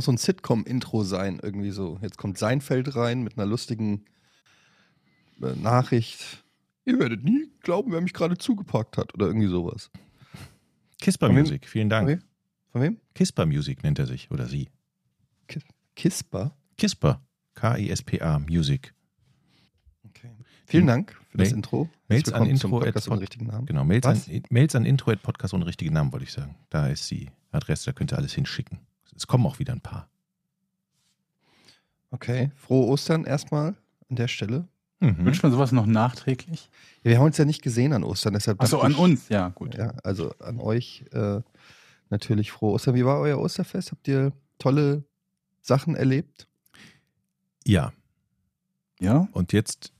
Auch so ein Sitcom-Intro sein, irgendwie so. Jetzt kommt Seinfeld rein mit einer lustigen äh, Nachricht. Ihr werdet nie glauben, wer mich gerade zugepackt hat oder irgendwie sowas. Kisper? Music, vielen Dank. Von wem? Von wem? Kisper Music nennt er sich oder sie. Ki- Kisper? Kisper. K-I-S-P-A Music. Okay. Vielen Dank für das Mail- Intro. Mails an Intro Podcast at ohne pod- richtigen Namen. Genau, Mails an? Mails an intro at podcast ohne richtigen Namen, wollte ich sagen. Da ist die Adresse, da könnt ihr alles hinschicken. Es kommen auch wieder ein paar. Okay. Frohe Ostern erstmal an der Stelle. Mhm. Wünscht man sowas noch nachträglich? Ja, wir haben uns ja nicht gesehen an Ostern, deshalb. Achso, an ich- uns, ja, gut. Ja, also an euch äh, natürlich frohe Ostern. Wie war euer Osterfest? Habt ihr tolle Sachen erlebt? Ja, Ja? und jetzt,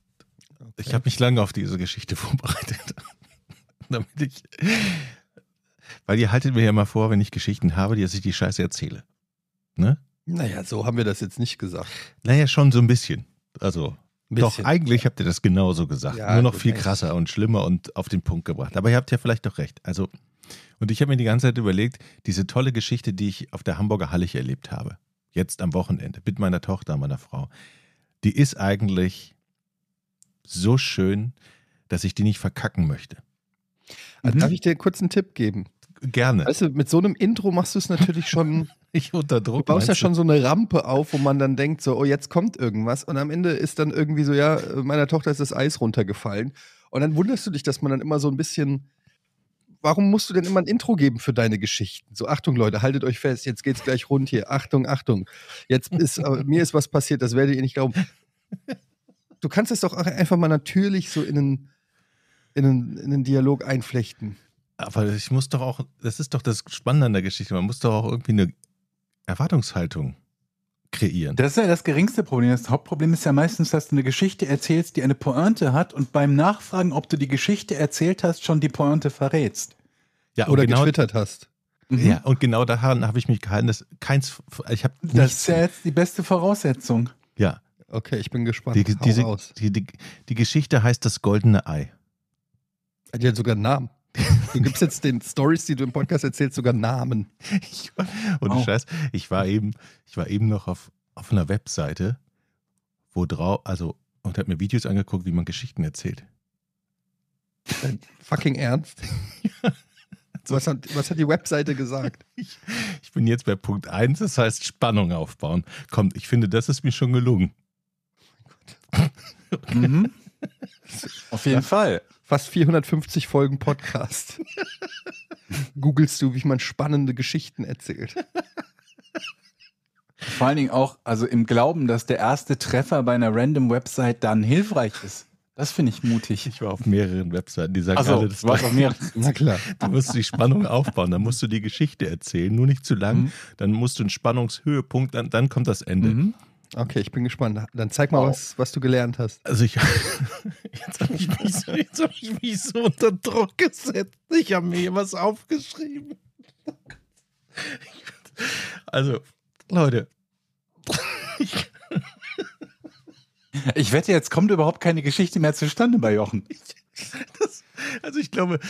ich habe mich lange auf diese Geschichte vorbereitet. Damit ich, weil ihr haltet mir ja mal vor, wenn ich Geschichten habe, dass ich die Scheiße erzähle. Ne? Naja, so haben wir das jetzt nicht gesagt. Naja, schon so ein bisschen. Also, Ein doch, bisschen. eigentlich habt ihr das genauso gesagt. Ja, Nur noch gut, viel echt. krasser und schlimmer und auf den Punkt gebracht. Aber ihr habt ja vielleicht doch recht. Also, und ich habe mir die ganze Zeit überlegt, diese tolle Geschichte, die ich auf der Hamburger Hallig erlebt habe, jetzt am Wochenende, mit meiner Tochter, meiner Frau, die ist eigentlich so schön, dass ich die nicht verkacken möchte. Also Mhm. Darf ich dir kurz einen Tipp geben? Gerne. Weißt du, mit so einem Intro machst du es natürlich schon, ich unter du Druck. baust ja du? schon so eine Rampe auf, wo man dann denkt, so, oh, jetzt kommt irgendwas. Und am Ende ist dann irgendwie so, ja, meiner Tochter ist das Eis runtergefallen. Und dann wunderst du dich, dass man dann immer so ein bisschen, warum musst du denn immer ein Intro geben für deine Geschichten? So, Achtung, Leute, haltet euch fest, jetzt geht's gleich rund hier. Achtung, Achtung. Jetzt ist, äh, mir ist was passiert, das werdet ihr nicht glauben. Du kannst es doch auch einfach mal natürlich so in einen, in einen, in einen Dialog einflechten. Aber ich muss doch auch, das ist doch das Spannende an der Geschichte, man muss doch auch irgendwie eine Erwartungshaltung kreieren. Das ist ja das geringste Problem. Das Hauptproblem ist ja meistens, dass du eine Geschichte erzählst, die eine Pointe hat und beim Nachfragen, ob du die Geschichte erzählt hast, schon die Pointe verrätst. ja, Oder genau, getwittert hast. Mhm. Ja, und genau daran habe ich mich gehalten, dass keins, ich habe Das ist ja jetzt die beste Voraussetzung. ja, Okay, ich bin gespannt. die, diese, die, die, die Geschichte heißt das goldene Ei. Hat ja sogar einen Namen. Du gibst jetzt den Stories, die du im Podcast erzählst, sogar Namen. Ich, und Wow. Scheiß, ich war eben, ich war eben noch auf, auf einer Webseite, wo drauf, also, und habe mir Videos angeguckt, wie man Geschichten erzählt. Dein fucking Ernst? Was hat, was hat die Webseite gesagt? Ich, ich bin jetzt bei Punkt 1, das heißt Spannung aufbauen. Kommt, ich finde, das ist mir schon gelungen. Mhm. Auf jeden Fall. Fast 450 Folgen Podcast. Googlest du, wie man spannende Geschichten erzählt. Vor allen Dingen auch, also im Glauben, dass der erste Treffer bei einer random Website dann hilfreich ist. Das finde ich mutig. Ich war auf mehreren Webseiten, die sagen Also, alle das Gleiche. auf mir. Na klar. Du musst die Spannung aufbauen, dann musst du die Geschichte erzählen, nur nicht zu lang. Mhm. Dann musst du einen Spannungshöhepunkt, dann, dann kommt das Ende. Mhm. Okay, ich bin gespannt. Dann zeig mal, Wow. was, was du gelernt hast. Also ich, jetzt habe ich, mich so- jetzt hab ich mich so unter Druck gesetzt. Ich habe mir hier was aufgeschrieben. Also, Leute. Ich wette, jetzt kommt überhaupt keine Geschichte mehr zustande bei Jochen. Das, also ich glaube,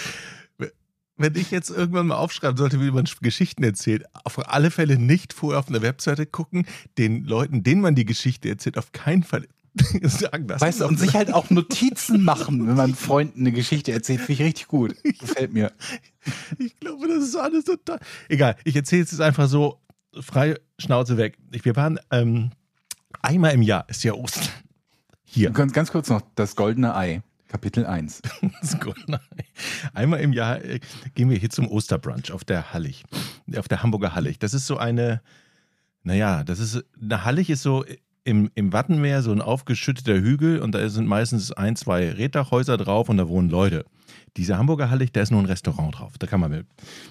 wenn ich jetzt irgendwann mal aufschreiben sollte, wie man Geschichten erzählt, auf alle Fälle nicht vorher auf eine Webseite gucken, den Leuten, denen man die Geschichte erzählt, auf keinen Fall sagen, das Weißt du, und sich halt auch Notizen machen, wenn man Freunden eine Geschichte erzählt, finde ich richtig gut. Gefällt mir. Ich glaube, das ist alles total. Egal, ich erzähle es jetzt einfach so frei Schnauze weg. Ich, wir waren ähm, einmal im Jahr, ist ja Ostern. Hier. Ganz, ganz kurz noch, das goldene Ei, Kapitel 1. Das ist gut, nein. Einmal im Jahr äh, gehen wir hier zum Osterbrunch auf der Hallig, auf der Hamburger Hallig. Das ist so eine, naja, das ist, eine Hallig ist so im, im Wattenmeer so ein aufgeschütteter Hügel und da sind meistens ein, zwei Reddachhäuser drauf und da wohnen Leute. Diese Hamburger Hallig, da ist nur ein Restaurant drauf. Da kann man mit,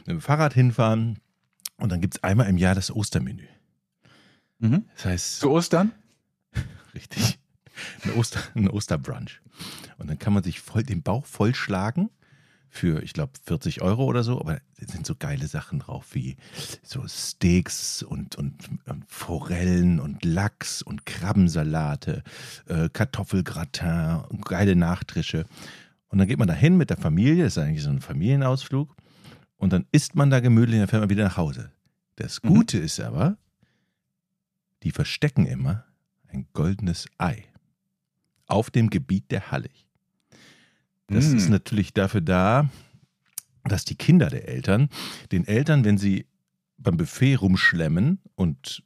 mit dem Fahrrad hinfahren und dann gibt es einmal im Jahr das Ostermenü. Mhm. Das heißt, Zu Ostern? Richtig. Ein, Oster, ein Osterbrunch. Und dann kann man sich voll den Bauch vollschlagen für, ich glaube, 40 Euro oder so. Aber da sind so geile Sachen drauf wie so Steaks und, und, und Forellen und Lachs und Krabbensalate, äh, Kartoffelgratin und geile Nachtrische. Und dann geht man da hin mit der Familie, das ist eigentlich so ein Familienausflug. Und dann isst man da gemütlich und dann fährt man wieder nach Hause. Das Mhm. Gute ist aber, die verstecken immer ein goldenes Ei auf dem Gebiet der Hallig. Das Mm. ist natürlich dafür da, dass die Kinder der Eltern den Eltern, wenn sie beim Buffet rumschlemmen und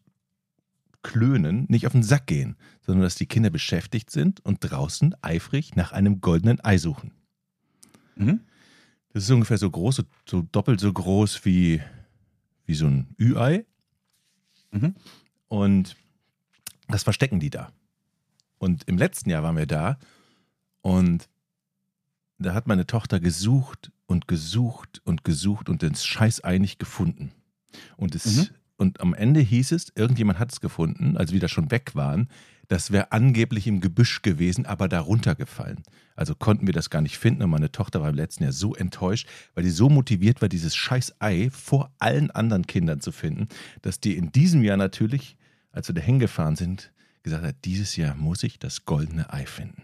klönen, nicht auf den Sack gehen, sondern dass die Kinder beschäftigt sind und draußen eifrig nach einem goldenen Ei suchen. Mhm. Das ist ungefähr so groß, so, doppelt so groß wie, wie so ein Ü-Ei. Mhm. Und das verstecken die da. Und im letzten Jahr waren wir da und da hat meine Tochter gesucht und gesucht und gesucht und den Scheiß Ei nicht gefunden. Und, es, Mhm. und am Ende hieß es, irgendjemand hat es gefunden, als wir da schon weg waren. Das wäre angeblich im Gebüsch gewesen, aber da runtergefallen. Also konnten wir das gar nicht finden und meine Tochter war im letzten Jahr so enttäuscht, weil die so motiviert war, dieses scheiß Ei vor allen anderen Kindern zu finden, dass die in diesem Jahr natürlich, als wir da hingefahren sind, gesagt hat, dieses Jahr muss ich das goldene Ei finden.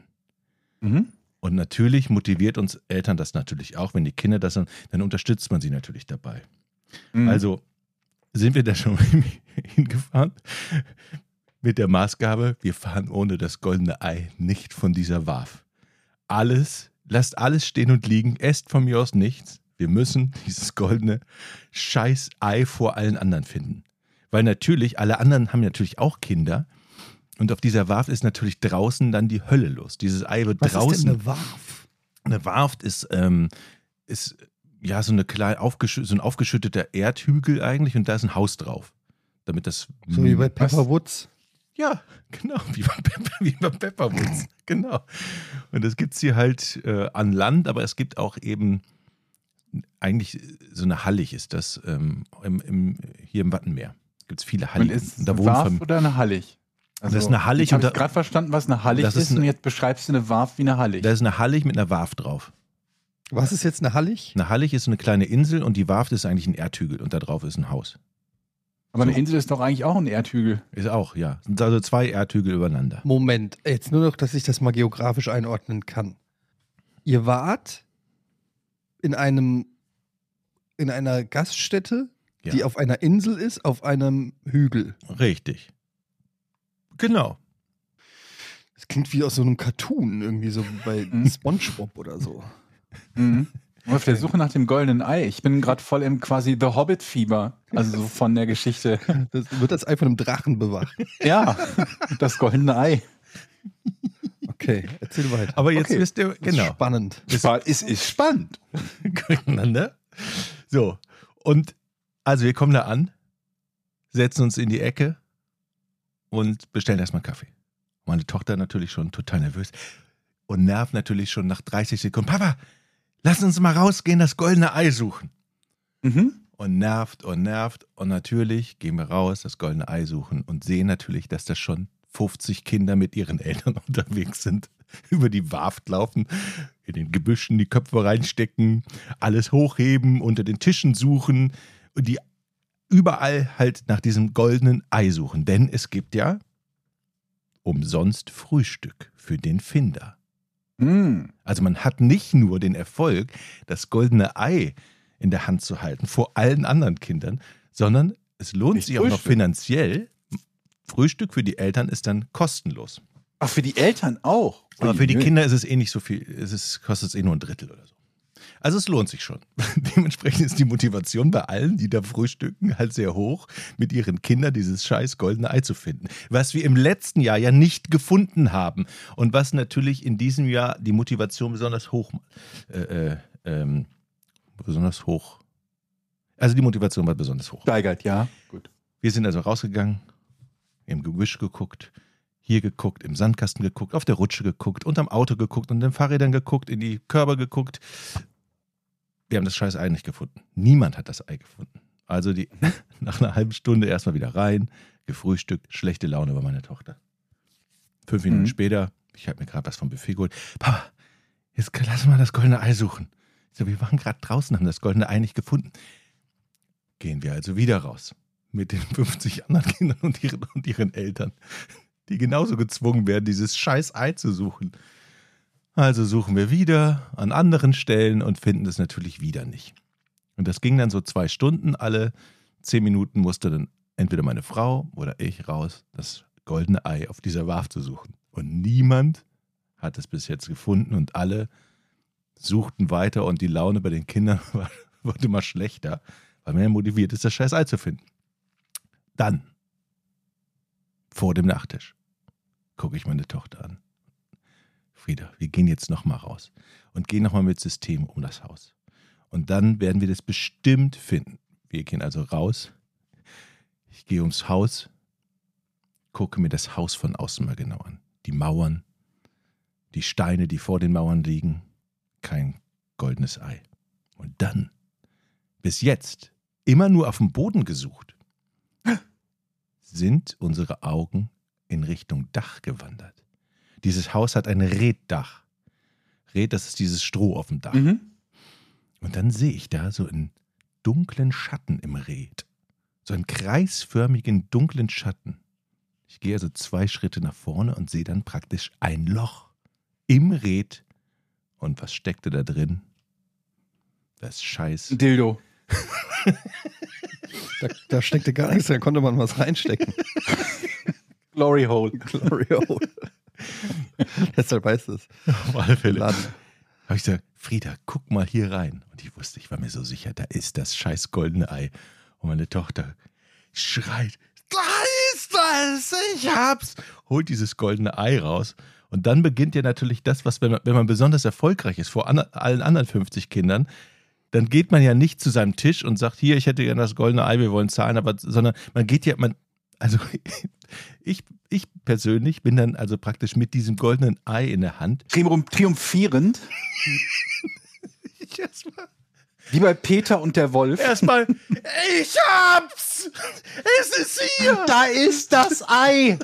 Mhm. Und natürlich motiviert uns Eltern das natürlich auch, wenn die Kinder das dann, dann unterstützt man sie natürlich dabei. Mhm. Also sind wir da schon hingefahren mit der Maßgabe, wir fahren ohne das goldene Ei nicht von dieser Warf. Alles, lasst alles stehen und liegen, esst von mir aus nichts. Wir müssen dieses goldene scheiß Ei vor allen anderen finden. Weil natürlich, alle anderen haben natürlich auch Kinder. Und auf dieser Warf ist natürlich draußen dann die Hölle los. Dieses Ei wird Was draußen. ist denn eine Warf? Eine Warft ist, ähm, ist ja so, eine klein, aufgeschü so ein aufgeschütteter Erdhügel eigentlich und da ist ein Haus drauf. Damit das. So wie bei Was? Pepper Woods. Ja, genau, wie bei, Pepper, wie bei Pepperwoods. genau. Und das gibt es hier halt äh, an Land, aber es gibt auch eben eigentlich so eine Hallig ist das ähm, im, im, hier im Wattenmeer. Gibt es viele Und Halligen. ist Und da eine wohnen Warf oder eine Hallig? Also, Das ist eine Hallig Ich habe und gerade verstanden, was eine Hallig Das ist ist, und eine- jetzt beschreibst du eine Warf wie eine Hallig. da ist eine Hallig mit einer Warf drauf. Was ist jetzt eine Hallig? Eine Hallig ist so eine kleine Insel und die Warft ist eigentlich ein Erdhügel und da drauf ist ein Haus. Aber eine so. Insel ist doch eigentlich auch ein Erdhügel. Ist auch, ja. Sind also zwei Erdhügel übereinander. Moment, jetzt nur noch, dass ich das mal geografisch einordnen kann. Ihr wart in einem in einer Gaststätte, Ja. die auf einer Insel ist, auf einem Hügel. Richtig. Genau. Das klingt wie aus so einem Cartoon, irgendwie so bei Mhm. SpongeBob oder so. Mhm. Auf der Suche nach dem goldenen Ei. Ich bin gerade voll im quasi The Hobbit-Fieber. Also so von der Geschichte. Das wird das Ei von einem Drachen bewacht. Ja, das goldene Ei. Okay, erzähl weiter. Aber jetzt Okay. wisst ihr, Das ist genau. spannend. Es ist, ist spannend. Gegeneinander. So. Und also wir kommen da an, setzen uns in die Ecke und bestellen erstmal Kaffee. Meine Tochter natürlich schon total nervös und nervt natürlich schon nach 30 Sekunden. Papa, lass uns mal rausgehen, das goldene Ei suchen. Mhm. Und nervt und nervt. Und natürlich gehen wir raus, das goldene Ei suchen und sehen natürlich, dass da schon 50 Kinder mit ihren Eltern unterwegs sind, über die Warft laufen, in den Gebüschen die Köpfe reinstecken, alles hochheben, unter den Tischen suchen und die überall halt nach diesem goldenen Ei suchen. Denn es gibt ja umsonst Frühstück für den Finder. Mhm. Also man hat nicht nur den Erfolg, das goldene Ei in der Hand zu halten vor allen anderen Kindern, sondern es lohnt Nicht sich auch noch Frühstück. finanziell. Frühstück für die Eltern ist dann kostenlos. Ach, für die Eltern auch. Aber für die. Kinder ist es eh nicht so viel. Es ist, kostet es eh nur ein Drittel oder so. Also es lohnt sich schon. Dementsprechend ist die Motivation bei allen, die da frühstücken, halt sehr hoch, mit ihren Kindern dieses scheiß goldene Ei zu finden. Was wir im letzten Jahr ja nicht gefunden haben und was natürlich in diesem Jahr die Motivation besonders hoch, äh, äh, ähm, besonders hoch. Also die Motivation war besonders hoch. Steigert, ja. Gut. Wir sind also rausgegangen, im Gebüsch geguckt, hier geguckt, im Sandkasten geguckt, auf der Rutsche geguckt, unterm Auto geguckt, unter den Fahrrädern geguckt, in die Körper geguckt. Wir haben das scheiß Ei nicht gefunden. Niemand hat das Ei gefunden. Also die, nach einer halben Stunde erstmal wieder rein, gefrühstückt, schlechte Laune bei meiner Tochter. Fünf Minuten Mhm. später, ich habe mir gerade was vom Buffet geholt. Papa, jetzt lass mal das goldene Ei suchen. So, wir waren gerade draußen, haben das goldene Ei nicht gefunden. Gehen wir also wieder raus mit den 50 anderen Kindern und ihren, und ihren Eltern, die genauso gezwungen werden, dieses scheiß Ei zu suchen. Also suchen wir wieder an anderen Stellen und finden es natürlich wieder nicht. Und das ging dann so zwei Stunden. Alle zehn Minuten musste dann entweder meine Frau oder ich raus, das goldene Ei auf dieser Warf zu suchen. Und niemand hat es bis jetzt gefunden und alle suchten weiter und die Laune bei den Kindern war, wurde immer schlechter, weil man ja motiviert ist, das scheiß Ei zu finden. Dann, vor dem Nachtisch, gucke ich meine Tochter an. Frieda, wir gehen jetzt nochmal raus und gehen nochmal mit System um das Haus. Und dann werden wir das bestimmt finden. Wir gehen also raus. Ich gehe ums Haus, gucke mir das Haus von außen mal genau an. Die Mauern, die Steine, die vor den Mauern liegen. Kein goldenes Ei. Und dann, bis jetzt, immer nur auf dem Boden gesucht, sind unsere Augen in Richtung Dach gewandert. Dieses Haus hat ein Reddach. Red, das ist dieses Stroh auf dem Dach. Mhm. Und dann sehe ich da so einen dunklen Schatten im Red. So einen kreisförmigen dunklen Schatten. Ich gehe also zwei Schritte nach vorne und sehe dann praktisch ein Loch im Red. Und was steckte da drin? Das Scheiß. Dildo. Da, da steckte gar nichts, da konnte man was reinstecken. Glory Hole. Glory Hole. Deshalb heißt es. Auf alle Fälle. Habe ich gesagt, Frieda, guck mal hier rein. Und ich wusste, ich war mir so sicher, da ist das scheiß goldene Ei. Und meine Tochter schreit, da ist das, ich hab's. Holt dieses goldene Ei raus. Und dann beginnt ja natürlich das, was, wenn man, wenn man besonders erfolgreich ist, vor an, allen anderen 50 Kindern, dann geht man ja nicht zu seinem Tisch und sagt, hier, ich hätte gerne das goldene Ei, wir wollen zahlen, aber, sondern man geht ja, man, also ich, ich persönlich bin dann also praktisch mit diesem goldenen Ei in der Hand. Trium- Triumphierend. Ich erstmal Wie bei Peter und der Wolf. Erstmal, ich hab's! Es ist hier! Da ist das Ei.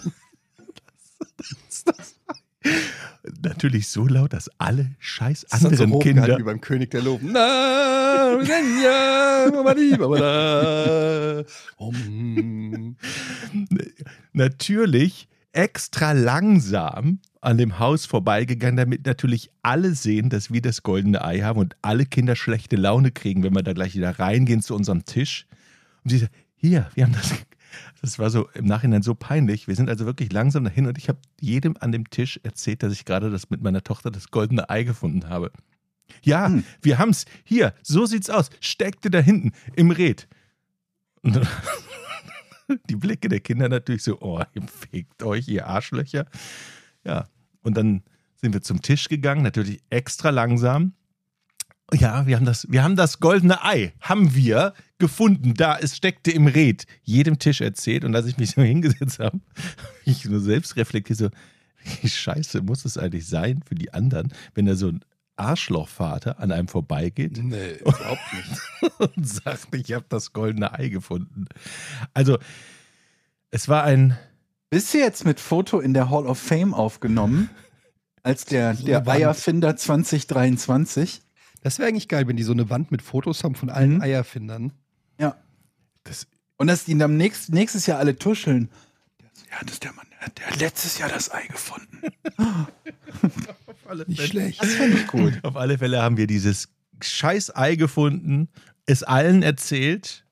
Natürlich so laut, dass alle scheiß Das ist so anderen hochgehalten Kinder. wie beim König der Loben. Natürlich extra langsam an dem Haus vorbeigegangen, damit natürlich alle sehen, dass wir das goldene Ei haben und alle Kinder schlechte Laune kriegen, wenn wir da gleich wieder reingehen zu unserem Tisch. Und sie sagt, hier, wir haben das. Das war so im Nachhinein so peinlich. Wir sind also wirklich langsam dahin und ich habe jedem an dem Tisch erzählt, dass ich gerade das mit meiner Tochter das goldene Ei gefunden habe. Ja, Hm. wir haben's. Hier, so sieht's aus. Steckte da hinten im Red. Und dann die Blicke der Kinder natürlich so, oh, ihr fegt euch, ihr Arschlöcher. Ja, und dann sind wir zum Tisch gegangen, natürlich extra langsam. Ja, wir haben das, wir haben das goldene Ei, haben wir gefunden. Da, es steckte im Red. Jedem Tisch erzählt. Und als ich mich so hingesetzt habe, ich nur selbst reflektiert so, wie scheiße muss es eigentlich sein für die anderen, wenn da so ein Arschlochvater an einem vorbeigeht Nee, überhaupt nicht. und sagt, ich habe das goldene Ei gefunden. Also, es war ein, Bist du jetzt mit Foto in der Hall of Fame aufgenommen? Als der, So der Wand. Eierfinder 2023? Das wäre eigentlich geil, wenn die so eine Wand mit Fotos haben von allen Mhm. Eierfindern. Ja. das, Und dass die dann nächst, nächstes Jahr alle tuscheln. Ja, das ist der Mann, der hat- der hat letztes Jahr das Ei gefunden. Nicht schlecht. Das finde ich gut. Auf alle Fälle haben wir dieses scheiß Ei gefunden, es allen erzählt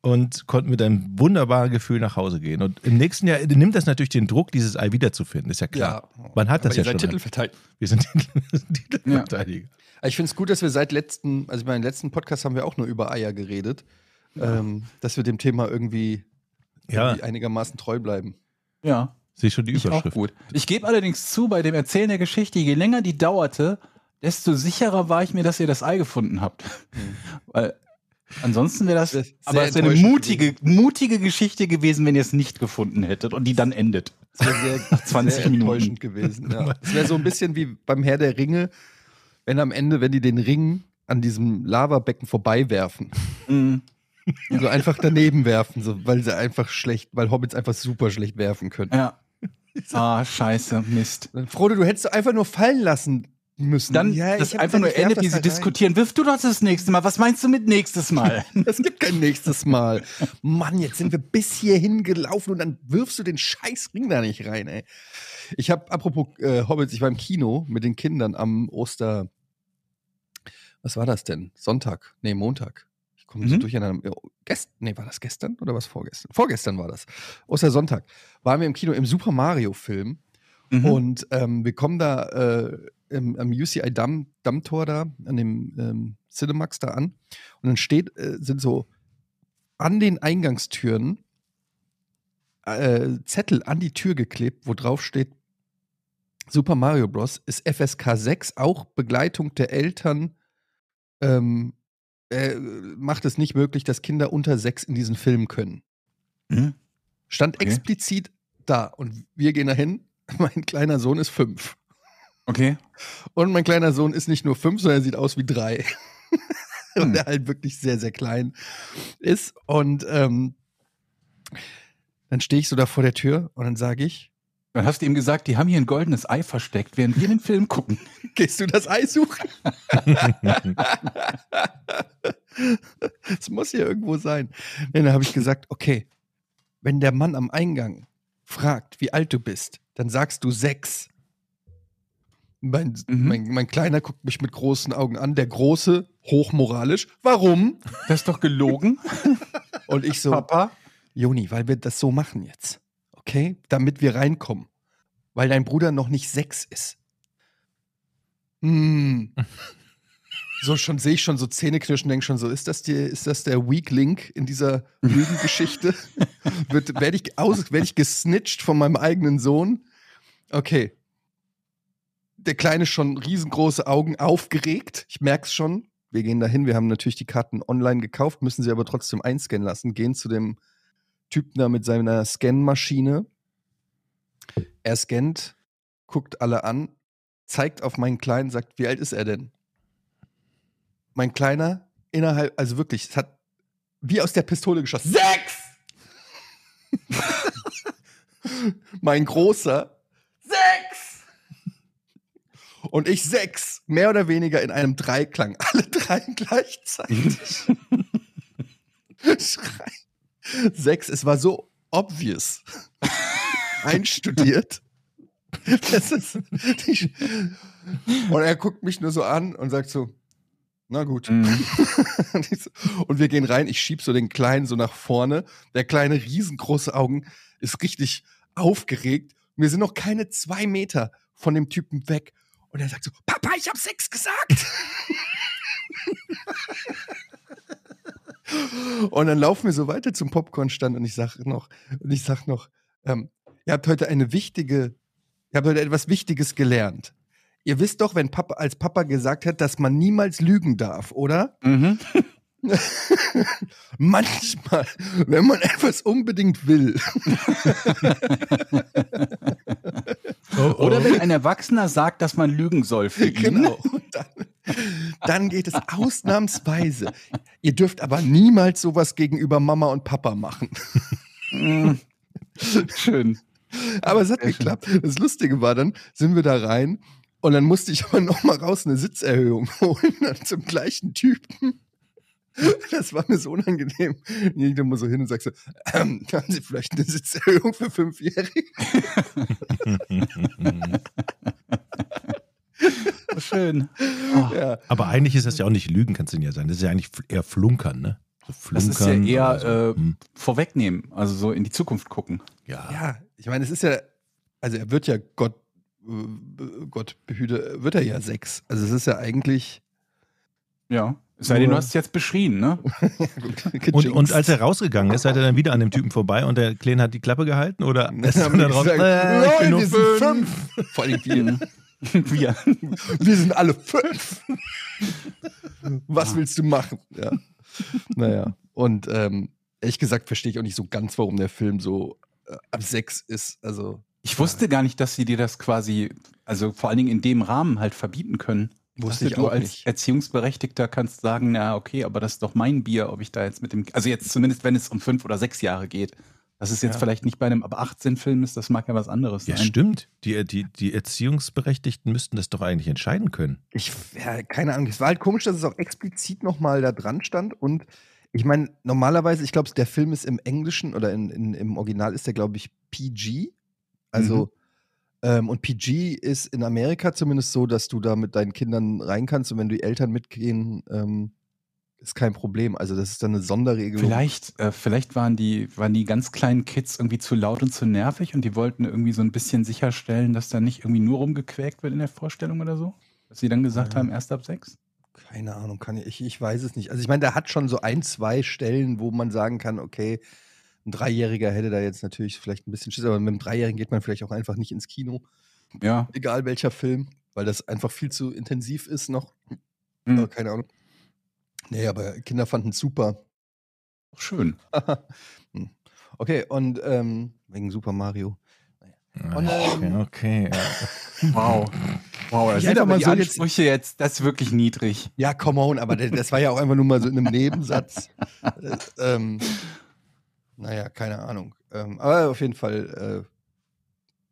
und konnten mit einem wunderbaren Gefühl nach Hause gehen. Und im nächsten Jahr nimmt das natürlich den Druck, dieses Ei wiederzufinden, ist ja klar. Man hat das Aber ja ihr seid schon. Titelverteidiger. Wir sind Titelverteidiger. Ich finde es gut, dass wir seit letzten, also beim letzten Podcast haben wir auch nur über Eier geredet, ähm, dass wir dem Thema irgendwie, Ja. irgendwie einigermaßen treu bleiben. Ja. Sehe schon die Ich auch Überschrift. gut. Ich gebe allerdings zu, bei dem Erzählen der Geschichte, je länger die dauerte, desto sicherer war ich mir, dass ihr das Ei gefunden habt. Weil ansonsten wäre das, Das aber es wäre eine mutige, mutige Geschichte gewesen, wenn ihr es nicht gefunden hättet und die dann endet. Das wäre sehr, 20 sehr enttäuschend gewesen. Ja. Es wäre so ein bisschen wie beim Herr der Ringe, wenn am Ende, wenn die den Ring an diesem Lavabecken vorbeiwerfen. Mhm. So einfach daneben werfen, so, weil sie einfach schlecht, weil Hobbits einfach super schlecht werfen können. Ja. Ah, scheiße, Mist. Frodo, du hättest einfach nur fallen lassen müssen. Dann Ja, das einfach nur endet, das wie sie rein. diskutieren. Wirf du doch das nächste Mal. Was meinst du mit nächstes Mal? Es gibt kein nächstes Mal. Mann, jetzt sind wir bis hierhin gelaufen und dann wirfst du den scheiß Ring da nicht rein, ey. Ich habe, apropos äh, Hobbits, ich war im Kino mit den Kindern am Oster. Was war das denn? Sonntag? Nee, Montag. Ich komme so Mhm. durcheinander. Ja, Gest nee, war das gestern oder was vorgestern? Vorgestern war das. Ostersonntag. Waren wir im Kino im Super Mario-Film Mhm. und ähm, wir kommen da äh, im, am UCI Damm, Dammtor da, an dem ähm, Cinemax da an. Und dann steht, äh, sind so an den Eingangstüren äh, Zettel an die Tür geklebt, wo drauf steht, Super Mario Bros. ist FSK 6, auch Begleitung der Eltern ähm, äh, macht es nicht möglich, dass Kinder unter sechs in diesen Film können. Mhm. Stand Okay. explizit da und wir gehen dahin. Mein kleiner Sohn ist fünf. Okay. Und mein kleiner Sohn ist nicht nur fünf, sondern er sieht aus wie drei. Hm. Und er halt wirklich sehr, sehr klein ist. Und ähm, dann stehe ich so da vor der Tür und dann sage ich, Dann hast du ihm gesagt, die haben hier ein goldenes Ei versteckt, während wir den Film gucken. gehst du das Ei suchen? Es muss hier irgendwo sein. Nee, dann habe ich gesagt, okay, wenn der Mann am Eingang fragt, wie alt du bist, dann sagst du sechs. Mein, Mhm. mein, mein Kleiner guckt mich mit großen Augen an, der Große, hochmoralisch. Warum? Das ist doch gelogen, Und ich so, Papa. Joni, weil wir das so machen jetzt. Okay? Damit wir reinkommen. Weil dein Bruder noch nicht sechs ist. Hm. So schon sehe ich schon so Zähneknirschen, denke schon so, ist das, die, ist das der Weak Link in dieser Lügengeschichte? Wird- Werde ich, aus- werd ich gesnitcht von meinem eigenen Sohn? Okay. Der Kleine schon riesengroße Augen aufgeregt. Ich merke es schon. Wir gehen dahin. Wir haben natürlich die Karten online gekauft, müssen sie aber trotzdem einscannen lassen. Gehen zu dem Typen da mit seiner Scanmaschine. Er scannt, guckt alle an, zeigt auf meinen Kleinen, sagt, wie alt ist er denn? Mein Kleiner, innerhalb, also wirklich, es hat wie aus der Pistole geschossen. Sechs! mein Großer, sechs! Und ich sechs, mehr oder weniger in einem Dreiklang, alle drei gleichzeitig. Schrei. Sechs, es war so obvious. Einstudiert. Das ist die, und er guckt mich nur so an und sagt so, na gut. Mhm. Und, wir gehen rein, ich schieb so den Kleinen so nach vorne. Der kleine, riesengroße Augen ist richtig aufgeregt. Wir sind noch keine zwei Meter von dem Typen weg. Und er sagt so, Papa, ich hab sechs gesagt. und dann laufen wir so weiter zum Popcornstand und ich sag noch, und ich sag noch, ähm, ihr habt heute eine wichtige, ihr habt heute etwas Wichtiges gelernt. Ihr wisst doch, wenn Papa als Papa gesagt hat, dass man niemals lügen darf, oder? Mhm. Manchmal, wenn man etwas unbedingt will. Oh, oh. Oder wenn ein Erwachsener sagt, dass man lügen soll für ihn. Genau. Dann, dann geht es ausnahmsweise. Ihr dürft aber niemals sowas gegenüber Mama und Papa machen. Mhm. Schön. Aber es hat Sehr schön. geklappt. Das Lustige war dann, sind wir da rein und dann musste ich aber noch mal raus eine Sitzerhöhung holen dann zum gleichen Typen. Das war mir so unangenehm. Ich dann mal so hin und sag so, ähm, haben Sie vielleicht eine Sitzerhöhung für Fünfjährige? Schön. Oh, Ja. Aber eigentlich ist das ja auch nicht Lügen, kann es denn ja sein. Das ist ja eigentlich eher Flunkern, ne? So Das ist ja Flunkern eher so. äh, Hm. vorwegnehmen, also so in die Zukunft gucken. ja. ja, ich meine, es ist ja, also er wird ja Gott, äh, Gott behüte, wird er ja sechs. Also es ist ja eigentlich. Ja. Es sei denn, du hast es jetzt beschrien, ne? Und, und als er rausgegangen ist, seid ihr dann wieder an dem Typen vorbei und der Kleine hat die Klappe gehalten? Oder ist er dann raus, gesagt, äh, nur wir sind fünf. fünf. Vor allem wir. Wir. Wir sind alle fünf. Was willst du machen? Ja. Naja. Und ähm, ehrlich gesagt verstehe ich auch nicht so ganz, warum der Film so äh, ab sechs ist. Also. Ich wusste gar nicht, dass sie dir das quasi, also vor allen Dingen in dem Rahmen halt verbieten können. Wusste ich du auch als nicht. Erziehungsberechtigter kannst sagen, na okay, aber das ist doch mein Bier, ob ich da jetzt mit dem, also jetzt zumindest, wenn es um fünf oder sechs Jahre geht. Das ist jetzt Ja. vielleicht nicht bei einem ab 18 Film ist, das mag ja was anderes Ja, sein. stimmt. Die, die, die Erziehungsberechtigten müssten das doch eigentlich entscheiden können. Ich, ja, keine Ahnung. Es war halt komisch, dass es auch explizit nochmal da dran stand. Und ich meine, normalerweise, ich glaube, der Film ist im Englischen oder in, in, im Original ist der, glaube ich, PG. Also, ähm, und PG ist in Amerika zumindest so, dass du da mit deinen Kindern rein kannst und wenn die Eltern mitgehen, ähm, ist kein Problem. Also das ist dann eine Sonderregelung. Vielleicht, äh, vielleicht waren die, waren die ganz kleinen Kids irgendwie zu laut und zu nervig und die wollten irgendwie so ein bisschen sicherstellen, dass da nicht irgendwie nur rumgequäkt wird in der Vorstellung oder so. Dass sie dann gesagt Ja. haben, erst ab sechs. Keine Ahnung, kann ich, ich, ich weiß es nicht. Also ich meine, der hat schon so ein, zwei Stellen, wo man sagen kann, okay, ein Dreijähriger hätte da jetzt natürlich vielleicht ein bisschen Schiss, aber mit einem Dreijährigen geht man vielleicht auch einfach nicht ins Kino, Ja. egal welcher Film, weil das einfach viel zu intensiv ist noch. Hm. Aber keine Ahnung. Nee, aber Kinder fanden es super. Schön. Hm. okay, und ähm, wegen Super Mario. Und, okay, ähm, okay. Wow. Wow, das Ich sind aber die so jetzt- Ansprüche jetzt, das ist wirklich niedrig. Ja, come on, aber das war ja auch einfach nur mal so in einem Nebensatz. Äh, ähm, naja, keine Ahnung. Ähm, aber auf jeden Fall äh,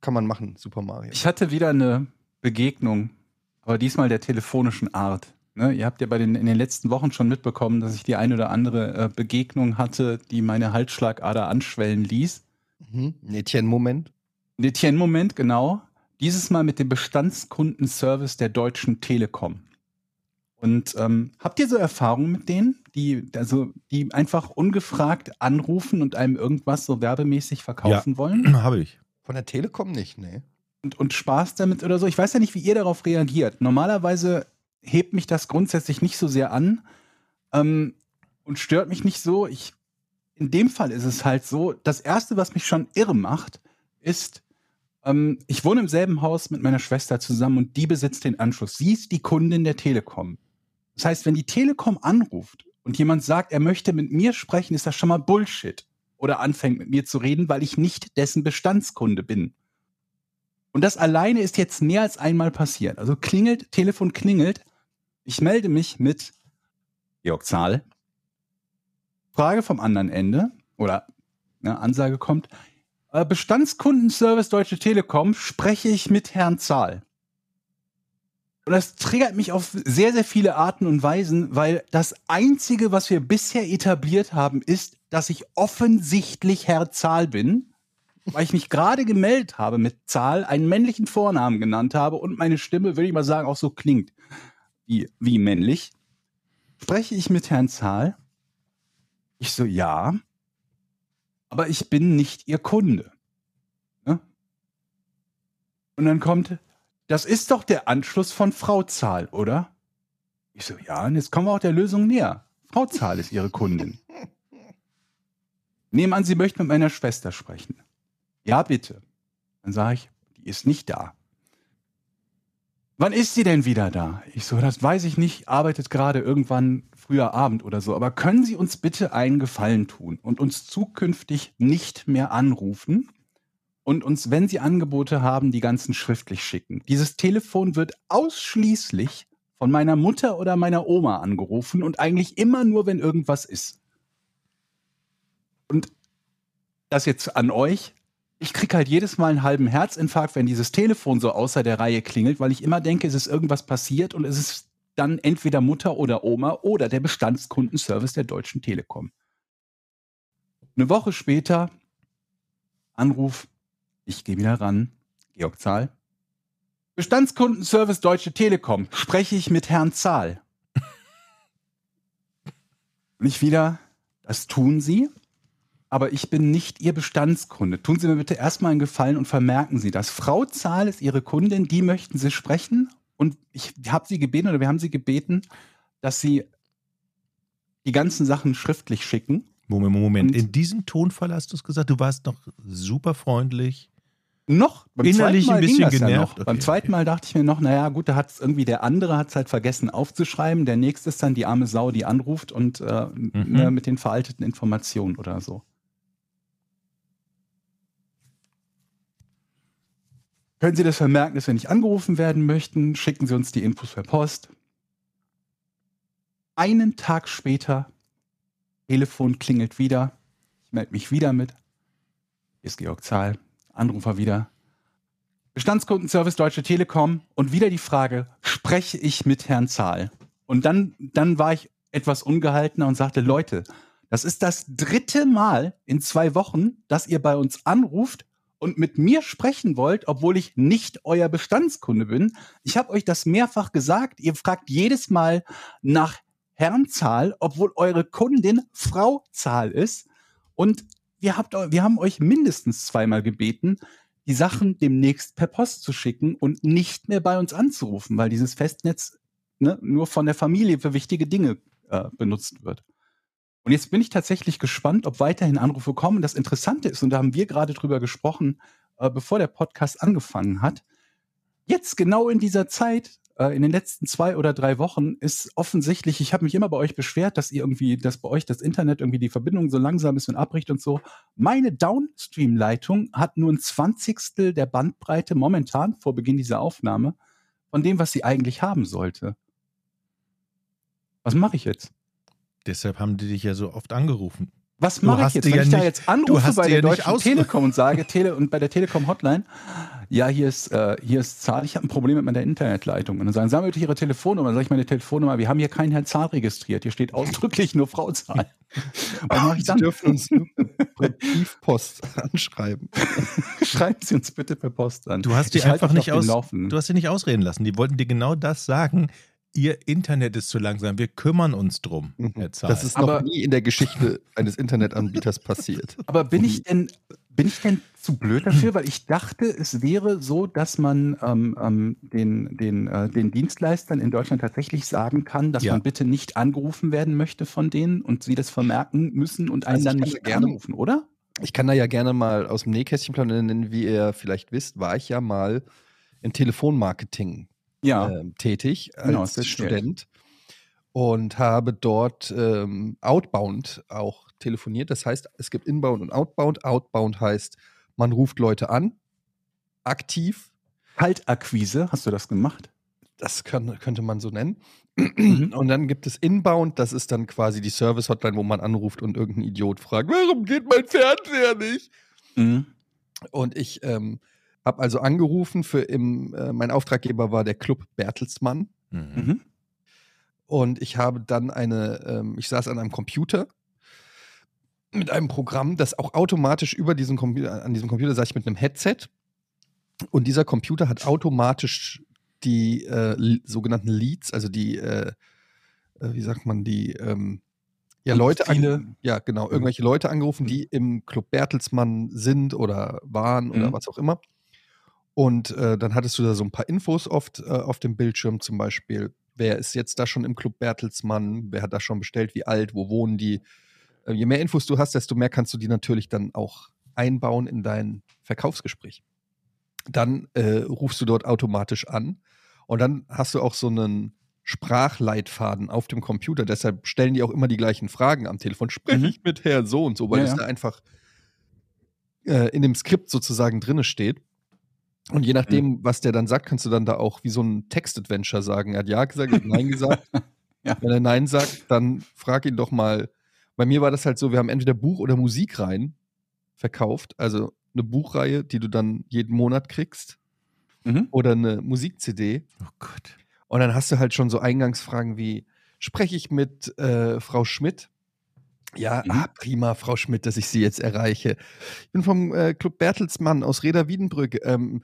kann man machen, Super Mario. Ich hatte wieder eine Begegnung, aber diesmal der telefonischen Art. Ne, ihr habt ja bei den, in den letzten Wochen schon mitbekommen, dass ich die eine oder andere äh, Begegnung hatte, die meine Halsschlagader anschwellen ließ. Mhm. Ein Etienne-Moment, genau. Dieses Mal mit dem Bestandskundenservice der Deutschen Telekom. Und ähm, habt ihr so Erfahrungen mit denen, die, also, die einfach ungefragt anrufen und einem irgendwas so werbemäßig verkaufen wollen? Habe ich. Von der Telekom nicht, nee. und, und Spaß damit oder so. Ich weiß ja nicht, wie ihr darauf reagiert. Normalerweise hebt mich das grundsätzlich nicht so sehr an ähm, und stört mich nicht so. Ich, in dem Fall ist es halt so, das Erste, was mich schon irre macht, ist, ähm, ich wohne im selben Haus mit meiner Schwester zusammen und die besitzt den Anschluss. Sie ist die Kundin der Telekom. Das heißt, wenn die Telekom anruft und jemand sagt, er möchte mit mir sprechen, ist das schon mal Bullshit. Oder anfängt mit mir zu reden, weil ich nicht dessen Bestandskunde bin. Und das alleine ist jetzt mehr als einmal passiert. Also klingelt, Telefon klingelt. Ich melde mich mit Georg Zahl. Frage vom anderen Ende oder eine Ansage kommt. Äh, Bestandskundenservice Deutsche Telekom spreche ich mit Herrn Zahl. Und das triggert mich auf sehr, sehr viele Arten und Weisen, weil das Einzige, was wir bisher etabliert haben, ist, dass ich offensichtlich Herr Zahl bin weil ich mich gerade gemeldet habe mit Zahl, einen männlichen Vornamen genannt habe und meine Stimme, würde ich mal sagen, auch so klingt wie, wie männlich, spreche ich mit Herrn Zahl. Ich so, ja, aber ich bin nicht Ihr Kunde. Ne? Und dann kommt, das ist doch der Anschluss von Frau Zahl, oder? Ich so, ja, und jetzt kommen wir auch der Lösung näher. Frau Zahl ist Ihre Kundin. Nehmen an, Sie möchten mit meiner Schwester sprechen. Ja, bitte. Dann sage ich, die ist nicht da. Wann ist sie denn wieder da? Ich so, das weiß ich nicht, arbeitet gerade irgendwann früher Abend oder so. Aber können Sie uns bitte einen Gefallen tun und uns zukünftig nicht mehr anrufen und uns, wenn Sie Angebote haben, die ganzen schriftlich schicken? Dieses Telefon wird ausschließlich von meiner Mutter oder meiner Oma angerufen und eigentlich immer nur, wenn irgendwas ist. Und das jetzt an euch. Ich krieg halt jedes Mal einen halben Herzinfarkt, wenn dieses Telefon so außer der Reihe klingelt, weil ich immer denke, es ist irgendwas passiert und es ist dann entweder Mutter oder Oma oder der Bestandskundenservice der Deutschen Telekom. Eine Woche später, Anruf, ich gehe wieder ran, Georg Zahl. Bestandskundenservice Deutsche Telekom, spreche ich mit Herrn Zahl. Und ich wieder, das tun Sie, aber ich bin nicht Ihr Bestandskunde. Tun Sie mir bitte erstmal einen Gefallen und vermerken Sie das. Frau Zahl ist Ihre Kundin, die möchten Sie sprechen. Und ich habe Sie gebeten oder wir haben Sie gebeten, dass Sie die ganzen Sachen schriftlich schicken. Moment, Moment. Und- In diesem Tonfall hast du es gesagt, du warst noch super freundlich. Noch? Beim Innerlich zweiten Mal ein bisschen ja genervt. noch. Beim Okay, zweiten okay. Mal dachte ich mir noch, naja, gut, da hat es irgendwie der andere hat es halt vergessen aufzuschreiben. Der nächste ist dann die arme Sau, die anruft und äh, Mhm. ne, mit den veralteten Informationen oder so. Können Sie das vermerken, dass wir nicht angerufen werden möchten? Schicken Sie uns die Infos per Post. Einen Tag später, Telefon klingelt wieder. Ich melde mich wieder mit. Hier ist Georg Zahl, Anrufer wieder. Bestandskundenservice Deutsche Telekom und wieder die Frage, spreche ich mit Herrn Zahl? Und dann, dann war ich etwas ungehaltener und sagte, Leute, das ist das dritte Mal in zwei Wochen, dass ihr bei uns anruft und mit mir sprechen wollt, obwohl ich nicht euer Bestandskunde bin. Ich habe euch das mehrfach gesagt. Ihr fragt jedes Mal nach Herrenzahl, obwohl eure Kundin Frauzahl ist. Und wir, habt, wir haben euch mindestens zweimal gebeten, die Sachen demnächst per Post zu schicken und nicht mehr bei uns anzurufen, weil dieses Festnetz ne, nur von der Familie für wichtige Dinge äh, benutzt wird. Und jetzt bin ich tatsächlich gespannt, ob weiterhin Anrufe kommen. Das Interessante ist, und da haben wir gerade drüber gesprochen, äh, bevor der Podcast angefangen hat, jetzt genau in dieser Zeit, äh, in den letzten zwei oder drei Wochen, ist offensichtlich, ich habe mich immer bei euch beschwert, dass ihr irgendwie, dass bei euch das Internet irgendwie die Verbindung so langsam ist und abbricht und so. Meine Downstream-Leitung hat nur ein Zwanzigstel der Bandbreite momentan vor Beginn dieser Aufnahme von dem, was sie eigentlich haben sollte. Was mache ich jetzt? Deshalb haben die dich ja so oft angerufen. Was mache ich jetzt, wenn ja ich da nicht- jetzt anrufe bei der nicht Deutschen Telekom und sage Tele und bei der Telekom Hotline, ja, hier ist äh, hier ist Zahl, ich habe ein Problem mit meiner Internetleitung und dann sagen, sagen bitte Ihre Telefonnummer, dann sage ich meine Telefonnummer, wir haben hier keinen Herrn Zahl registriert, hier steht ausdrücklich nur Frau Zahl. Was mache ich Sie dann? dürfen uns nur per Briefpost anschreiben. Schreiben Sie uns bitte per Post an. Du hast die Ich halte einfach nicht aus. Du hast sie nicht ausreden lassen. Die wollten dir genau das sagen. Ihr Internet ist zu langsam. Wir kümmern uns drum, Herr Zahl. Das ist Aber- noch nie in der Geschichte eines Internetanbieters passiert. Aber bin ich denn, bin ich denn zu blöd dafür? Weil ich dachte, es wäre so, dass man ähm, ähm, den, den, äh, den Dienstleistern in Deutschland tatsächlich sagen kann, dass Ja. man bitte nicht angerufen werden möchte von denen und sie das vermerken müssen und einen Also dann nicht gerne- anrufen, oder? Ich kann da ja gerne mal aus dem Nähkästchen plaudern, wie ihr vielleicht wisst, war ich ja mal im Telefonmarketing Ja. ähm, tätig Genau, als erzählt. Student und habe dort ähm, outbound auch telefoniert. Das heißt, es gibt inbound und outbound. Outbound heißt, man ruft Leute an, aktiv. Kaltakquise, hast du das gemacht? Das kann, könnte man so nennen. Mhm. Und dann gibt es Inbound, das ist dann quasi die Service-Hotline, wo man anruft und irgendein Idiot fragt, warum geht mein Fernseher nicht? Mhm. Und ich ähm, habe also angerufen für im, äh, mein Auftraggeber war der Club Bertelsmann. Mhm. Mhm. Und ich habe dann eine, ähm, ich saß an einem Computer mit einem Programm, das auch automatisch über diesen Computer, an diesem Computer saß ich mit einem Headset. Und dieser Computer hat automatisch die äh, sogenannten Leads, also die, äh, äh, wie sagt man, die ähm, ja, Leute, an, ja genau, irgendwelche Leute angerufen, die im Club Bertelsmann sind oder waren oder Mhm. was auch immer. Und äh, dann hattest du da so ein paar Infos oft äh, auf dem Bildschirm, zum Beispiel, wer ist jetzt da schon im Club Bertelsmann, wer hat da schon bestellt, wie alt, wo wohnen die. Äh, je mehr Infos du hast, desto mehr kannst du die natürlich dann auch einbauen in dein Verkaufsgespräch. Dann äh, rufst du dort automatisch an und dann hast du auch so einen Sprachleitfaden auf dem Computer. Deshalb stellen die auch immer die gleichen Fragen am Telefon. Spreche Mhm. ich mit Herr so und so, weil Ja, das ja. da einfach äh, in dem Skript sozusagen drinne steht. Und je nachdem, Mhm. was der dann sagt, kannst du dann da auch wie so ein Text-Adventure sagen. Er hat Ja gesagt, er hat Nein gesagt. Ja. Wenn er Nein sagt, dann frag ihn doch mal. Bei mir war das halt so, wir haben entweder Buch- oder Musikreihen verkauft. Also eine Buchreihe, die du dann jeden Monat kriegst. Mhm. Oder eine Musik-CD. Oh Gott. Und dann hast du halt schon so Eingangsfragen wie: Spreche ich mit äh, Frau Schmidt? Ja, Mhm. ah, prima, Frau Schmidt, dass ich Sie jetzt erreiche. Ich bin vom äh, Club Bertelsmann aus Reda Wiedenbrück. Ähm,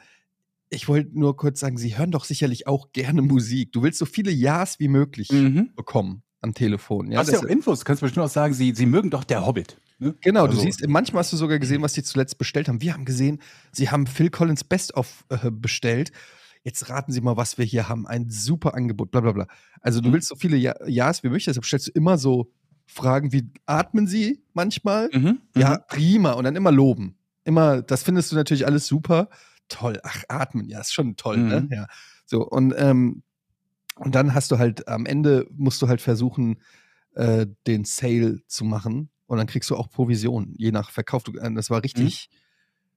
ich wollte nur kurz sagen, Sie hören doch sicherlich auch gerne Musik. Du willst so viele Ja's wie möglich Mhm. bekommen am Telefon. Ja, hast ja auch Infos, du kannst bestimmt auch sagen, sie, sie mögen doch der Hobbit. Ne? Genau, du Also- siehst, manchmal hast du sogar gesehen, was die zuletzt bestellt haben. Wir haben gesehen, sie haben Phil Collins Best of äh, bestellt. Jetzt raten Sie mal, was wir hier haben. Ein super Angebot, bla bla bla. Also du Mhm. willst so viele ja Ja's wie möglich, deshalb stellst du immer so Fragen wie, atmen Sie manchmal? Mhm. Ja, prima. Und dann immer loben. Immer, das findest du natürlich alles super. Toll. Ach, atmen, ja, ist schon toll, Mhm. ne? Ja. So, und, ähm, und dann hast du halt, am Ende musst du halt versuchen, äh, den Sale zu machen. Und dann kriegst du auch Provision, je nach Verkauf. Äh, das war richtig,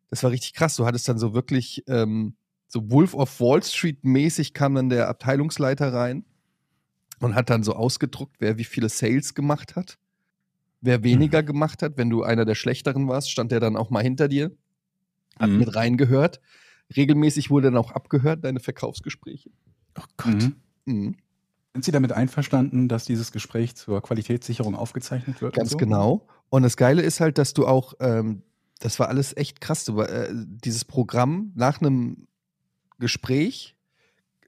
das war richtig krass. Du hattest dann so wirklich, ähm, so Wolf of Wall Street mäßig kam dann der Abteilungsleiter rein und hat dann so ausgedruckt, wer wie viele Sales gemacht hat. Wer weniger gemacht hat, wenn du einer der schlechteren warst, stand der dann auch mal hinter dir, hat Mhm. mit reingehört. Regelmäßig wurde dann auch abgehört, deine Verkaufsgespräche. Oh Gott. Mhm. Mhm. Sind Sie damit einverstanden, dass dieses Gespräch zur Qualitätssicherung aufgezeichnet wird? und Ganz so? genau. Und das Geile ist halt, dass du auch, ähm, das war alles echt krass, du, äh, dieses Programm nach einem Gespräch,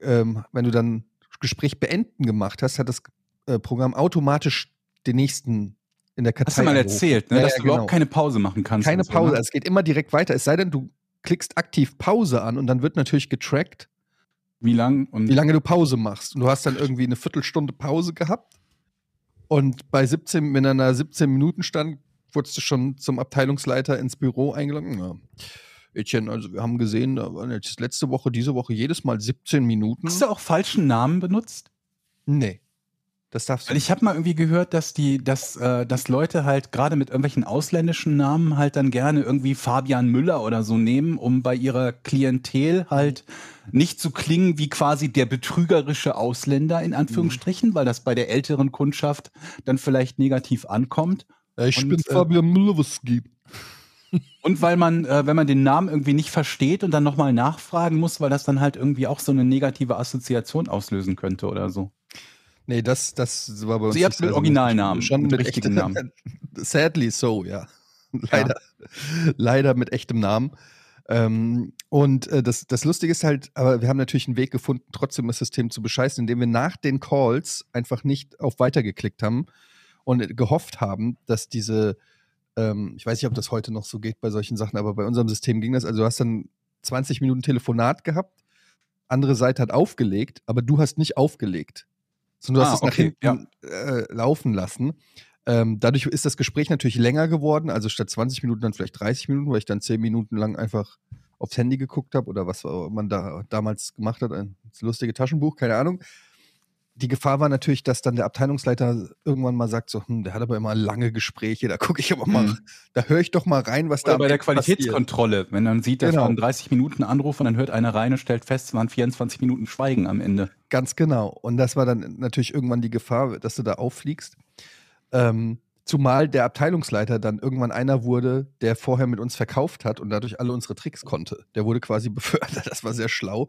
ähm, wenn du dann Gespräch beenden gemacht hast, hat das äh, Programm automatisch den nächsten in der Kartei. Hast du mal erzählt, ne, Ja, dass ja, du genau. überhaupt keine Pause machen kannst. Keine und so, Pause. ne? Es geht immer direkt weiter. Es sei denn, du klickst aktiv Pause an und dann wird natürlich getrackt, Wie lang? Wie lange du Pause machst. Und du hast dann irgendwie eine Viertelstunde Pause gehabt. Und bei 17, wenn er nach 17 Minuten stand, wurdest du schon zum Abteilungsleiter ins Büro eingeladen. Ja. Etienne, also wir haben gesehen, da waren jetzt letzte Woche, diese Woche jedes Mal 17 Minuten. Hast du auch falschen Namen benutzt? Nee. Das darfst du Weil ich habe mal irgendwie gehört, dass die, dass, äh, dass Leute halt gerade mit irgendwelchen ausländischen Namen halt dann gerne irgendwie Fabian Müller oder so nehmen, um bei ihrer Klientel halt nicht zu klingen wie quasi der betrügerische Ausländer in Anführungsstrichen, weil das bei der älteren Kundschaft dann vielleicht negativ ankommt. Ich Und, bin äh, Fabian Müller, was gibt. Und weil man, äh, wenn man den Namen irgendwie nicht versteht und dann nochmal nachfragen muss, weil das dann halt irgendwie auch so eine negative Assoziation auslösen könnte oder so. Nee, das, das war bei uns. Also ihr habt nicht mit. Originalnamen, Schon mit mit richtigen echtem Namen. Sadly so, ja. Leider. Leider mit echtem Namen. Ähm, und äh, das, das Lustige ist halt, aber wir haben natürlich einen Weg gefunden, trotzdem das System zu bescheißen, indem wir nach den Calls einfach nicht auf Weiter geklickt haben und gehofft haben, dass diese, ähm, ich weiß nicht, ob das heute noch so geht bei solchen Sachen, aber bei unserem System ging das. Also du hast dann 20 Minuten Telefonat gehabt, andere Seite hat aufgelegt, aber du hast nicht aufgelegt. Sondern du Ah, hast es nach hinten äh, laufen lassen. Ähm, dadurch ist das Gespräch natürlich länger geworden, also statt 20 Minuten dann vielleicht 30 Minuten, weil ich dann 10 Minuten lang einfach aufs Handy geguckt habe oder was man da damals gemacht hat, ein lustige Taschenbuch, keine Ahnung. Die Gefahr war natürlich, dass dann der Abteilungsleiter irgendwann mal sagt, so, hm, der hat aber immer lange Gespräche, da gucke ich aber mal, Mhm. da höre ich doch mal rein, was da Oder bei am der Ende passiert. Qualitätskontrolle, wenn man sieht, das Genau. waren 30 Minuten Anruf und dann hört einer rein und stellt fest, es waren 24 Minuten Schweigen am Ende. Ganz genau. Und das war dann natürlich irgendwann die Gefahr, dass du da auffliegst. Ähm, zumal der Abteilungsleiter dann irgendwann einer wurde, der vorher mit uns verkauft hat und dadurch alle unsere Tricks konnte. Der wurde quasi befördert. Das war sehr schlau.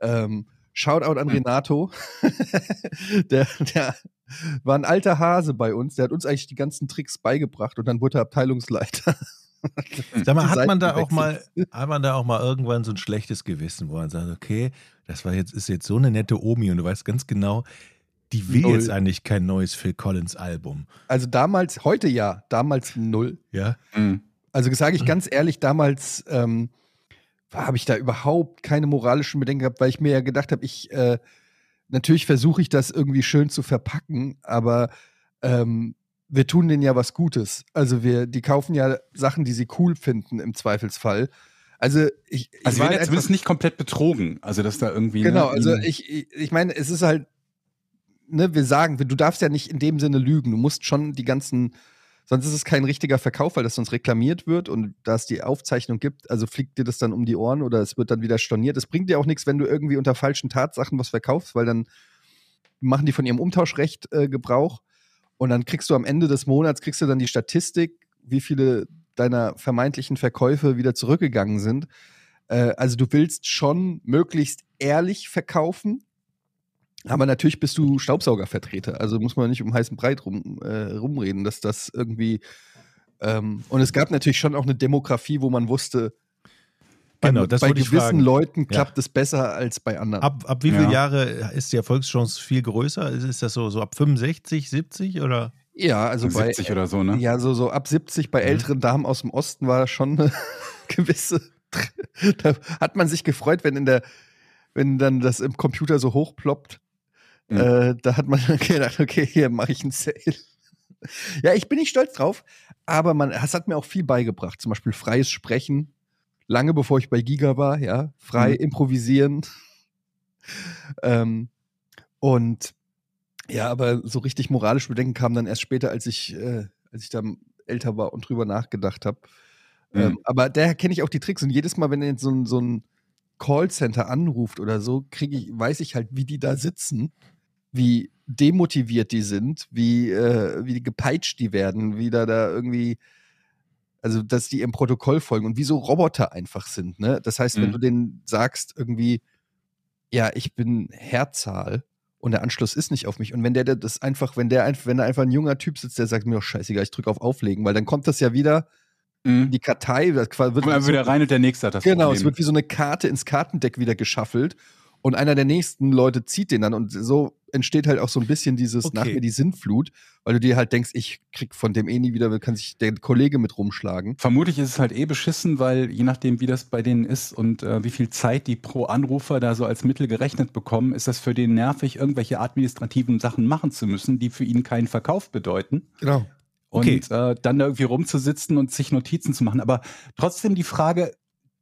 Ähm, Shoutout an Hm. Renato. der, der war ein alter Hase bei uns. Der hat uns eigentlich die ganzen Tricks beigebracht und dann wurde er Abteilungsleiter. Sag mal, hat man da auch mal, hat man da auch mal irgendwann so ein schlechtes Gewissen, wo man sagt, okay, das war jetzt, ist jetzt so eine nette Omi und du weißt ganz genau, die will Null. jetzt eigentlich kein neues Phil Collins Album. Also damals, heute ja, damals null. Ja? Mhm. Also sage ich ganz ehrlich, damals ähm, habe ich da überhaupt keine moralischen Bedenken gehabt, weil ich mir ja gedacht habe, ich äh, natürlich versuche ich das irgendwie schön zu verpacken, aber ähm, wir tun denen ja was Gutes. Also wir, die kaufen ja Sachen, die sie cool finden im Zweifelsfall. Also ich, ich Also wir werden jetzt zumindest nicht komplett betrogen. Also dass da irgendwie. Genau, ne, also ich, ich, ich meine, es ist halt, ne, wir sagen, du darfst ja nicht in dem Sinne lügen. Du musst schon die ganzen, sonst ist es kein richtiger Verkauf, weil das sonst reklamiert wird und da es die Aufzeichnung gibt, also fliegt dir das dann um die Ohren oder es wird dann wieder storniert. Es bringt dir auch nichts, wenn du irgendwie unter falschen Tatsachen was verkaufst, weil dann machen die von ihrem Umtauschrecht äh, Gebrauch und dann kriegst du am Ende des Monats, kriegst du dann die Statistik, wie viele deiner vermeintlichen Verkäufe wieder zurückgegangen sind. Äh, also du willst schon möglichst ehrlich verkaufen, aber natürlich bist du Staubsaugervertreter. Also muss man nicht um heißen Breit rum, äh, rumreden, dass das irgendwie. Ähm, und es gab natürlich schon auch eine Demografie, wo man wusste, Genau, bei, das bei gewissen fragen. Leuten klappt es besser als bei anderen. Ab, ab wie viele Ja. Jahre ist die Erfolgschance viel größer? Ist ist das so, so ab 65, 70 oder? ja, also bei 70 oder so, ne? Ja, so, so ab 70 bei Mhm. älteren Damen aus dem Osten war schon eine gewisse. Da hat man sich gefreut, wenn in der, wenn dann das im Computer so hochploppt. Mhm. Äh, da hat man gedacht, okay, hier mache ich einen Sale. Ja, ich bin nicht stolz drauf, aber man, es hat mir auch viel beigebracht. Zum Beispiel freies Sprechen, lange bevor ich bei Giga war, ja, frei Mhm. improvisieren. ähm, und ja, aber so richtig moralische Bedenken kamen dann erst später, als ich, äh, als ich dann älter war und drüber nachgedacht habe. Mhm. Ähm, aber daher kenne ich auch die Tricks und jedes Mal, wenn jetzt so ein, so ein Callcenter anruft oder so, kriege ich, weiß ich halt, wie die da sitzen, wie demotiviert die sind, wie, äh, wie gepeitscht die werden, wie da da irgendwie, also dass die im Protokoll folgen und wie so Roboter einfach sind. Ne? Das heißt, wenn Mhm. du denen sagst, irgendwie, ja, ich bin Herzzahl und der Anschluss ist nicht auf mich. Und wenn der der das einfach, wenn der einfach, wenn da einfach ein junger Typ sitzt, der sagt mir doch scheißegal, ich drücke auf Auflegen, weil dann kommt das ja wieder Mhm. die Kartei, das wird Kommt so- wieder rein und der nächste hat das Genau, Problem. es wird wie so eine Karte ins Kartendeck wieder geschaffelt. Und einer der nächsten Leute zieht den dann und so entsteht halt auch so ein bisschen dieses Okay. nach mir die Sintflut, weil du dir halt denkst, ich krieg von dem eh nie wieder, kann sich der Kollege mit rumschlagen. Vermutlich ist es halt eh beschissen, weil je nachdem, wie das bei denen ist und äh, wie viel Zeit die pro Anrufer da so als Mittel gerechnet bekommen, ist das für den nervig, irgendwelche administrativen Sachen machen zu müssen, die für ihn keinen Verkauf bedeuten. Genau. Okay. Und äh, dann da irgendwie rumzusitzen und sich Notizen zu machen. Aber trotzdem die Frage,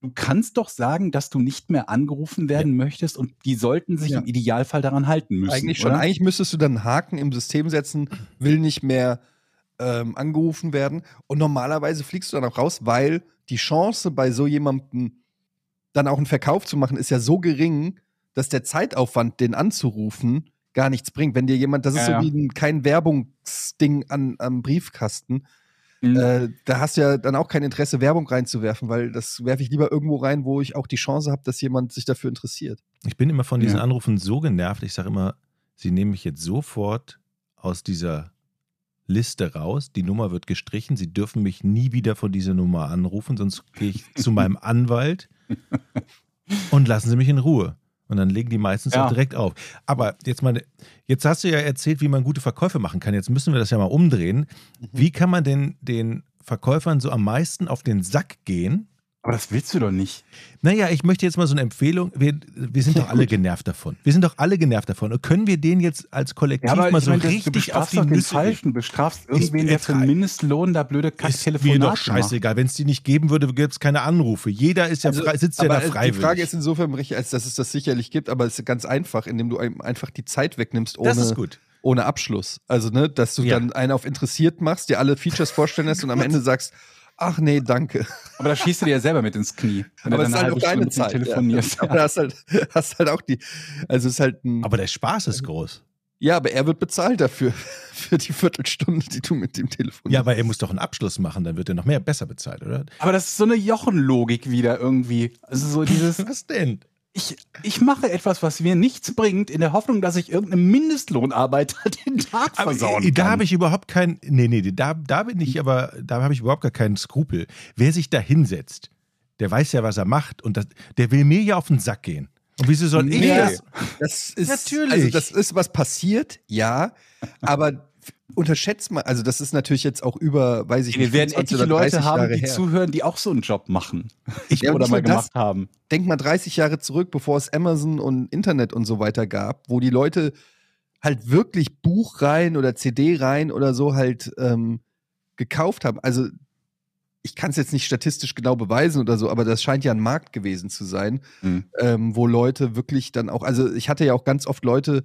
du kannst doch sagen, dass du nicht mehr angerufen werden möchtest und die sollten sich Ja. im Idealfall daran halten müssen. Eigentlich schon. oder? Eigentlich müsstest du dann einen Haken im System setzen, will nicht mehr ähm, angerufen werden. Und normalerweise fliegst du dann auch raus, weil die Chance bei so jemandem dann auch einen Verkauf zu machen, ist ja so gering, dass der Zeitaufwand, den anzurufen, gar nichts bringt. Wenn dir jemand, das ist Ja, so ja. wie ein, kein Werbungsding an, am Briefkasten. Mhm. Äh, da hast du ja dann auch kein Interesse, Werbung reinzuwerfen, weil das werfe ich lieber irgendwo rein, wo ich auch die Chance habe, dass jemand sich dafür interessiert. Ich bin immer von diesen Ja. Anrufen so genervt. Ich sage immer, sie nehmen mich jetzt sofort aus dieser Liste raus. Die Nummer wird gestrichen. Sie dürfen mich nie wieder von dieser Nummer anrufen, sonst gehe ich zu meinem Anwalt und lassen Sie mich in Ruhe. Und dann legen die meistens Ja. auch direkt auf. Aber jetzt mal, jetzt hast du ja erzählt, wie man gute Verkäufe machen kann. Jetzt müssen wir das ja mal umdrehen. Wie kann man denn den Verkäufern so am meisten auf den Sack gehen? Aber das willst du doch nicht. Naja, ich möchte jetzt mal so eine Empfehlung. Wir, wir sind doch alle genervt davon. Wir sind doch alle genervt davon. Und können wir den jetzt als Kollektiv mal so meine, das- du richtig auf bestrafst die doch den Nüsse gehen? Falschen, bestrafst irgendwen, der für egal. einen Mindestlohn da blöde Ist mir Kack-Telefonate doch macht. scheißegal. Wenn es die nicht geben würde, gäbe es keine Anrufe. Jeder ist ja Also, frei, sitzt ja aber da äh, freiwillig. Die Frage ist insofern richtig, als dass es das sicherlich gibt, aber es ist ganz einfach, indem du einem einfach die Zeit wegnimmst das ist ohne, gut. ohne Abschluss. Also, ne, dass du Ja. dann einen auf interessiert machst, dir alle Features vorstellen lässt und am Ende sagst, ach nee, danke. Aber da schießt du dir ja selber mit ins Knie, wenn aber dann ist halt auch Stunde deine Zeit. telefonierst. Ja. Aber da hast halt, hast halt auch die, also es ist halt ein, Aber der Spaß ist groß. ja, aber er wird bezahlt dafür, für die Viertelstunde, die du mit dem telefonierst. Ja, aber er muss doch einen Abschluss machen, dann wird er noch mehr besser bezahlt, oder? Aber das ist so eine Jochen-Logik wieder irgendwie. Also so dieses, Was denn? Ich, ich mache etwas, was mir nichts bringt, in der Hoffnung, dass ich irgendeinem Mindestlohnarbeiter den Tag Aber versauen äh, da kann. habe ich überhaupt kein. Nee, nee, da, da bin ich aber, da habe ich überhaupt gar keinen Skrupel. Wer sich da hinsetzt, der weiß ja, was er macht und das, der will mir ja auf den Sack gehen. Und wieso soll ich Nee. das? Das ist Natürlich. Also das ist was passiert, ja, aber unterschätzt mal, also das ist natürlich jetzt auch über, weiß ich Wir nicht, werden 25 etliche oder 30 Leute haben, Jahre die her. zuhören, die auch so einen Job machen. Ich oder mal nur das, gemacht haben. denk mal 30 Jahre zurück, bevor es Amazon und Internet und so weiter gab, wo die Leute halt wirklich Buchreihen oder CD-Reihen oder so halt ähm, gekauft haben. Also ich kann es jetzt nicht statistisch genau beweisen oder so, aber das scheint ja ein Markt gewesen zu sein, Mhm. ähm, wo Leute wirklich dann auch, also ich hatte ja auch ganz oft Leute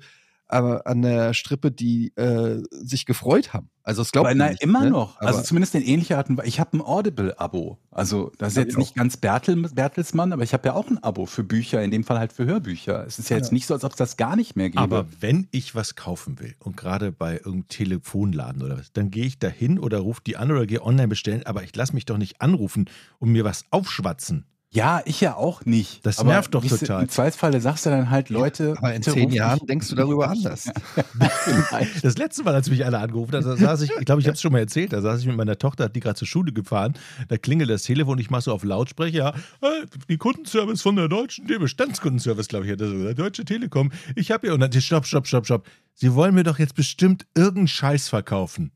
äh, an der Strippe, die äh, sich gefreut haben. Also es glaubt Aber man nein, nicht, immer ne? noch. Also Aber- zumindest in ähnlicher Art und Weise. Ich habe ein Audible-Abo. Also das ist jetzt ich nicht ganz Bertel, Bertelsmann, aber ich habe ja auch ein Abo für Bücher, in dem Fall halt für Hörbücher. Es ist ja jetzt Ja. nicht so, als ob es das gar nicht mehr gäbe. Aber wenn ich was kaufen will und gerade bei irgendeinem Telefonladen oder was, dann gehe ich da hin oder rufe die an oder gehe online bestellen, aber ich lasse mich doch nicht anrufen und mir was aufschwatzen. Ja, ich ja auch nicht. Das aber nervt doch total. Im Zweifelsfall sagst du dann halt Leute. aber in zehn Jahren mich- denkst du darüber anders. Das letzte Mal, als mich alle angerufen hat, da saß ich, ich glaube, ich habe es schon mal erzählt, da saß ich mit meiner Tochter, hat die gerade zur Schule gefahren, da klingelt das Telefon, ich mache so auf Lautsprecher, äh, die Kundenservice von der deutschen, der Bestandskundenservice, glaube ich, hat das so, der Deutsche Telekom, ich habe hier, und dann, stopp, stopp, stopp, stopp, Sie wollen mir doch jetzt bestimmt irgendeinen Scheiß verkaufen.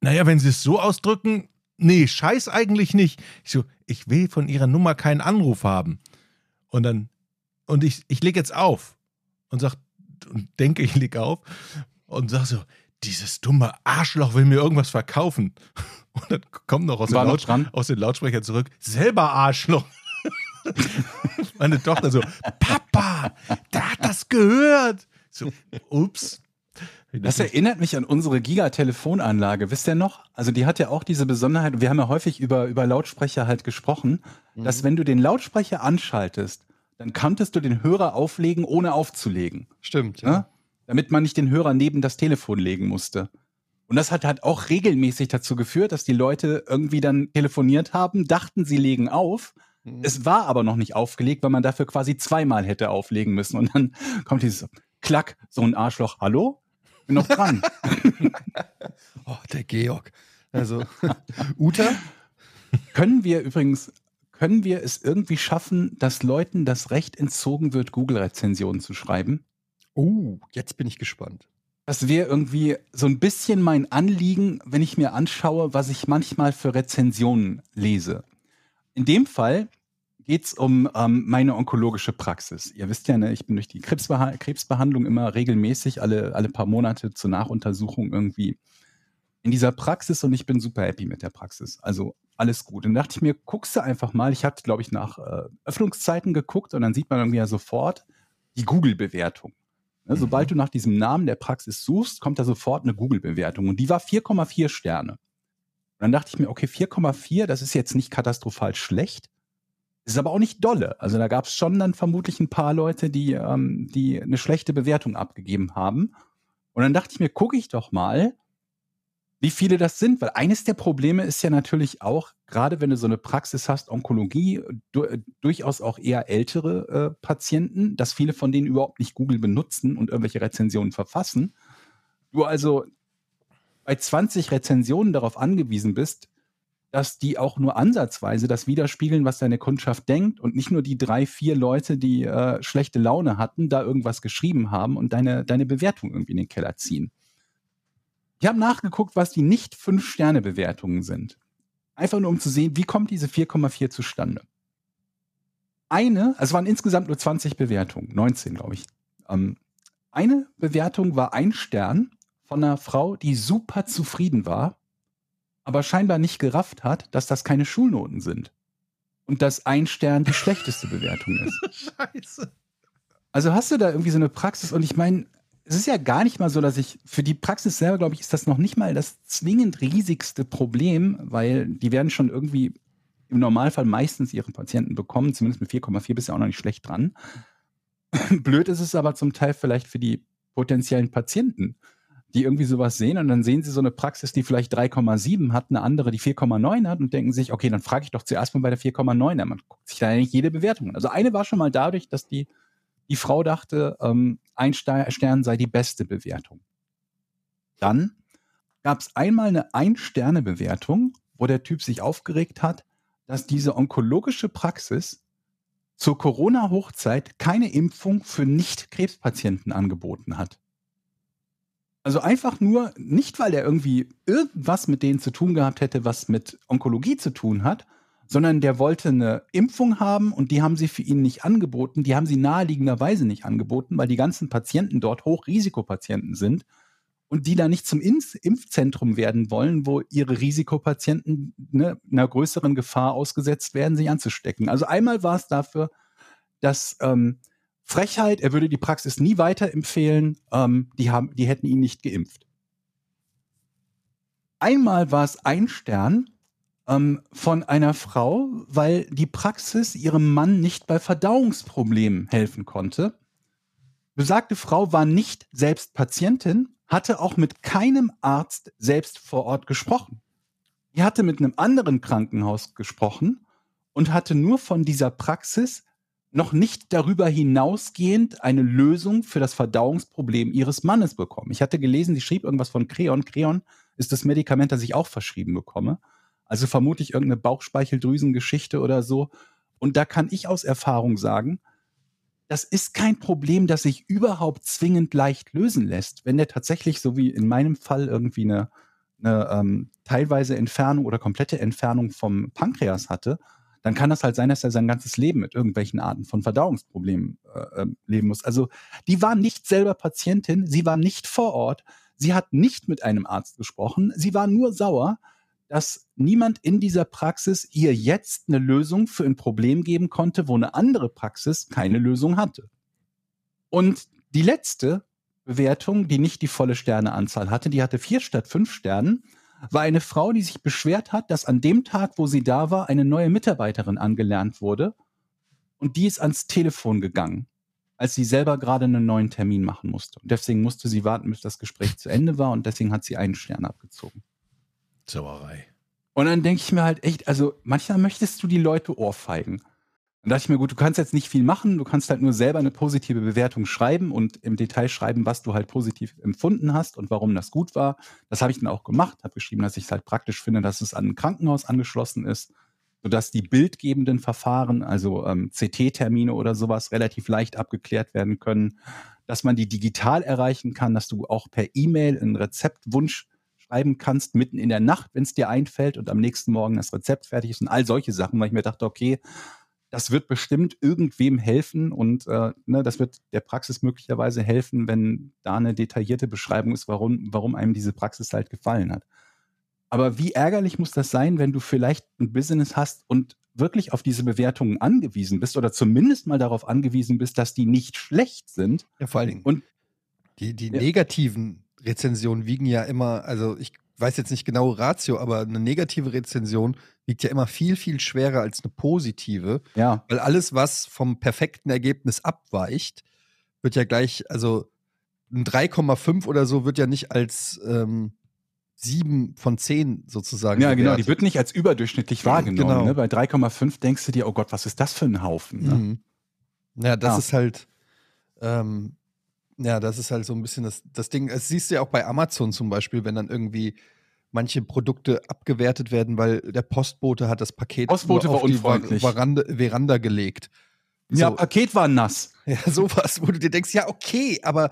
Naja, wenn Sie es so ausdrücken, nee, Scheiß eigentlich nicht. Ich so, ich will von Ihrer Nummer keinen Anruf haben. Und dann, und ich, ich lege jetzt auf und sag, und denke, ich leg auf und sag so, dieses dumme Arschloch will mir irgendwas verkaufen. Und dann kommt noch aus, den, War dran? aus den Lautsprechern zurück, selber Arschloch. Meine Tochter so, Papa, der hat das gehört. So, ups. Das erinnert mich an unsere Giga-Telefonanlage. Wisst ihr noch? Also die hat ja auch diese Besonderheit, wir haben ja häufig über, über Lautsprecher halt gesprochen, Mhm. dass wenn du den Lautsprecher anschaltest, dann konntest du den Hörer auflegen, ohne aufzulegen. Stimmt, Ja? Damit man nicht den Hörer neben das Telefon legen musste. Und das hat halt auch regelmäßig dazu geführt, dass die Leute irgendwie dann telefoniert haben, dachten, sie legen auf. Mhm. Es war aber noch nicht aufgelegt, weil man dafür quasi zweimal hätte auflegen müssen. Und dann kommt dieses Klack, so ein Arschloch, hallo? Bin noch dran. Oh, der Georg. Also, Uta? können wir übrigens, können wir es irgendwie schaffen, dass Leuten das Recht entzogen wird, Google-Rezensionen zu schreiben? Oh, jetzt bin ich gespannt. Das wäre irgendwie so ein bisschen mein Anliegen, wenn ich mir anschaue, was ich manchmal für Rezensionen lese. In dem Fall geht es um ähm, meine onkologische Praxis. Ihr wisst ja, ne, ich bin durch die Krebsbeha Krebsbehandlung immer regelmäßig alle, alle paar Monate zur Nachuntersuchung irgendwie in dieser Praxis und ich bin super happy mit der Praxis. Also alles gut. Und dann dachte ich mir, guckst du einfach mal. Ich hatte, glaube ich, nach äh, Öffnungszeiten geguckt und dann sieht man irgendwie ja sofort die Google-Bewertung. Ne, mhm. Sobald du nach diesem Namen der Praxis suchst, kommt da sofort eine Google-Bewertung und die war 4,4 Sterne. Und dann dachte ich mir, okay, 4,4, das ist jetzt nicht katastrophal schlecht, ist aber auch nicht dolle. Also da gab es schon dann vermutlich ein paar Leute, die, ähm, die eine schlechte Bewertung abgegeben haben. Und dann dachte ich mir, gucke ich doch mal, wie viele das sind, weil eines der Probleme ist ja natürlich auch, gerade wenn du so eine Praxis hast, Onkologie, du, durchaus auch eher ältere äh, Patienten, dass viele von denen überhaupt nicht Google benutzen und irgendwelche Rezensionen verfassen. Du also bei 20 Rezensionen darauf angewiesen bist, dass die auch nur ansatzweise das widerspiegeln, was deine Kundschaft denkt und nicht nur die drei, vier Leute, die äh, schlechte Laune hatten, da irgendwas geschrieben haben und deine, deine Bewertung irgendwie in den Keller ziehen. Ich habe nachgeguckt, was die nicht 5-Sterne-Bewertungen sind. Einfach nur um zu sehen, wie kommt diese 4,4 zustande. Eine, also es waren insgesamt nur 20 Bewertungen, 19 glaube ich. Ähm, eine Bewertung war ein Stern von einer Frau, die super zufrieden war, aber scheinbar nicht gerafft hat, dass das keine Schulnoten sind. Und dass ein Stern die schlechteste Bewertung ist. Scheiße. Also hast du da irgendwie so eine Praxis und ich meine, es ist ja gar nicht mal so, dass ich für die Praxis selber, glaube ich, ist das noch nicht mal das zwingend riesigste Problem, weil die werden schon irgendwie im Normalfall meistens ihre Patienten bekommen, zumindest mit 4,4 bist du auch noch nicht schlecht dran. Blöd ist es aber zum Teil vielleicht für die potenziellen Patienten, die irgendwie sowas sehen und dann sehen sie so eine Praxis, die vielleicht 3,7 hat, eine andere, die 4,9 hat und denken sich, okay, dann frage ich doch zuerst mal bei der 4,9 Man guckt sich da nicht jede Bewertung an. Also eine war schon mal dadurch, dass die die Frau dachte, ähm, ein Stern sei die beste Bewertung. Dann gab es einmal eine Ein-Sterne-Bewertung, wo der Typ sich aufgeregt hat, dass diese onkologische Praxis zur Corona-Hochzeit keine Impfung für Nicht-Krebspatienten angeboten hat. Also einfach nur, nicht weil er irgendwie irgendwas mit denen zu tun gehabt hätte, was mit Onkologie zu tun hat, sondern der wollte eine Impfung haben und die haben sie für ihn nicht angeboten. Die haben sie naheliegenderweise nicht angeboten, weil die ganzen Patienten dort Hochrisikopatienten sind und die da nicht zum Impfzentrum werden wollen, wo ihre Risikopatienten ne, einer größeren Gefahr ausgesetzt werden, sich anzustecken. Also einmal war es dafür, dass ähm, Frechheit, er würde die Praxis nie weiterempfehlen, ähm, die, haben, die hätten ihn nicht geimpft. Einmal war es ein Stern, ähm, von einer Frau, weil die Praxis ihrem Mann nicht bei Verdauungsproblemen helfen konnte. Besagte Frau war nicht selbst Patientin, hatte auch mit keinem Arzt selbst vor Ort gesprochen. Die hatte mit einem anderen Krankenhaus gesprochen und hatte nur von dieser Praxis noch nicht darüber hinausgehend eine Lösung für das Verdauungsproblem ihres Mannes bekommen. Ich hatte gelesen, sie schrieb irgendwas von Creon. Creon ist das Medikament, das ich auch verschrieben bekomme. Also vermutlich irgendeine Bauchspeicheldrüsengeschichte oder so. Und da kann ich aus Erfahrung sagen, das ist kein Problem, das sich überhaupt zwingend leicht lösen lässt. Wenn der tatsächlich, so wie in meinem Fall, irgendwie eine, eine ähm, teilweise Entfernung oder komplette Entfernung vom Pankreas hatte, dann kann das halt sein, dass er sein ganzes Leben mit irgendwelchen Arten von Verdauungsproblemen äh, ähm, leben muss. Also die war nicht selber Patientin, sie war nicht vor Ort, sie hat nicht mit einem Arzt gesprochen, sie war nur sauer, dass niemand in dieser Praxis ihr jetzt eine Lösung für ein Problem geben konnte, wo eine andere Praxis keine Lösung hatte. Und die letzte Bewertung, die nicht die volle Sterneanzahl hatte, die hatte vier statt fünf Sternen, war eine Frau, die sich beschwert hat, dass an dem Tag, wo sie da war, eine neue Mitarbeiterin angelernt wurde und die ist ans Telefon gegangen, als sie selber gerade einen neuen Termin machen musste. Und deswegen musste sie warten, bis das Gespräch zu Ende war und deswegen hat sie einen Stern abgezogen. Sauerei. Und dann denke ich mir halt echt, also manchmal möchtest du die Leute ohrfeigen. Dann dachte ich mir, gut, du kannst jetzt nicht viel machen, du kannst halt nur selber eine positive Bewertung schreiben und im Detail schreiben, was du halt positiv empfunden hast und warum das gut war. Das habe ich dann auch gemacht, habe geschrieben, dass ich es halt praktisch finde, dass es an ein Krankenhaus angeschlossen ist. sodass die bildgebenden Verfahren, also ähm, CT-Termine oder sowas, relativ leicht abgeklärt werden können, dass man die digital erreichen kann, dass du auch per E-Mail einen Rezeptwunsch schreiben kannst, mitten in der Nacht, wenn es dir einfällt und am nächsten Morgen das Rezept fertig ist und all solche Sachen, weil ich mir dachte, okay, das wird bestimmt irgendwem helfen und äh, ne, das wird der Praxis möglicherweise helfen, wenn da eine detaillierte Beschreibung ist, warum, warum einem diese Praxis halt gefallen hat. Aber wie ärgerlich muss das sein, wenn du vielleicht ein Business hast und wirklich auf diese Bewertungen angewiesen bist oder zumindest mal darauf angewiesen bist, dass die nicht schlecht sind. Ja, vor allen Dingen. Und die, die Ja. negativen Rezensionen wiegen ja immer, also ich weiß jetzt nicht genau Ratio, aber eine negative Rezension wiegt ja immer viel, viel schwerer als eine positive. ja, Weil alles, was vom perfekten Ergebnis abweicht, wird ja gleich, also ein 3,5 oder so wird ja nicht als ähm, 7 von 10 sozusagen. ja, genau, die bewertet. wird nicht als überdurchschnittlich wahrgenommen. Genau. Ne? Bei 3,5 denkst du dir, oh Gott, was ist das für ein Haufen? Ne? Mhm. Ja, das Ja. ist halt, ähm, ja, das ist halt so ein bisschen das, das Ding. Das siehst du ja auch bei Amazon zum Beispiel, wenn dann irgendwie manche Produkte abgewertet werden, weil der Postbote hat das Paket Postbote auf die. Veranda, Veranda gelegt. Ja, So. Paket war nass. Ja, sowas, wo du dir denkst, ja, okay, aber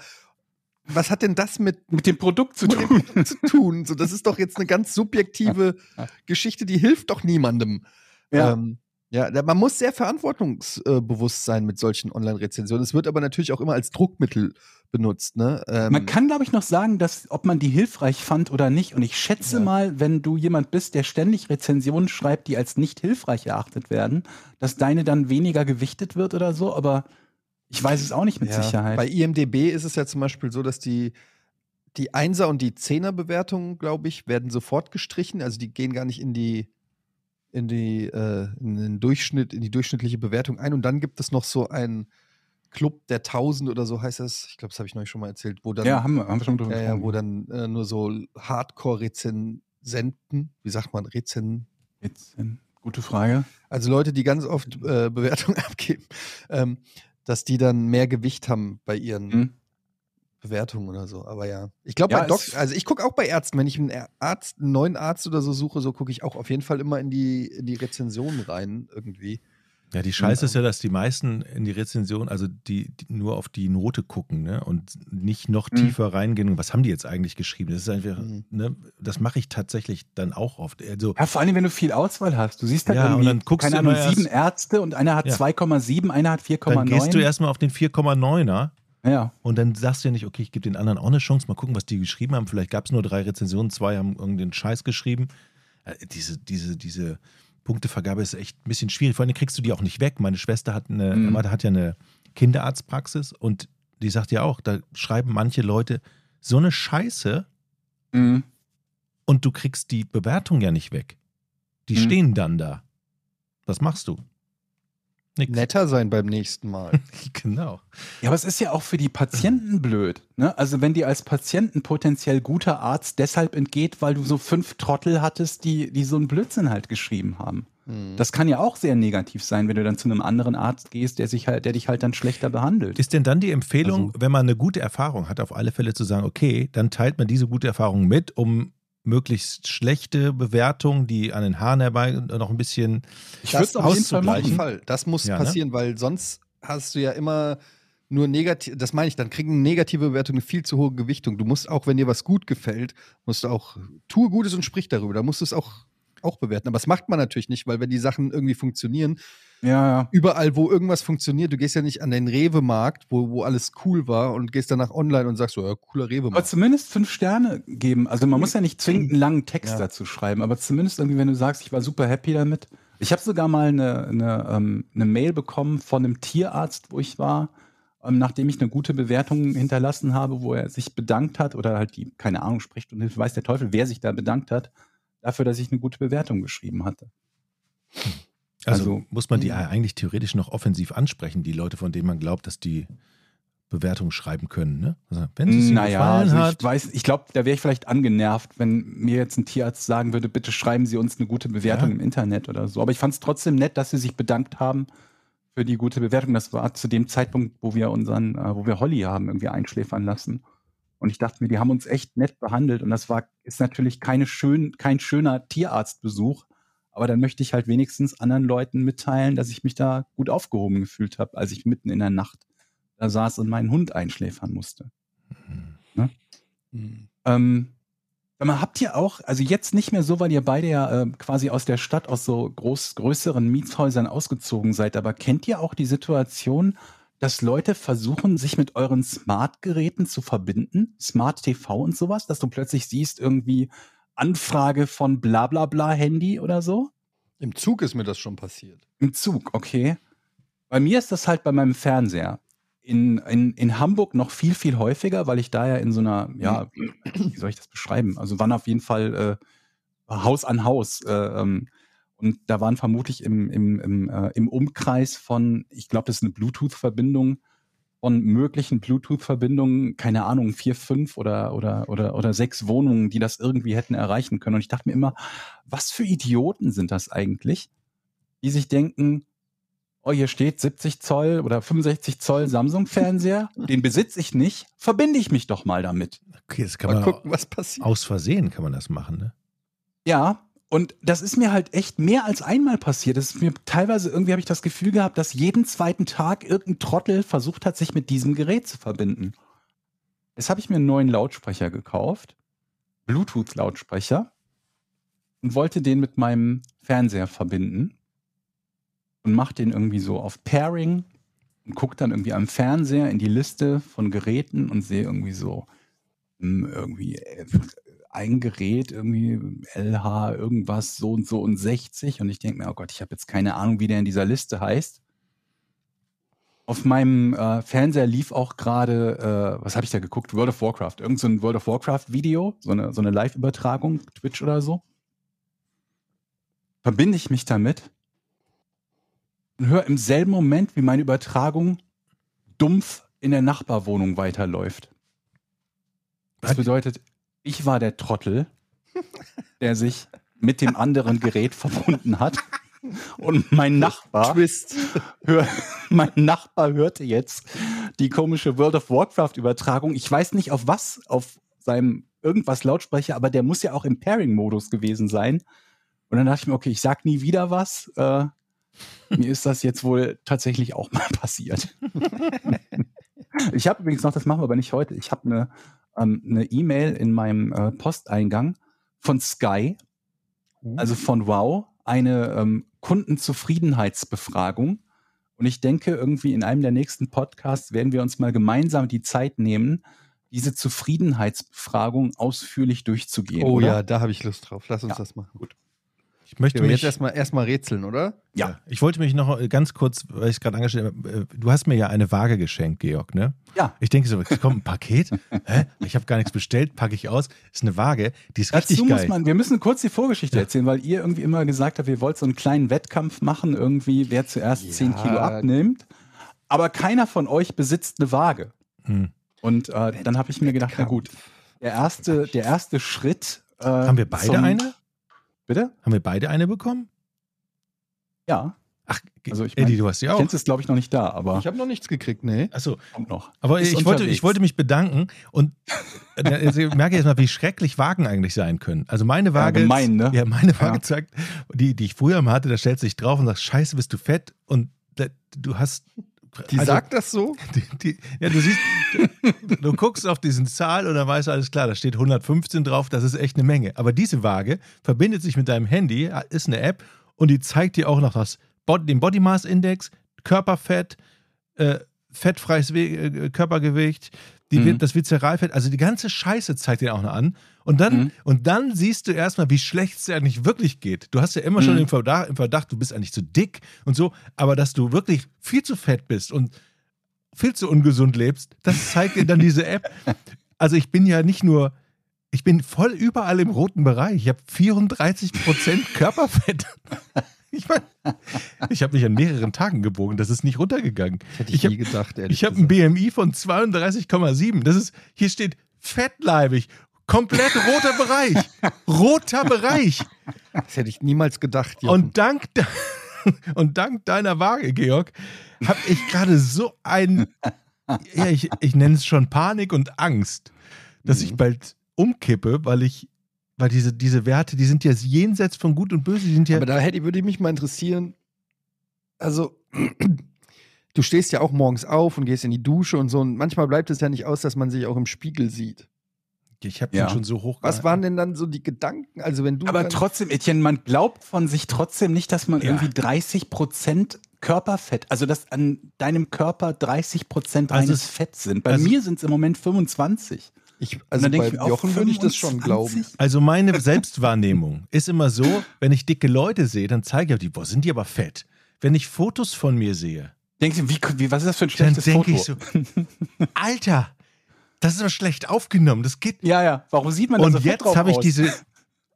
was hat denn das mit Mit dem Produkt zu tun. Produkt zu tun? So, das ist doch jetzt eine ganz subjektive Ja. Geschichte, die hilft doch niemandem. Ja. Ähm, ja, man muss sehr verantwortungsbewusst sein mit solchen Online-Rezensionen. Es wird aber natürlich auch immer als Druckmittel benutzt. Ne? Ähm, Man kann, glaube ich, noch sagen, dass, ob man die hilfreich fand oder nicht. Und ich schätze Ja. mal, wenn du jemand bist, der ständig Rezensionen schreibt, die als nicht hilfreich erachtet werden, dass deine dann weniger gewichtet wird oder so. Aber ich weiß es auch nicht mit ja, Sicherheit. Bei IMDB ist es ja zum Beispiel so, dass die, die Einser- und die Zehner-Bewertungen, glaube ich, werden sofort gestrichen. Also die gehen gar nicht in die in die äh, in den Durchschnitt, in die durchschnittliche Bewertung ein. Und dann gibt es noch so einen Club der Tausend oder so heißt das. Ich glaube, das habe ich neulich schon mal erzählt, wo dann ja, haben wir, haben wir schon drüber ja, wo dann äh, nur so Hardcore-Rezensenten, wie sagt man, Rezen, ähm, gute Frage. also Leute, die ganz oft äh, Bewertungen abgeben, ähm, dass die dann mehr Gewicht haben bei ihren Hm. Bewertungen oder so. Aber ja, ich glaube Ja, bei Doc, also ich gucke auch bei Ärzten, wenn ich einen Arzt, einen neuen Arzt oder so suche, so gucke ich auch auf jeden Fall immer in die, in die Rezensionen rein irgendwie. Ja, die Scheiße ist ja, dass die meisten in die Rezension, also die, die nur auf die Note gucken, ne? Und nicht noch Mhm. tiefer reingehen. Und was haben die jetzt eigentlich geschrieben? Das ist einfach, Mhm. ne? Das mache ich tatsächlich dann auch oft. Also, Ja, vor allem, wenn du viel Auswahl hast. Du siehst halt Ja, und irgendwie, dann guckst keine du Ahnung, sieben Ärzte und einer hat Ja. 2,7, einer hat 4,9. dann gehst du erstmal auf den 4,9er ja. und dann sagst du ja nicht, okay, ich gebe den anderen auch eine Chance, mal gucken, was die geschrieben haben. Vielleicht gab es nur drei Rezensionen, zwei haben irgendeinen Scheiß geschrieben. Äh, Diese, diese, diese Punktevergabe ist echt ein bisschen schwierig. Vor allem kriegst du die auch nicht weg. Meine Schwester hat eine, Mhm. Hat ja eine Kinderarztpraxis und die sagt ja auch, da schreiben manche Leute so eine Scheiße Mhm. und du kriegst die Bewertung ja nicht weg. Die Mhm. stehen dann da. Was machst du? Nix. Netter sein beim nächsten Mal. Genau. Ja, aber es ist ja auch für die Patienten blöd. Ne? Also wenn dir als Patienten potenziell guter Arzt deshalb entgeht, weil du so fünf Trottel hattest, die, die so einen Blödsinn halt geschrieben haben. Hm. Das kann ja auch sehr negativ sein, wenn du dann zu einem anderen Arzt gehst, der sich halt, der dich halt dann schlechter behandelt. Ist denn dann die Empfehlung, Also- wenn man eine gute Erfahrung hat, auf alle Fälle zu sagen, okay, dann teilt man diese gute Erfahrung mit, um möglichst schlechte Bewertungen, die an den Haaren herbei noch ein bisschen Ich Das würd's auf jeden Fall machen. Fall. Das muss Ja, ne? passieren, weil sonst hast du ja immer nur negativ, das meine ich, dann kriegen negative Bewertungen eine viel zu hohe Gewichtung. Du musst auch, wenn dir was gut gefällt, musst du auch, tue Gutes und sprich darüber. Da musst du es auch, auch bewerten. Aber das macht man natürlich nicht, weil wenn die Sachen irgendwie funktionieren, Ja, ja. überall, wo irgendwas funktioniert, du gehst ja nicht an den Rewe-Markt, wo, wo alles cool war und gehst danach online und sagst so, ja, cooler Aber Rewe-Markt. zumindest fünf Sterne geben. Also man muss ja nicht zwingend einen langen Text Ja. dazu schreiben, aber zumindest irgendwie, wenn du sagst, ich war super happy damit. Ich habe sogar mal eine, eine, ähm, eine Mail bekommen von einem Tierarzt, wo ich war, ähm, nachdem ich eine gute Bewertung hinterlassen habe, wo er sich bedankt hat oder halt die, keine Ahnung, spricht und weiß der Teufel, wer sich da bedankt hat, dafür, dass ich eine gute Bewertung geschrieben hatte. Also, Also- muss man die Mhm. eigentlich theoretisch noch offensiv ansprechen, die Leute, von denen man glaubt, dass die Bewertungen schreiben können. Ne? Also, wenn es Naja, gefallen also hat, ich weiß, ich glaube, da wäre ich vielleicht angenervt, wenn mir jetzt ein Tierarzt sagen würde, bitte schreiben Sie uns eine gute Bewertung Ja. im Internet oder so. Aber ich fand es trotzdem nett, dass Sie sich bedankt haben für die gute Bewertung. Das war zu dem Zeitpunkt, wo wir unseren, äh, wo wir Holly haben irgendwie einschläfern lassen. Und ich dachte mir, die haben uns echt nett behandelt. Und das war, ist natürlich keine schön, kein schöner Tierarztbesuch. Aber dann möchte ich halt wenigstens anderen Leuten mitteilen, dass ich mich da gut aufgehoben gefühlt habe, als ich mitten in der Nacht da saß und meinen Hund einschläfern musste. Ne? Hm. Ähm, mal, habt ihr auch, also jetzt nicht mehr so, weil ihr beide ja äh, quasi aus der Stadt, aus so groß, größeren Mietshäusern ausgezogen seid, aber kennt ihr auch die Situation, dass Leute versuchen, sich mit euren Smart-Geräten zu verbinden, Smart TV und sowas, dass du plötzlich siehst, irgendwie Anfrage von blablabla bla bla Handy oder so? Im Zug ist mir das schon passiert. Im Zug, okay. Bei mir ist das halt bei meinem Fernseher. In, in, in Hamburg noch viel, viel häufiger, weil ich da ja in so einer, ja, wie soll ich das beschreiben? Also waren auf jeden Fall äh, Haus an Haus. Äh, ähm, und da waren vermutlich im, im, im, äh, im Umkreis von, ich glaube, das ist eine Bluetooth-Verbindung, von möglichen Bluetooth-Verbindungen, keine Ahnung, vier, fünf oder, oder, oder, oder sechs Wohnungen, die das irgendwie hätten erreichen können. Und ich dachte mir immer, was für Idioten sind das eigentlich, die sich denken, oh, hier steht 70 Zoll oder 65 Zoll Samsung-Fernseher, den besitze ich nicht, verbinde ich mich doch mal damit. Okay, das kann Mal man gucken, was passiert. aus Versehen kann man das machen, ne? Ja, und das ist mir halt echt mehr als einmal passiert. Das ist mir teilweise irgendwie habe ich das Gefühl gehabt, dass jeden zweiten Tag irgendein Trottel versucht hat, sich mit diesem Gerät zu verbinden. Jetzt habe ich mir einen neuen Lautsprecher gekauft, Bluetooth-Lautsprecher, und wollte den mit meinem Fernseher verbinden und mache den irgendwie so auf Pairing und gucke dann irgendwie am Fernseher in die Liste von Geräten und sehe irgendwie so hm, irgendwie äh, ein Gerät, irgendwie LH, irgendwas, so und so und 60. Und ich denke mir, oh Gott, ich habe jetzt keine Ahnung, wie der in dieser Liste heißt. Auf meinem äh, Fernseher lief auch gerade, äh, was habe ich da geguckt? World of Warcraft. Irgend so ein World of Warcraft-Video, so eine, so eine Live-Übertragung, Twitch oder so. Verbinde ich mich damit und höre im selben Moment, wie meine Übertragung dumpf in der Nachbarwohnung weiterläuft. Das Was? bedeutet, ich war der Trottel, der sich mit dem anderen Gerät verbunden hat. Und mein Nachbar, Twist. hör, mein Nachbar hörte jetzt die komische World of Warcraft Übertragung. Ich weiß nicht auf was, auf seinem irgendwas Lautsprecher, aber der muss ja auch im Pairing-Modus gewesen sein. Und dann dachte ich mir, okay, ich sag nie wieder was. Äh, mir ist das jetzt wohl tatsächlich auch mal passiert. ich habe übrigens noch, das machen wir aber nicht heute, ich habe eine ähm, eine E-Mail in meinem äh, Posteingang von Sky, also von Wow, eine ähm, Kundenzufriedenheitsbefragung. Und ich denke, irgendwie in einem der nächsten Podcasts werden wir uns mal gemeinsam die Zeit nehmen, diese Zufriedenheitsbefragung ausführlich durchzugehen. Oh oder? ja, da habe ich Lust drauf. Lass uns Ja. das machen. Gut. Ich möchte mich jetzt erstmal erstmal rätseln, oder? Ja. Ich wollte mich noch ganz kurz, weil ich es gerade angestellt habe, äh, du hast mir ja eine Waage geschenkt, Georg, ne? Ja. Ich denke so, es kommt ein Paket, hä? Ich habe gar nichts bestellt, packe ich aus. Ist eine Waage, die ist Dazu richtig muss geil. man, wir müssen kurz die Vorgeschichte Ja. erzählen, weil ihr irgendwie immer gesagt habt, ihr wollt so einen kleinen Wettkampf machen, irgendwie, wer zuerst Ja. 10 Kilo abnimmt. Aber keiner von euch besitzt eine Waage. Hm. Und äh, dann habe ich mir gedacht, na gut, der erste, der erste Schritt. Äh, Haben wir beide eine? Bitte? Haben wir beide eine bekommen? Ja. Ach, Also ich Eddie, mein, du hast die auch. Jens ist, glaube ich, noch nicht da, aber Ich habe noch nichts gekriegt, nee. Achso, kommt noch. aber Ist ich wollte, ich wollte mich bedanken und äh, also ich merke jetzt mal, wie schrecklich Wagen eigentlich sein können. Also meine Waage, gemein, ne? ja, meine Waage Ja. zeigt, die, die ich früher mal hatte, da stellst du dich drauf und sagst, scheiße, bist du fett und da, du hast Die also- sagt das so? Die, die, ja, du siehst, du, du guckst auf diesen Zahl und dann weißt du alles klar, da steht 115 drauf, das ist echt eine Menge. Aber diese Waage verbindet sich mit deinem Handy, ist eine App und die zeigt dir auch noch das, den Body Mass Index, Körperfett, äh, fettfreies We äh, Körpergewicht, die, Mhm. Das Viszeralfett, also die ganze Scheiße zeigt dir auch noch an. Und dann, Mhm. und dann siehst du erstmal, wie schlecht es dir eigentlich wirklich geht. Du hast ja immer schon Mhm. im Verdacht, im Verdacht, du bist eigentlich zu dick und so, aber dass du wirklich viel zu fett bist und viel zu ungesund lebst, das zeigt dir dann diese App. Also ich bin ja nicht nur, ich bin voll überall im roten Bereich. Ich habe 34% Körperfett. Ich meine, ich habe mich an mehreren Tagen gebogen, das ist nicht runtergegangen. Hätte Ich ich, hab- nie gedacht, ehrlich Ich habe ein. BMI von 32,7. Das ist, hier steht fettleibig. Komplett roter Bereich. Roter Bereich. Das hätte ich niemals gedacht, Jochen. Und dank, und dank deiner Waage, Georg, habe ich gerade so ein, ja, ich, ich nenne es schon Panik und Angst, dass ich Mhm. bald umkippe, weil ich Weil diese, diese Werte, die sind ja jenseits von Gut und Böse, die sind ja. Aber da hätte, würde mich mal interessieren, also du stehst ja auch morgens auf und gehst in die Dusche und so und manchmal bleibt es ja nicht aus, dass man sich auch im Spiegel sieht. Ich habe Ja. den schon so hoch Was waren denn dann so die Gedanken? Also wenn du Aber dann, trotzdem, Etienne, man glaubt von sich trotzdem nicht, dass man Ja. irgendwie 30 Prozent Körperfett, also dass an deinem Körper 30 Prozent Also reines es- Fett sind. Bei also- mir sind es im Moment 25. ich, also dann bei ich Jochen würde ich das schon 25? glauben. Also meine Selbstwahrnehmung ist immer so, wenn ich dicke Leute sehe, dann zeige ich auf die, boah, sind die aber fett. Wenn ich Fotos von mir sehe, Denkst du, wie, wie, was ist das für ein dann schlechtes denke Foto? ich so, Alter, das ist aber schlecht aufgenommen, das geht ja, ja, warum sieht man da so Und jetzt habe ich diese,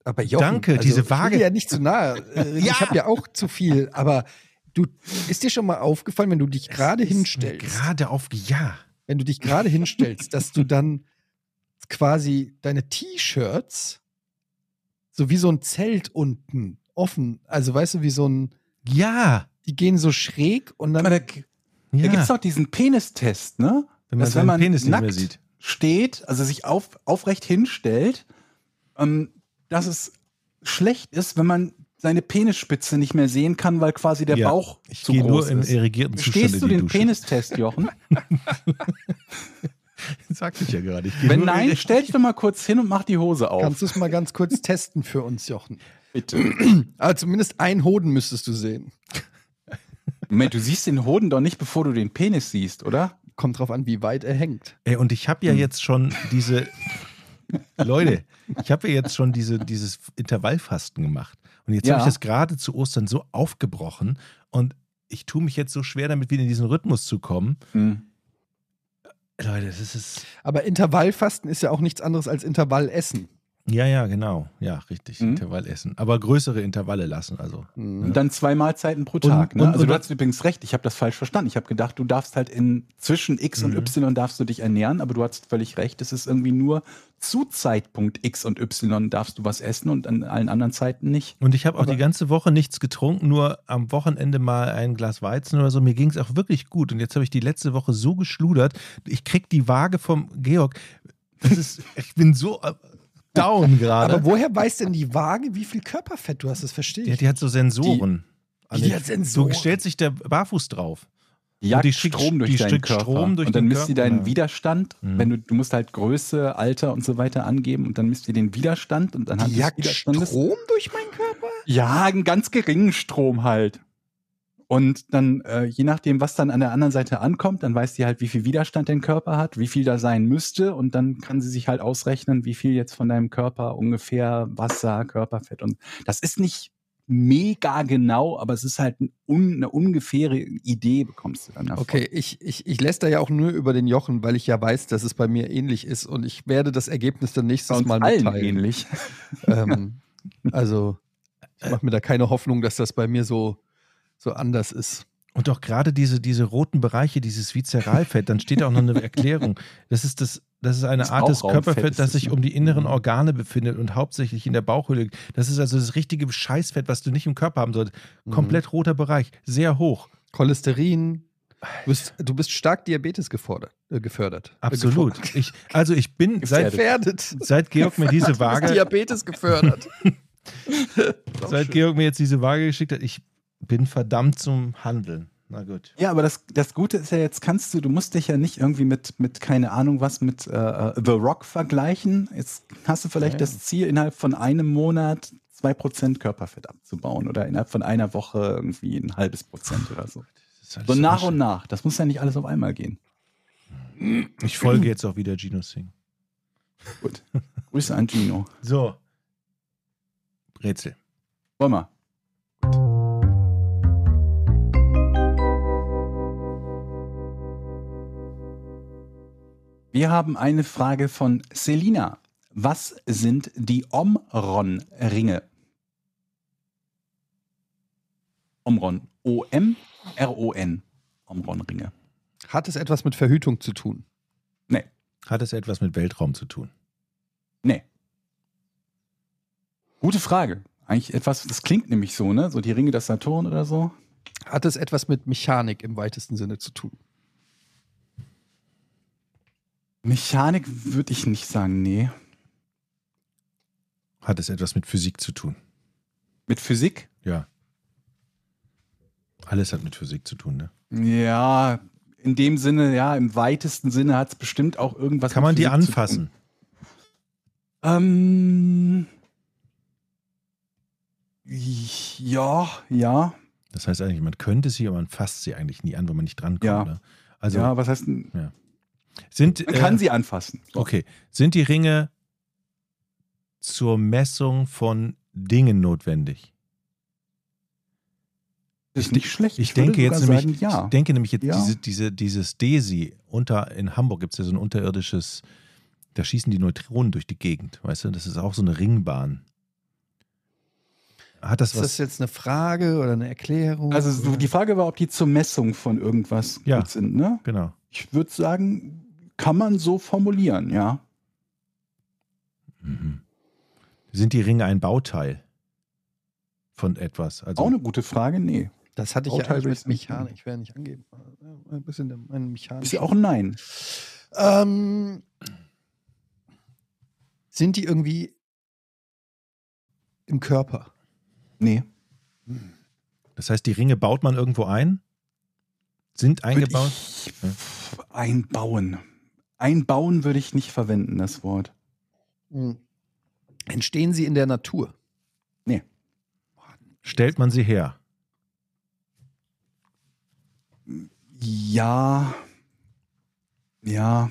Aber Jochen, Danke, also diese Ich Waage- ja nicht zu nahe. Äh, Ja. Ich habe ja auch zu viel, aber du ist dir schon mal aufgefallen, wenn du dich gerade hinstellst, gerade auf, ja, wenn du dich gerade hinstellst, dass du dann quasi deine T-Shirts so wie so ein Zelt unten offen, also weißt du, wie so ein, ja, die gehen so schräg und dann Aber da, da ja. gibt es doch diesen Penistest, ne? wenn man dass seinen Penis nicht mehr nackt sieht. Steht, also sich auf, aufrecht hinstellt, ähm, dass es schlecht ist, wenn man seine Penisspitze nicht mehr sehen kann, weil quasi der Ja, Bauch Ich zu gehe nur groß im ist. irrigierten Zustand Stehst in du die den Dusche. Penistest, Jochen? Sagte ich ja gerade. Ich Wenn nur nein, in- stell dich doch mal kurz hin und mach die Hose auf. kannst du es mal ganz kurz testen für uns, Jochen. bitte. Aber zumindest ein Hoden müsstest du sehen. Moment, du siehst den Hoden doch nicht, bevor du den Penis siehst, oder? Kommt drauf an, wie weit er hängt. Ey, und ich Hm. habe ja jetzt schon diese, Leute, ich habe ja jetzt schon diese, dieses Intervallfasten gemacht. Und jetzt Ja. habe ich das gerade zu Ostern so aufgebrochen und ich tue mich jetzt so schwer damit, wieder in diesen Rhythmus zu kommen. Hm. Leute, das ist, Aber Intervallfasten ist ja auch nichts anderes als Intervallessen. Ja, ja, genau. Ja, richtig, Mhm. Intervallessen. Aber größere Intervalle lassen, also. Mhm. Und dann zwei Mahlzeiten pro Tag. ne? und- also und- du hast übrigens recht, ich habe das falsch verstanden. Ich habe gedacht, du darfst halt in zwischen X und Mhm. Y darfst du dich ernähren, aber du hast völlig recht. Es ist irgendwie nur zu Zeitpunkt X und Y darfst du was essen und an allen anderen Zeiten nicht. Und ich habe auch die ganze Woche nichts getrunken, nur am Wochenende mal ein Glas Weizen oder so. Mir ging es auch wirklich gut. Und jetzt habe ich die letzte Woche so geschludert. Ich krieg die Waage vom Georg. Das ist, ich bin so down gerade. Aber woher weiß denn die Waage, wie viel Körperfett du hast? Das verstehe Die, ich. die hat so Sensoren. Die- die hat Sensoren? Du stellst sich der barfuß drauf. Die jagt die schickt- Strom durch die deinen Körper. Strom durch und dann misst ihr Körper. deinen Ja. Widerstand. Mhm. Wenn du, du musst halt Größe, Alter und so weiter angeben und dann misst ihr den Widerstand und anhand die des jagt. Strom durch meinen Körper? Ja, einen ganz geringen Strom halt. Und dann, äh, je nachdem, was dann an der anderen Seite ankommt, dann weiß die halt, wie viel Widerstand dein Körper hat, wie viel da sein müsste. Und dann kann sie sich halt ausrechnen, wie viel jetzt von deinem Körper ungefähr Wasser, Körperfett und das ist nicht mega genau, aber es ist halt ein un, eine ungefähre Idee bekommst du dann davon. Okay, ich, ich, ich lässt da ja auch nur über den Jochen, weil ich ja weiß, dass es bei mir ähnlich ist und ich werde das Ergebnis dann nächstes Mal allen mitteilen. ähnlich. Ähm, also, ich mache mir da keine Hoffnung, dass das bei mir so, so anders ist. Und auch gerade diese, diese roten Bereiche, dieses Viszeralfett, dann steht da auch noch eine Erklärung. Das ist das, das ist eine Das Art des Körperfett, das sich um die inneren Mhm. Organe befindet und hauptsächlich in der Bauchhöhle. Das ist also das richtige Scheißfett, was du nicht im Körper haben solltest. Mhm. Komplett roter Bereich, sehr hoch. Cholesterin. Du bist, du bist stark Diabetes gefordert, äh, gefördert. Äh, Absolut. gefordert. Ich, also ich bin seit, Gefährdet. seit Georg mir diese Waage, Diabetes gefördert. seit Georg mir jetzt diese Waage geschickt hat, ich bin verdammt zum Handeln. Na gut. Ja, aber das, das Gute ist ja, jetzt kannst du, du musst dich ja nicht irgendwie mit, mit keine Ahnung was, mit äh, The Rock vergleichen. Jetzt hast du vielleicht Ja, das Ziel, innerhalb von einem Monat 2% Körperfett abzubauen oder innerhalb von einer Woche irgendwie ein halbes Prozent oder so. So nach und nach. Das muss ja nicht alles auf einmal gehen. Ich folge jetzt auch wieder Gino Singh. Gut. Grüße an Gino. So. Rätsel. Wollen wir. Wir haben eine Frage von Selina. Was sind die Omron-Ringe? Omron. O-M-R-O-N. Omron-Ringe. Hat es etwas mit Verhütung zu tun? Nee. Hat es etwas mit Weltraum zu tun? Nee. Gute Frage. Eigentlich etwas, das klingt nämlich so, ne? So die Ringe des Saturn oder so. Hat es etwas mit Mechanik im weitesten Sinne zu tun? Mechanik würde ich nicht sagen, nee. Hat es etwas mit Physik zu tun? Mit Physik? Ja. Alles hat mit Physik zu tun, ne? Ja, in dem Sinne, ja, im weitesten Sinne hat es bestimmt auch irgendwas Kann man mit die Physik zu anfassen? Ähm, ja, ja, Das heißt eigentlich, man könnte sie, aber man fasst sie eigentlich nie an, weil man nicht drankommt. Ja. Ne? Also ja, was heißt denn? Sind, Man kann äh, sie anfassen. Okay. Sind die Ringe zur Messung von Dingen notwendig? Das ist nicht schlecht. Ich, würde denke jetzt nämlich, sagen, ja. ich denke nämlich jetzt Ja. diese, diese, dieses Desi unter in Hamburg gibt es ja so ein unterirdisches, da schießen die Neutronen durch die Gegend, weißt du? Das ist auch so eine Ringbahn. Hat das Ist was? das jetzt eine Frage oder eine Erklärung? Also so, die Frage war, ob die zur Messung von irgendwas Ja. gut sind, ne? genau. Ich würde sagen, kann man so formulieren, ja. Mhm. Sind die Ringe ein Bauteil von etwas? Also Auch eine gute Frage, nee. das hatte ich Bauteil ja mit Mechanik. Ich werde nicht angeben. Äh, Ein bisschen mein Mechanik. Ist ja auch ein Nein. Ähm, sind die irgendwie im Körper? Nee. das heißt, die Ringe baut man irgendwo ein? Sind eingebaut? Ich, einbauen. Einbauen würde ich nicht verwenden, das Wort. Hm. Entstehen sie in der Natur? Stellt man sie her? Ja. Ja.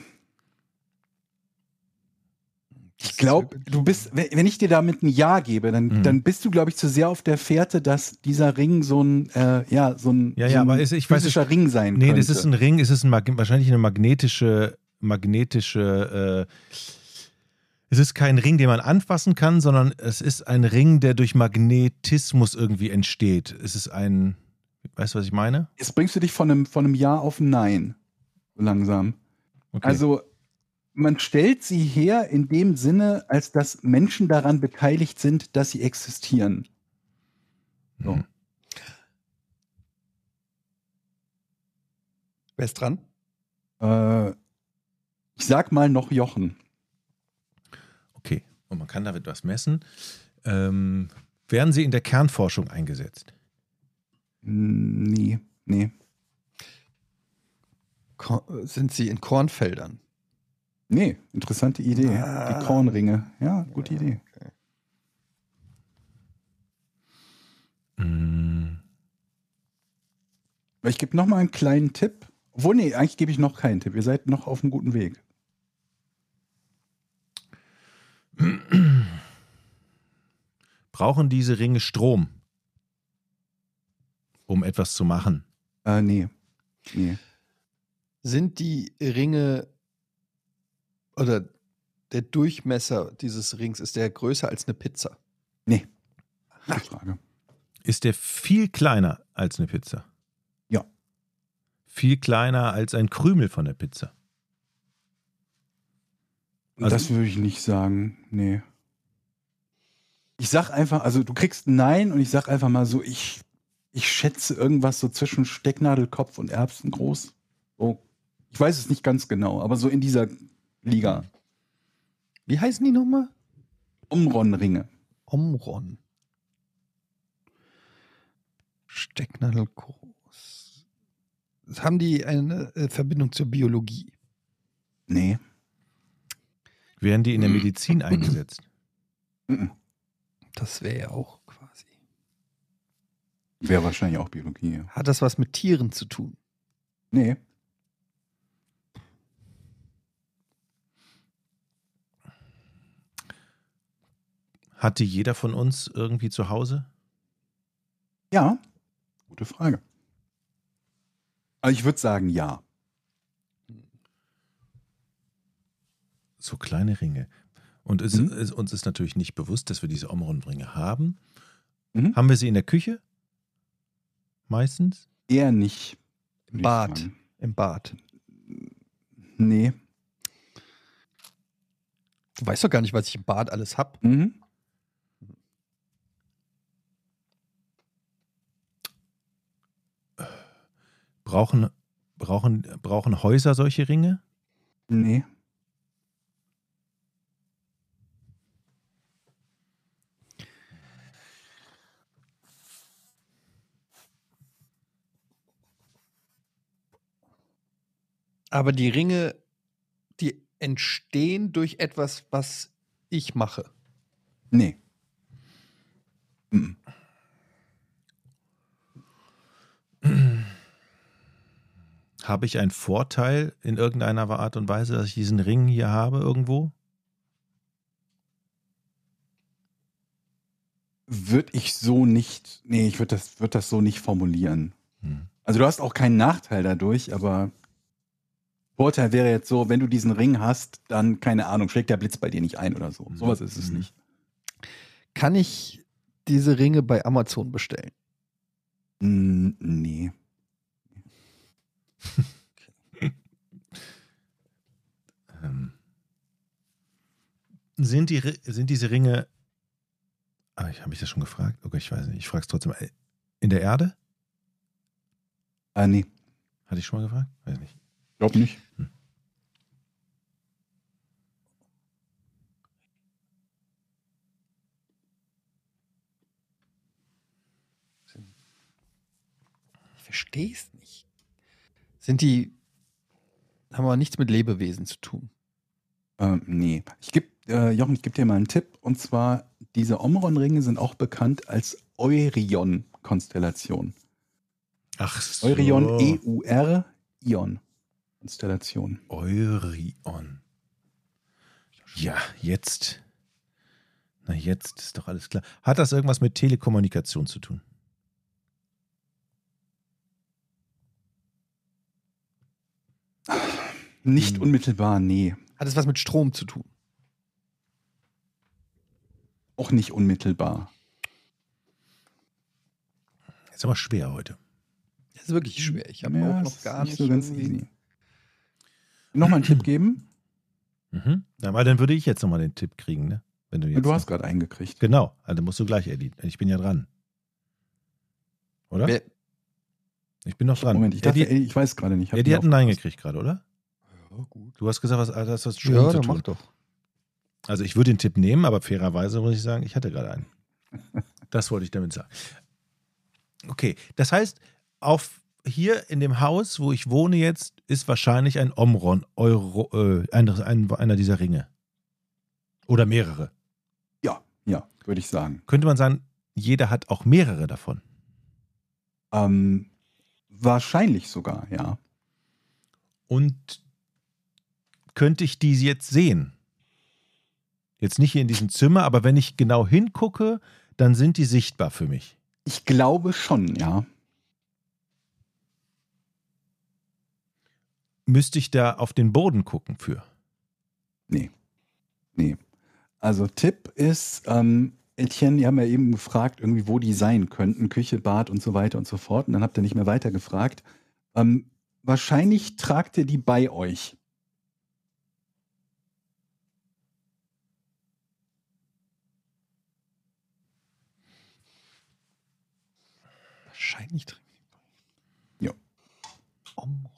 Ich glaube, du bist, wenn ich dir damit ein Ja gebe, dann, Mhm. dann bist du, glaube ich, zu sehr auf der Fährte, dass dieser Ring so ein, äh, ja, so ein, Ja, so ja, ein aber ist- ich weiß physischer Ring sein Nee, könnte. das ist ein Ring, es ist ein, wahrscheinlich eine magnetische, magnetische, äh, es ist kein Ring, den man anfassen kann, sondern es ist ein Ring, der durch Magnetismus irgendwie entsteht. Es ist ein, weißt du, was ich meine? Jetzt bringst du dich von einem, von einem Ja auf ein Nein. So langsam. Okay. Also, man stellt sie her in dem Sinne, als dass Menschen daran beteiligt sind, dass sie existieren. so. Mhm. Wer ist dran? Äh, ich sag mal noch Jochen. Okay, und man kann damit was messen. Ähm, werden sie in der Kernforschung eingesetzt? Nee, nee. Ko sind sie in Kornfeldern? Nee, interessante Idee. Ah. Die Kornringe. Ja, gute Idee. Mm, Ich gebe noch mal einen kleinen Tipp. Obwohl, nee, eigentlich gebe ich noch keinen Tipp. Ihr seid noch auf einem guten Weg. Brauchen diese Ringe Strom, um etwas zu machen? Äh, nee. Nee. Sind die Ringe oder der Durchmesser dieses Rings, ist der größer als eine Pizza? Nee. Gute Frage. Ist der viel kleiner als eine Pizza? Ja. Viel kleiner als ein Krümel von der Pizza? Also- das würde ich nicht sagen. Nee. Ich sag einfach, also du kriegst ein Nein und ich sag einfach mal so, ich, ich schätze irgendwas so zwischen Stecknadelkopf und Erbsen groß. So. Ich weiß es nicht ganz genau, aber so in dieser Liga. Wie heißen die nochmal? Umron-Ringe. Omron. Stecknadel groß. Haben die eine äh, Verbindung zur Biologie? Nee. Werden die in der Medizin eingesetzt? Das wäre ja auch quasi. Wäre wahrscheinlich auch Biologie. Ja. Hat das was mit Tieren zu tun? Nee. Hat die jeder von uns irgendwie zu Hause? Ja. Gute Frage. Also ich würde sagen, ja. So kleine Ringe. Und es, Mhm. es, uns ist natürlich nicht bewusst, dass wir diese Omron-Ringe haben. Mhm. Haben wir sie in der Küche? Meistens? Eher nicht. Im Bad. sagen. Im Bad. Nee. Du weißt doch gar nicht, was ich im Bad alles hab. Mhm. Brauchen, brauchen, brauchen Häuser solche Ringe? Nee. Aber die Ringe, die entstehen durch etwas, was ich mache. Nee. Mhm. Habe ich einen Vorteil in irgendeiner Art und Weise, dass ich diesen Ring hier habe irgendwo? Würde ich so nicht, nee, ich würde das, würd das so nicht formulieren. Hm. Also du hast auch keinen Nachteil dadurch, aber Vorteil wäre jetzt so, wenn du diesen Ring hast, dann, keine Ahnung, schlägt der Blitz bei dir nicht ein oder so. Sowas ist es Mhm. nicht. Kann ich diese Ringe bei Amazon bestellen? Mm, Ähm, sind, die, sind diese Ringe. Ah, ich habe ich das schon gefragt? Okay, ich weiß nicht. Ich frage es trotzdem. Äh, In der Erde? Ah, nee. Hatte ich schon mal gefragt? Weiß nicht. Glaub nicht. Ich verstehe es nicht. Sind die, haben aber nichts mit Lebewesen zu tun. Ähm, nee. Ich geb, äh, Jochen, ich gebe dir mal einen Tipp. Und zwar, diese Omron-Ringe sind auch bekannt als Eurion-Konstellation. Ach so. Eurion, E E-U-R-Ion-Konstellation. Eurion. Ja, jetzt. Na, jetzt ist doch alles klar. Hat das irgendwas mit Telekommunikation zu tun? Nicht Hm. unmittelbar, nee. Hat es was mit Strom zu tun? Auch nicht unmittelbar. Ist aber schwer heute. Das ist wirklich schwer. Ich habe Ja, auch noch gar nicht, so ganz easy. Nochmal einen Tipp geben? Mhm. Ja, weil dann würde ich jetzt nochmal den Tipp kriegen, ne? Wenn du jetzt. Du hast gerade eingekriegt. Genau, also musst du gleich, Eddie. Ich bin ja dran. Oder? Wer, ich bin noch dran. Moment, ich, dachte, Eddie, ey, ich weiß gerade nicht. Eddie nicht hat ein Nein gekriegt gerade, oder? Ja, gut. Du hast gesagt, was hat das was Strom Ja, zu tun? mach doch. Also ich würde den Tipp nehmen, aber fairerweise muss ich sagen, ich hatte gerade einen. Das wollte ich damit sagen. Okay, das heißt, auf hier in dem Haus, wo ich wohne jetzt, ist wahrscheinlich ein Omron, Euro, äh, einer, ein, einer dieser Ringe. Oder mehrere. Ja, ja, würde ich sagen. Könnte man sagen, jeder hat auch mehrere davon. Ähm, wahrscheinlich sogar, ja. Und könnte ich die jetzt sehen? Jetzt nicht hier in diesem Zimmer, aber wenn ich genau hingucke, dann sind die sichtbar für mich. Ich glaube schon, ja. Müsste ich da auf den Boden gucken für? Nee. Nee. Also Tipp ist, ähm, Etienne, die haben ja eben gefragt, irgendwie, wo die sein könnten, Küche, Bad und so weiter und so fort. Und dann habt ihr nicht mehr weiter gefragt. Ähm, wahrscheinlich tragt ihr die bei euch. Wahrscheinlich trinken die. Ja. Omron.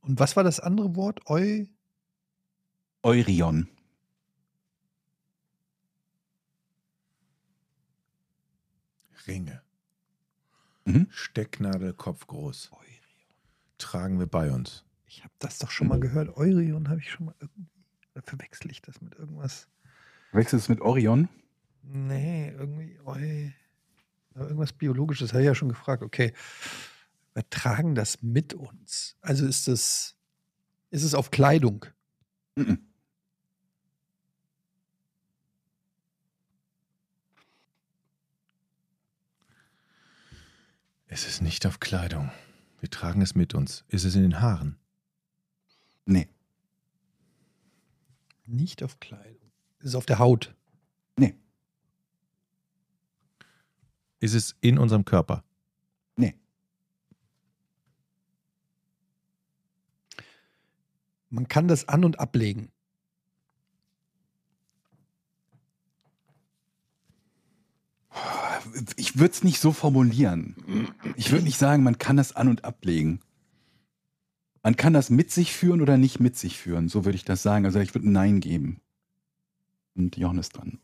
Und was war das andere Wort? Eu? Eurion. Ringe. Mhm. Stecknadel, Kopf groß. Eurion. Tragen wir bei uns. Ich habe das doch schon mal gehört. Eurion habe ich schon mal irgendwie. Oder verwechsel ich das mit irgendwas? Wechselst du mit Orion? Nee, irgendwie. Eu. Irgendwas Biologisches, habe ich ja schon gefragt. Okay. Wir tragen das mit uns. Also ist es, ist es auf Kleidung? Mhm. Es ist nicht auf Kleidung. Wir tragen es mit uns. Ist es in den Haaren? Nee. Nicht auf Kleidung. Ist es auf der Haut? Nee. Ist es in unserem Körper? Nee. Man kann das an- und ablegen. Ich würde es nicht so formulieren. Ich würde nicht sagen, man kann das an- und ablegen. Man kann das mit sich führen oder nicht mit sich führen. So würde ich das sagen. Also ich würde ein Nein geben. Und ist dran.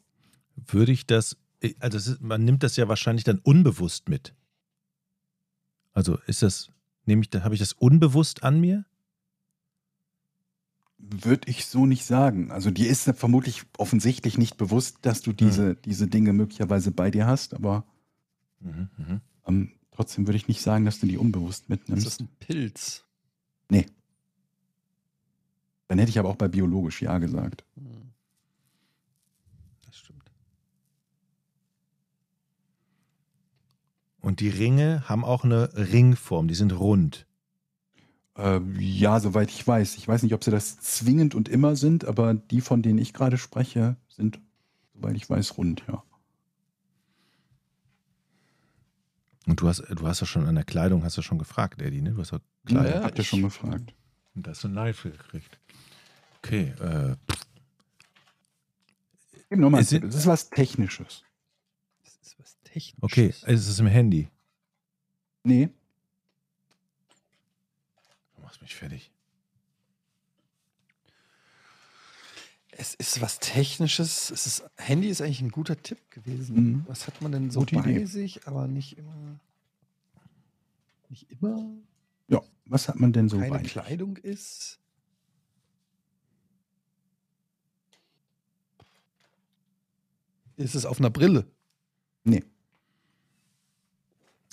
Würde ich das, also es ist, man nimmt das ja wahrscheinlich dann unbewusst mit. Also ist das, nehme ich, habe ich das unbewusst an mir? Würde ich so nicht sagen. Also dir ist vermutlich offensichtlich nicht bewusst, dass du diese, Hm. diese Dinge möglicherweise bei dir hast, aber Mhm, mhm. ähm, trotzdem würde ich nicht sagen, dass du die unbewusst Ist mitnimmst. das ein Pilz? Dann hätte ich aber auch bei biologisch ja gesagt. Hm. Das stimmt. Und die Ringe haben auch eine Ringform, die sind rund. Äh, ja, soweit ich weiß. Ich weiß nicht, ob sie das zwingend und immer sind, aber die, von denen ich gerade spreche, sind, soweit ich weiß, rund, ja. Und du hast, du hast ja schon an der Kleidung, hast du schon gefragt, Eddie, ne? Du hast ja Kleidung. Ja, Habt ihr schon gefragt. Und da hast du ein für gekriegt. Okay, äh, Gib nochmal, das ist was Technisches. Technisches. okay, es ist im Handy. Nee, Du machst mich fertig. Es ist was Technisches. Es ist, Handy ist eigentlich ein guter Tipp gewesen. Mhm. Was hat man denn so Gute bei Idee. sich, aber nicht immer. Nicht immer ja. Was hat man denn so keine bei? sich? Kleidung ist. Ist es auf einer Brille? Nee,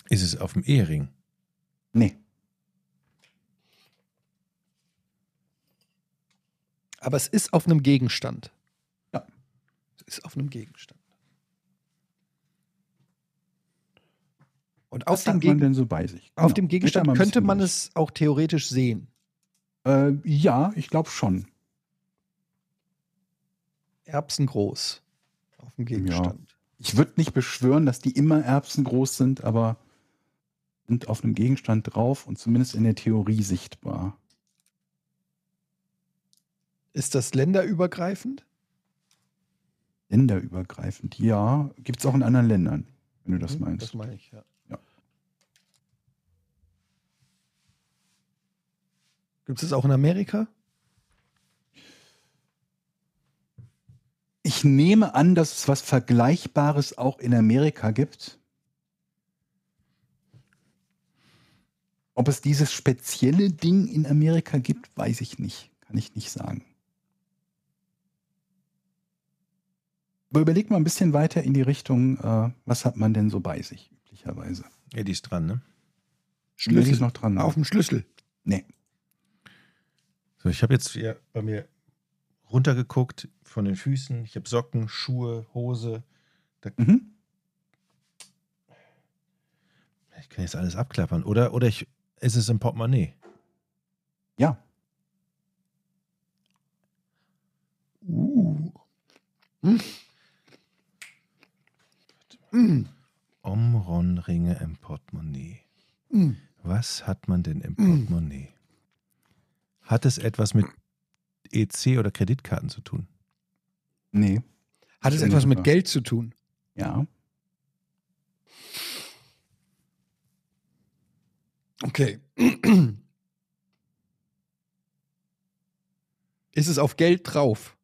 Ist es auf dem Ehering? nee. Aber es ist auf einem Gegenstand. Ja. Es ist auf einem Gegenstand. Und auf Was dem, hat man Gegen denn so bei sich? auf Genau. dem Gegenstand mal ein könnte man durch. es auch theoretisch sehen. Äh, ja, ich glaube schon. Erbsen groß. Auf dem Gegenstand. Ich würde nicht beschwören, dass die immer erbsengroß sind, aber sind auf einem Gegenstand drauf und zumindest in der Theorie sichtbar. Ist das länderübergreifend? Länderübergreifend, ja. Gibt es auch in anderen Ländern, wenn du das Mhm, meinst. Das meine ich, ja. Ja. Gibt es es auch in Amerika? Ich nehme an, dass es was Vergleichbares auch in Amerika gibt. Ob es dieses spezielle Ding in Amerika gibt, weiß ich nicht. Kann ich nicht sagen. Aber überleg mal ein bisschen weiter in die Richtung, äh, was hat man denn so bei sich üblicherweise? Eddie ist dran, ne? Schlüssel ist noch dran. Auf dem Schlüssel. nee. So, ich habe jetzt hier bei mir runtergeguckt von den Füßen. Ich habe Socken, Schuhe, Hose. Mhm. Ich kann jetzt alles abklappern. Oder, oder ich, ist es im Portemonnaie? Ja. Uh. Hm. Mm. Omron-Ringe im Portemonnaie. Mm. Was hat man denn im. Portemonnaie? Hat es etwas mit EC oder Kreditkarten zu tun? Nee. Hat es etwas mit. Geld zu tun? Ja. Okay. Ist es auf Geld drauf?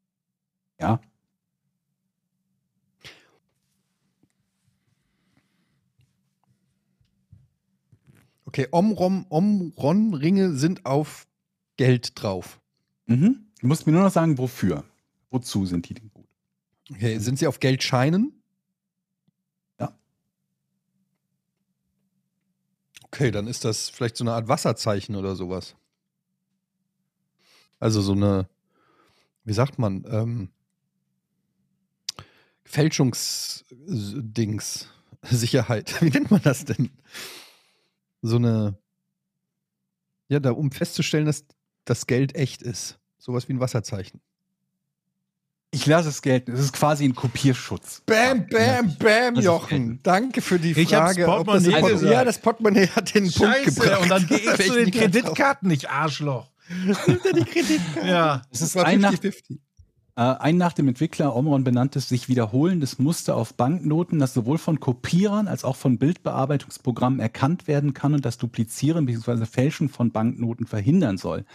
Ja. Okay, Omrom, Omron-Ringe sind auf Geld drauf. Mhm. Du musst mir nur noch sagen, wofür. Wozu sind die denn gut? Okay, sind sie auf Geldscheinen? Okay, dann ist das vielleicht so eine Art Wasserzeichen oder sowas. Also so eine, wie sagt man, ähm, Fälschungsdings, Sicherheit. Wie nennt man das denn? So eine, ja, da, um festzustellen, dass das Geld echt ist. Sowas wie ein Wasserzeichen. Ich lasse es gelten. Es ist quasi ein Kopierschutz. Bam, bam, bam, Das Jochen. Danke für die Ich Frage. ob das Portemonnaie ja, das Portemonnaie hat den Punkt gebracht. und dann gehst du ich den Kreditkarten nicht, Arschloch. Ja. Es Das ist ein nach, 50-50. Äh, ein nach dem Entwickler Omron benanntes sich wiederholendes Muster auf Banknoten, das sowohl von Kopierern als auch von Bildbearbeitungsprogrammen erkannt werden kann und das Duplizieren bzw. Fälschen von Banknoten verhindern soll.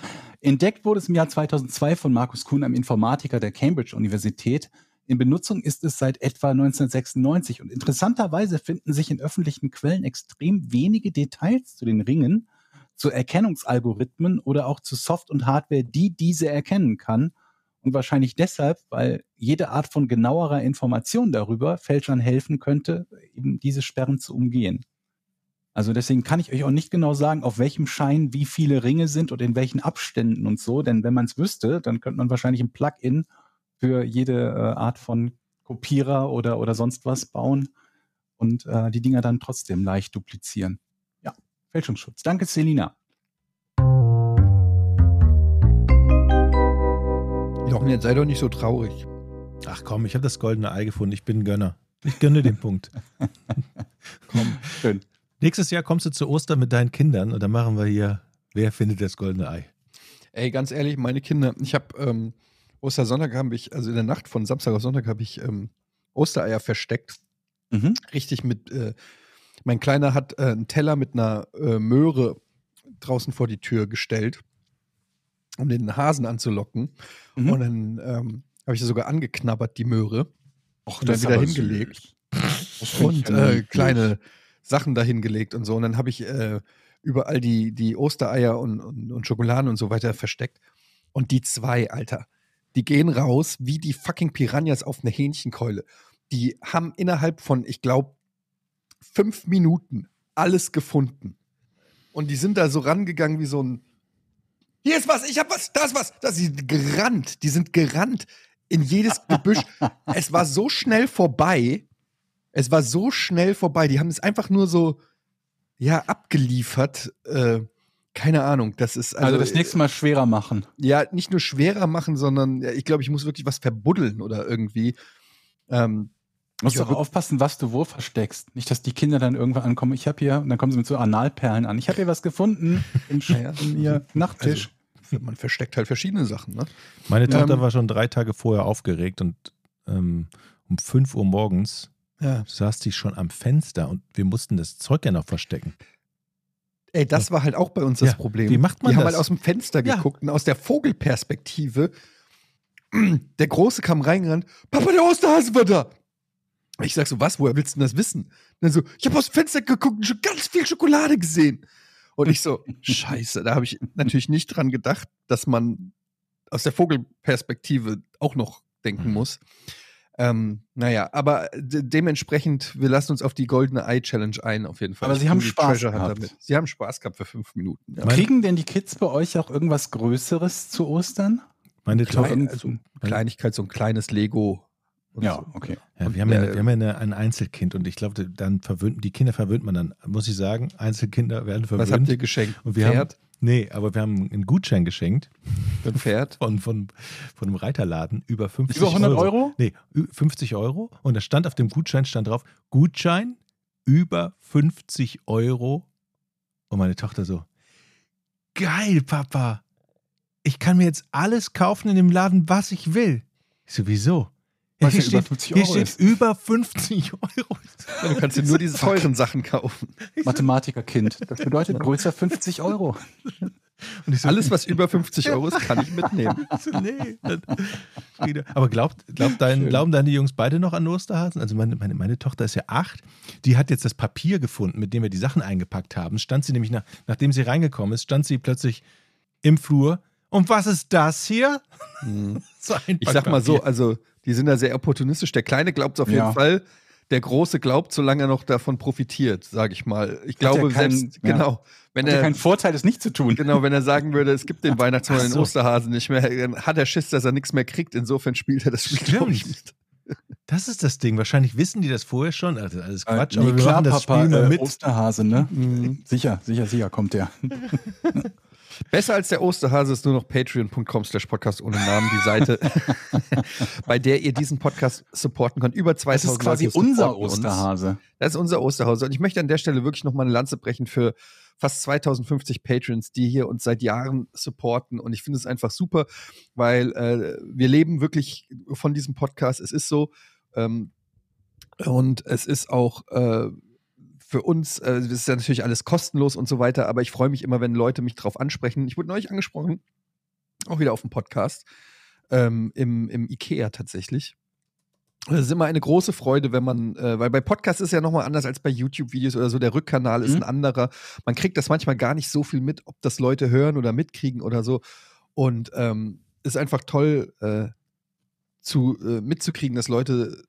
Entdeckt wurde es im Jahr 2002 von Markus Kuhn, einem Informatiker der Cambridge Universität. In Benutzung ist es seit etwa 1996 und interessanterweise finden sich in öffentlichen Quellen extrem wenige Details zu den Ringen. zu Erkennungsalgorithmen oder auch zu Soft- und Hardware, die diese erkennen kann. Und wahrscheinlich deshalb, weil jede Art von genauerer Information darüber Fälschern helfen könnte, eben diese Sperren zu umgehen. Also deswegen kann ich euch auch nicht genau sagen, auf welchem Schein wie viele Ringe sind und in welchen Abständen und so. Denn wenn man es wüsste, dann könnte man wahrscheinlich ein Plugin für jede äh, Art von Kopierer oder, oder sonst was bauen und äh, die Dinger dann trotzdem leicht duplizieren. Ja, Fälschungsschutz. Danke, Selina. Jochen, jetzt sei doch nicht so traurig. Ach komm, ich habe das goldene Ei gefunden. Ich bin ein Gönner. Ich gönne den Punkt. Komm, schön. Nächstes Jahr kommst du zu Ostern mit deinen Kindern und dann machen wir hier, wer findet das goldene Ei? Ey, ganz ehrlich, meine Kinder, ich habe ähm, Ostersonntag habe ich, also in der Nacht von Samstag auf Sonntag habe ich ähm, Ostereier versteckt. Mhm. Richtig mit, äh, mein Kleiner hat äh, einen Teller mit einer äh, Möhre draußen vor die Tür gestellt, um den Hasen anzulocken. Mhm. Und dann ähm, habe ich sie sogar angeknabbert, die Möhre. Och, Und dann wieder hingelegt. und äh, kleine Sachen dahingelegt und so. Und dann habe ich äh, überall die, die Ostereier und, und, und Schokoladen und so weiter versteckt. Und die zwei, Alter, die gehen raus wie die fucking Piranhas auf eine Hähnchenkeule. Die haben innerhalb von, ich glaube, fünf Minuten alles gefunden. Und die sind da so rangegangen wie so ein. Hier ist was, ich hab was, da ist was. Da sind gerannt, die sind gerannt in jedes Gebüsch. es war so schnell vorbei. Es war so schnell vorbei. Die haben es einfach nur so, ja, abgeliefert. Äh, keine Ahnung. Das ist Also, das nächste Mal schwerer machen. ja, nicht nur schwerer machen, sondern ja, ich glaube, ich muss wirklich was verbuddeln oder irgendwie. Ähm, Du musst doch aufpassen, was du wo versteckst. Nicht, dass die Kinder dann irgendwann ankommen. Ich habe hier, und dann kommen sie mit so Analperlen an. Ich habe hier was gefunden im, Sch- in ihr Nachttisch. also, man versteckt halt verschiedene Sachen, ne? Meine Tochter Ähm, war schon drei Tage vorher aufgeregt und ähm, um 5 Uhr morgens Ja. saß die schon am Fenster und wir mussten das Zeug ja noch verstecken. Ey, das war halt auch bei uns das Ja, Problem. wie macht man Die haben das? halt aus dem Fenster Ja. geguckt und aus der Vogelperspektive. Der Große kam reingerannt. Papa, der Osterhase war da. Ich sag so, was, woher willst du denn das wissen? Und dann so, ich habe aus dem Fenster geguckt und schon ganz viel Schokolade gesehen. Und ich so, scheiße, da habe ich natürlich nicht dran gedacht, dass man aus der Vogelperspektive auch noch denken Mhm. muss. Ähm, naja, aber de dementsprechend, wir lassen uns auf die goldene Eye Challenge ein, auf jeden Fall. Aber Ich Sie haben Spaß gehabt. Sie haben Spaß gehabt für fünf Minuten. Ja. Kriegen denn die Kids bei euch auch irgendwas Größeres zu Ostern? Meine Klar, Tochter, Klein, also Kleinigkeit, so ein kleines Lego. Ja, so. okay. ja, wir haben ja, wir haben ja eine, ein Einzelkind und ich glaube, dann verwöhnt, die Kinder verwöhnt man dann, muss ich sagen, Einzelkinder werden verwöhnt. Was habt ihr geschenkt? Und wir Pferd? haben, nee, aber wir haben einen Gutschein geschenkt Ein Pferd? von, von, von einem Reiterladen über 50 Über 100 Euro? Nee, ü- 50 Euro. Und da stand auf dem Gutschein, stand drauf, Gutschein über 50 Euro. Und meine Tochter so, geil, Papa. Ich kann mir jetzt alles kaufen in dem Laden, was ich will. Ich so, wieso? Weil hier es ja über steht, 50 hier Euro steht ist. über 50 Euro. Ja, du kannst dir nur diese teuren Sachen kaufen. Mathematikerkind. Das bedeutet größer 50 Euro. Und ich so, Alles, was über 50 Euro ist, kann ich mitnehmen. So, nee. Dann. Aber glaubt, glaubt dein, Schön. glauben deine Jungs beide noch an Osterhasen? Also meine, meine, meine Tochter ist ja acht. Die hat jetzt das Papier gefunden, mit dem wir die Sachen eingepackt haben. Stand sie nämlich, nach, nachdem sie reingekommen ist, stand sie plötzlich im Flur. Und was ist das hier? So ein Ich sag mal so, also die sind da sehr opportunistisch. Der Kleine glaubt auf Ja. jeden Fall. Der Große glaubt, solange er noch davon profitiert, sage ich mal. Ich Hat glaube keinen- selbst, ja. genau, wenn Hat ja er, keinen Vorteil, das nicht zu tun. genau, wenn er sagen würde, es gibt den Weihnachtsmann Ach und den so. Osterhasen nicht mehr, dann hat er Schiss, dass er nichts mehr kriegt. Insofern spielt er das Spiel, ich, mit. Das ist das Ding. Wahrscheinlich wissen die das vorher schon. Also alles Quatsch, Äh, aber nee, wir klar, das Papa, Spiel nur äh, mit. Osterhase, ne? Mhm. Sicher, sicher, sicher kommt der. Besser als der Osterhase ist nur noch patreon.com slash podcast ohne Namen, die Seite, bei der ihr diesen Podcast supporten könnt. Über 2000 Das ist quasi unser supporten uns. Osterhase. Das ist unser Osterhase. Und ich möchte an der Stelle wirklich nochmal eine Lanze brechen für fast 2050 Patrons, die hier uns seit Jahren supporten. Und ich finde es einfach super, weil äh, wir leben wirklich von diesem Podcast. Es ist so. Ähm, und es ist auch äh, für uns, äh, ist ja natürlich alles kostenlos und so weiter, aber ich freue mich immer, wenn Leute mich drauf ansprechen. Ich wurde neulich angesprochen, auch wieder auf dem Podcast, ähm, im, im IKEA tatsächlich. Das ist immer eine große Freude, wenn man, äh, weil bei Podcasts ist ja nochmal anders als bei YouTube-Videos oder so. Der Rückkanal ist Mhm. ein anderer. Man kriegt das manchmal gar nicht so viel mit, ob das Leute hören oder mitkriegen oder so. Und ähm, ist einfach toll äh, zu, äh, mitzukriegen, dass Leute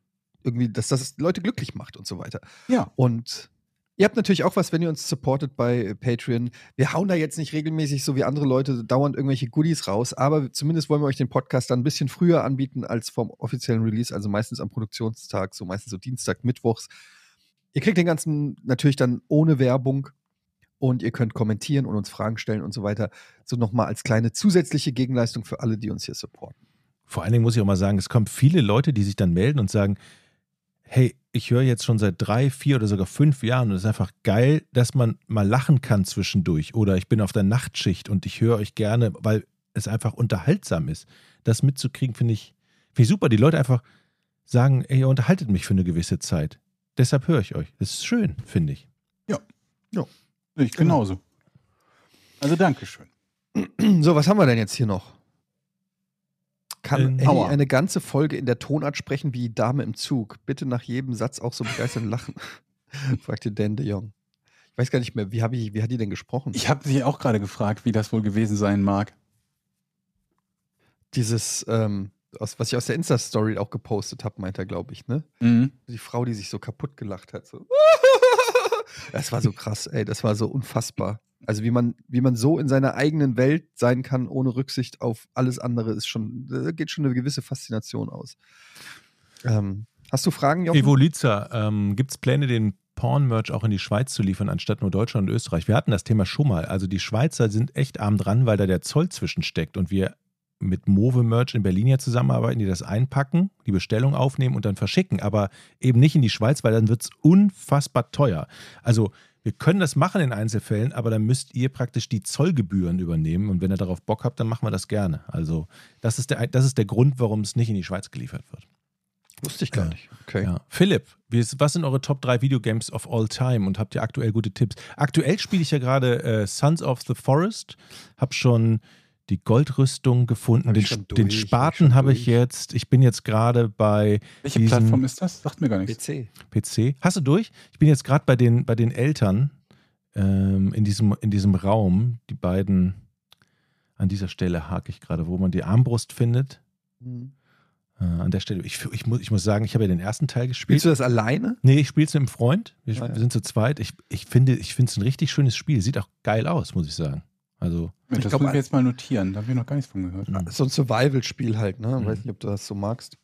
irgendwie, dass das Leute glücklich macht und so weiter. Ja. Und ihr habt natürlich auch was, wenn ihr uns supportet bei äh, Patreon. Wir hauen da jetzt nicht regelmäßig so wie andere Leute dauernd irgendwelche Goodies raus, aber zumindest wollen wir euch den Podcast dann ein bisschen früher anbieten als vom offiziellen Release, also meistens am Produktionstag, so meistens so Dienstag, Mittwochs. Ihr kriegt den ganzen natürlich dann ohne Werbung und ihr könnt kommentieren und uns Fragen stellen und so weiter. So nochmal als kleine zusätzliche Gegenleistung für alle, die uns hier supporten. Vor allen Dingen muss ich auch mal sagen, es kommen viele Leute, die sich dann melden und sagen, hey, ich höre jetzt schon seit drei, vier oder sogar fünf Jahren und es ist einfach geil, dass man mal lachen kann zwischendurch. Oder ich bin auf der Nachtschicht und ich höre euch gerne, weil es einfach unterhaltsam ist. Das mitzukriegen, finde ich, finde ich super. Die Leute einfach sagen, ey, ihr unterhaltet mich für eine gewisse Zeit. Deshalb höre ich euch. Das ist schön, finde ich. Ich genauso. Also Dankeschön. So, was haben wir denn jetzt hier noch? Kann Ähm, Eddie Aua. eine ganze Folge in der Tonart sprechen wie die Dame im Zug? Bitte nach jedem Satz auch so begeistert lachen. fragte Dan de Jong. Ich weiß gar nicht mehr, wie, ich, wie hat die denn gesprochen? Ich habe mich auch gerade gefragt, wie das wohl gewesen sein mag. Dieses, ähm, aus, was ich aus der Insta-Story auch gepostet habe, meint er, glaube ich, ne? Mhm. Die Frau, die sich so kaputt gelacht hat. So. Das war so krass, ey, das war so unfassbar. Also wie man, wie man so in seiner eigenen Welt sein kann, ohne Rücksicht auf alles andere, ist schon, da geht schon eine gewisse Faszination aus. Ähm, hast du Fragen, Jochen? Evoliza, ähm, gibt es Pläne, den Porn-Merch auch in die Schweiz zu liefern, anstatt nur Deutschland und Österreich? Wir hatten das Thema schon mal. Also die Schweizer sind echt arm dran, weil da der Zoll zwischensteckt und wir mit Move Merch in Berlin ja zusammenarbeiten, die das einpacken, die Bestellung aufnehmen und dann verschicken, aber eben nicht in die Schweiz, weil dann wird es unfassbar teuer. Also wir können das machen in Einzelfällen, aber dann müsst ihr praktisch die Zollgebühren übernehmen und wenn ihr darauf Bock habt, dann machen wir das gerne. Also das ist der, das ist der Grund, warum es nicht in die Schweiz geliefert wird. Wusste ich gar nicht. Okay. Ja. Philipp, was sind eure Top 3 Videogames of all time und habt ihr aktuell gute Tipps? Aktuell spiele ich ja gerade äh, Sons of the Forest, hab schon die Goldrüstung gefunden, den, den durch, ich Spaten habe ich jetzt. Ich bin jetzt gerade bei Welche Diesen- Plattform ist das? Sagt mir gar nichts. PC. PC. Hast du durch? Ich bin jetzt gerade bei den, bei den Eltern ähm, in, diesem, in diesem Raum. Die beiden, an dieser Stelle hake ich gerade, wo man die Armbrust findet. Mhm. Äh, an der Stelle, ich, ich, muss, ich muss sagen, ich habe ja den ersten Teil gespielt. Spielst du das alleine? Nee, ich spiele es mit einem Freund. Wir, Ah, ja. wir sind zu zweit. Ich, ich finde ich finde es ein richtig schönes Spiel. Sieht auch geil aus, muss ich sagen. Also, Das glaub, müssen wir jetzt mal notieren. Da habe ich noch gar nichts von gehört. So ein Survival-Spiel halt, ne? Mhm. Weiß nicht, ob du das so magst.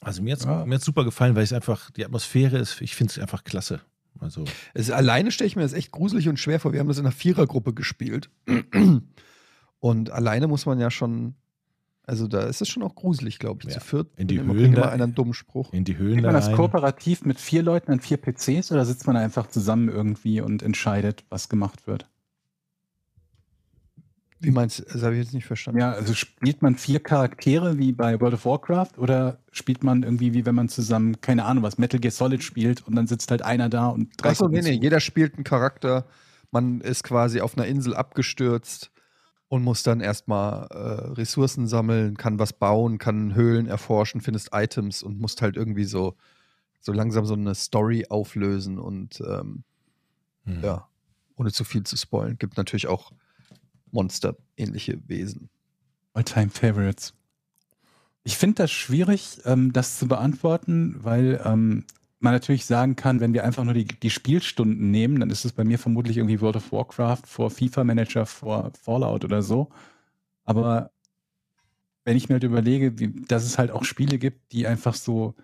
also mir hat es Ja. mir hat's super gefallen, weil es einfach, die Atmosphäre ist, ich finde es einfach klasse. Also, Es, alleine stelle ich mir das echt gruselig und schwer vor. Wir haben das in einer Vierergruppe gespielt. Und alleine muss man ja schon, also da ist es schon auch gruselig, glaube ich. Ja. Zu viert In die Höhlen immer einen dummen Spruch. in die Höhlen Spielt man da das kooperativ mit vier Leuten an vier PCs oder sitzt man einfach zusammen irgendwie und entscheidet, was gemacht wird? Wie meinst du? Das habe ich jetzt nicht verstanden. Ja, also spielt man vier Charaktere wie bei World of Warcraft oder spielt man irgendwie wie wenn man zusammen, keine Ahnung was, Metal Gear Solid spielt und dann sitzt halt einer da und drei Achso, nee, nee, jeder spielt einen Charakter. Man ist quasi auf einer Insel abgestürzt und muss dann erstmal äh, Ressourcen sammeln, kann was bauen, kann Höhlen erforschen, findest Items und musst halt irgendwie so, so langsam so eine Story auflösen und ähm, Hm. ja, ohne zu viel zu spoilen. Gibt natürlich auch Monster-ähnliche Wesen. All-Time Favorites. Ich finde das schwierig, ähm, das zu beantworten, weil ähm, man natürlich sagen kann, wenn wir einfach nur die, die Spielstunden nehmen, dann ist es bei mir vermutlich irgendwie World of Warcraft vor FIFA Manager vor Fallout oder so. Aber wenn ich mir halt überlege, wie, dass es halt auch Spiele gibt, die einfach so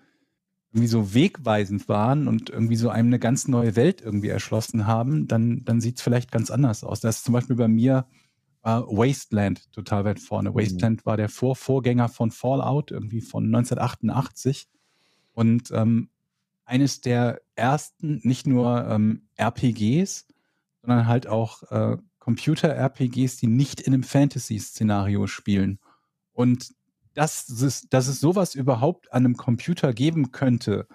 irgendwie so wegweisend waren und irgendwie so einem eine ganz neue Welt irgendwie erschlossen haben, dann, dann sieht es vielleicht ganz anders aus. Das ist zum Beispiel bei mir äh, Wasteland total weit vorne. Wasteland war der Vorvorgänger von Fallout, irgendwie von 1988. Und ähm, eines der ersten, nicht nur ähm, RPGs, sondern halt auch äh, Computer-RPGs, die nicht in einem Fantasy-Szenario spielen. Und dass es, dass es sowas überhaupt an einem Computer geben könnte,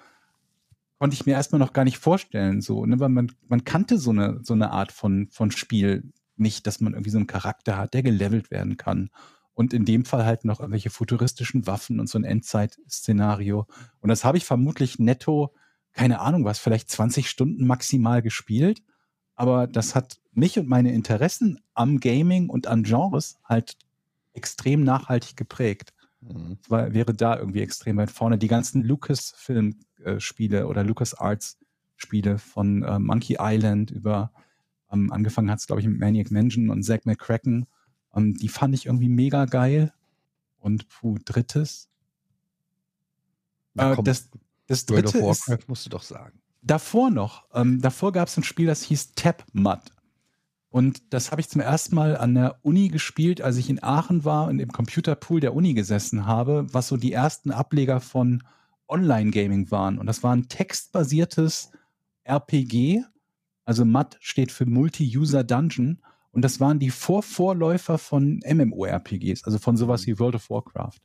konnte ich mir erstmal noch gar nicht vorstellen. So, ne? Weil man, man kannte so eine, so eine Art von, von Spiel nicht, dass man irgendwie so einen Charakter hat, der gelevelt werden kann. und in dem Fall halt noch irgendwelche futuristischen Waffen und so ein Endzeit-Szenario. Und das habe ich vermutlich netto, keine Ahnung was, vielleicht 20 Stunden maximal gespielt. Aber das hat mich und meine Interessen am Gaming und an Genres halt extrem nachhaltig geprägt. Mhm. War, wäre da irgendwie extrem weit vorne. Die ganzen Lucasfilm-Spiele oder LucasArts-Spiele von äh, Monkey Island über, ähm, angefangen hat es, glaube ich, mit Maniac Mansion und Zack McCracken ähm, die fand ich irgendwie mega geil. Und puh, drittes. Äh, das, das dritte World of Warcraft ist, musst du doch sagen. Davor noch. Ähm, davor gab es ein Spiel, das hieß Tap Mud. Und das habe ich zum ersten Mal an der Uni gespielt, als ich in Aachen war und im Computerpool der Uni gesessen habe, was so die ersten Ableger von Online-Gaming waren. Und das war ein textbasiertes RPG. Also MUD steht für Multi-User Dungeon. Und das waren die Vorvorläufer von MMORPGs, also von sowas mhm. wie World of Warcraft.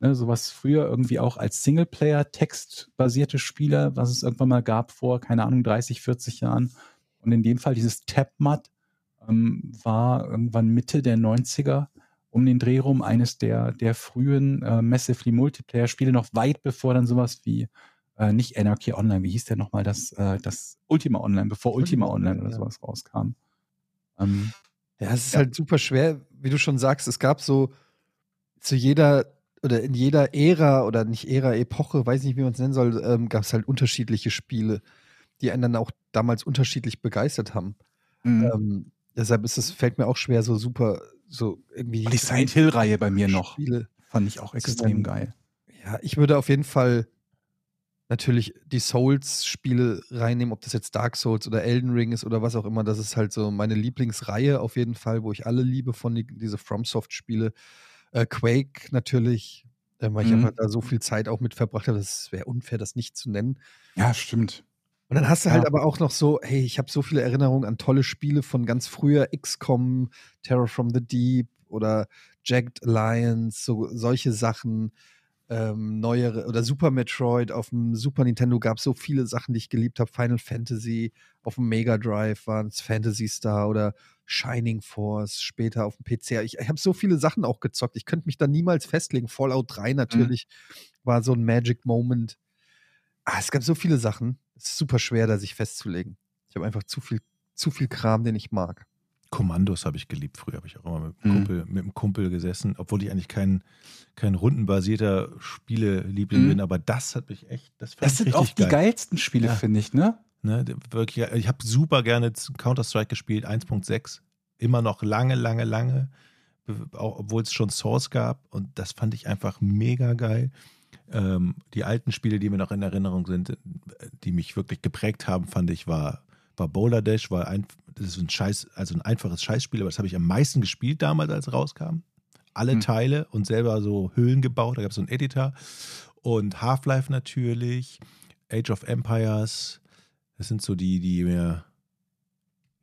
Ne, sowas früher irgendwie auch als Singleplayer, textbasierte Spiele, was es irgendwann mal gab vor, keine Ahnung, 30, 40 Jahren. Und in dem Fall dieses TapMud ähm, war irgendwann Mitte der 90er um den Dreh rum eines der, der frühen äh, Massively Multiplayer-Spiele, noch weit bevor dann sowas wie äh, nicht Anarchy Online, wie hieß der nochmal, das, äh, das Ultima Online, bevor Ultima Online oder sowas rauskam. Ähm, ja, es ist ja. halt super schwer, wie du schon sagst. Es gab so zu jeder oder in jeder Ära oder nicht Ära, Epoche, weiß nicht, wie man es nennen soll, ähm, gab es halt unterschiedliche Spiele, die einen dann auch damals unterschiedlich begeistert haben. Mhm. Ähm, deshalb ist es, fällt mir auch schwer, so super, so irgendwie. Die Silent Hill-Reihe bei mir noch. Spiele. Fand ich auch extrem geil. Ja, ich würde auf jeden Fall natürlich die Souls-Spiele reinnehmen, ob das jetzt Dark Souls oder Elden Ring ist oder was auch immer. Das ist halt so meine Lieblingsreihe auf jeden Fall, wo ich alle liebe von die, diese FromSoft-Spiele. Äh, Quake natürlich, äh, weil mhm. ich einfach da so viel Zeit auch mit verbracht habe. Das wäre unfair, das nicht zu nennen. Ja, stimmt. Und dann hast du halt ja. aber auch noch so, hey, ich habe so viele Erinnerungen an tolle Spiele von ganz früher, XCOM, Terror from the Deep oder Jagged Alliance, so solche Sachen ähm, neuere oder Super Metroid auf dem Super Nintendo gab es so viele Sachen, die ich geliebt habe. Final Fantasy auf dem Mega Drive waren es Fantasy Star oder Shining Force später auf dem PC. Ich, ich habe so viele Sachen auch gezockt. Ich könnte mich da niemals festlegen. Fallout 3 mhm. natürlich mhm. war so ein Magic Moment. Ah, es gab so viele Sachen. Es ist super schwer, da sich festzulegen. Ich habe einfach zu viel, zu viel Kram, den ich mag. Kommandos habe ich geliebt. Früher habe ich auch immer mit einem, mhm. Kumpel, einem Kumpel gesessen, obwohl ich eigentlich kein, kein rundenbasierter Spieleliebling mhm. bin, aber das hat mich echt, das fand Das sind auch die geilsten Spiele, ja. finde ich, ne? ne wirklich, ich habe super gerne Counter-Strike gespielt, 1.6. Immer noch lange, lange, lange, auch, obwohl es schon Source gab und das fand ich einfach mega geil. Ähm, die alten Spiele, die mir noch in Erinnerung sind, die mich wirklich geprägt haben, fand ich, war war Bowler Dash, war ein, das ist ein Scheiß, also ein einfaches Scheißspiel, aber das habe ich am meisten gespielt damals, als es rauskam. Alle hm. Teile und selber so Höhlen gebaut, da gab es so einen Editor. Und Half-Life natürlich, Age of Empires, das sind so die, die mir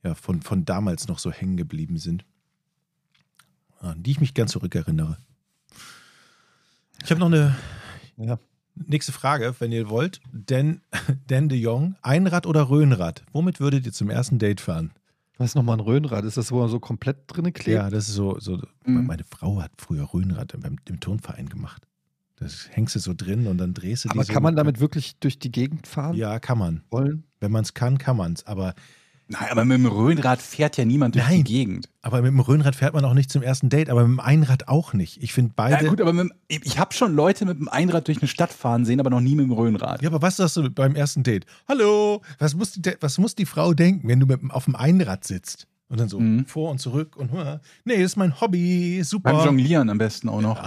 ja, von, von damals noch so hängen geblieben sind. An die ich mich gern zurückerinnere. Ich habe noch eine ja. Nächste Frage, wenn ihr wollt. Dan, Dan de Jong, Einrad oder Röhnrad? Womit würdet ihr zum ersten Date fahren? Was ist nochmal ein Röhnrad? Ist das, wo man so komplett drin klebt? Ja, das ist so. so mhm. Meine Frau hat früher Röhnrad im, im Turnverein gemacht. Das hängst du so drin und dann drehst du Aber die so kann man damit wirklich durch die Gegend fahren? Ja, kann man. Wollen? Wenn man es kann, kann man es. Aber Nein, aber mit dem Röhnrad fährt ja niemand durch Nein, die Gegend. Aber mit dem Röhnrad fährt man auch nicht zum ersten Date, aber mit dem Einrad auch nicht. Ich finde beide. Ja, gut, aber dem, ich habe schon Leute mit dem Einrad durch eine Stadt fahren sehen, aber noch nie mit dem Röhnrad. Ja, aber was sagst du beim ersten Date? Hallo, was muss die, was muss die Frau denken, wenn du mit, auf dem Einrad sitzt? Und dann so mhm. vor und zurück und nee, das ist mein Hobby, super. Beim Jonglieren am besten auch noch.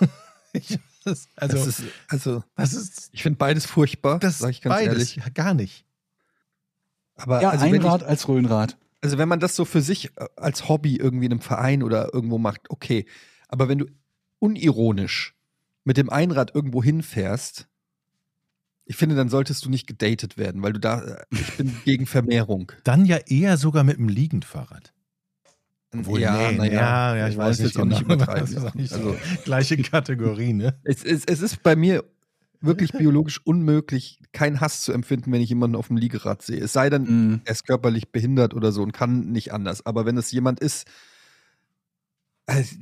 Ja. ich, das, also, das ist, also, das ist, ich finde beides furchtbar. Das sag ich ganz beides, ehrlich. Gar nicht. Aber ja, also Einrad ich, als Röhnrad. Also wenn man das so für sich äh, als Hobby irgendwie in einem Verein oder irgendwo macht, okay. Aber wenn du unironisch mit dem Einrad irgendwo hinfährst, ich finde, dann solltest du nicht gedatet werden, weil du da, äh, ich bin gegen Vermehrung. Dann ja eher sogar mit dem Liegendfahrrad. Obwohl, ja, nee, naja, ja, ja, ich, ich weiß jetzt auch nicht übertreiben. Also, gleiche Kategorie, ne? Es, es, es ist bei mir wirklich biologisch unmöglich, keinen Hass zu empfinden, wenn ich jemanden auf dem Liegerad sehe. Es sei denn, mm. er ist körperlich behindert oder so und kann nicht anders. Aber wenn es jemand ist, also,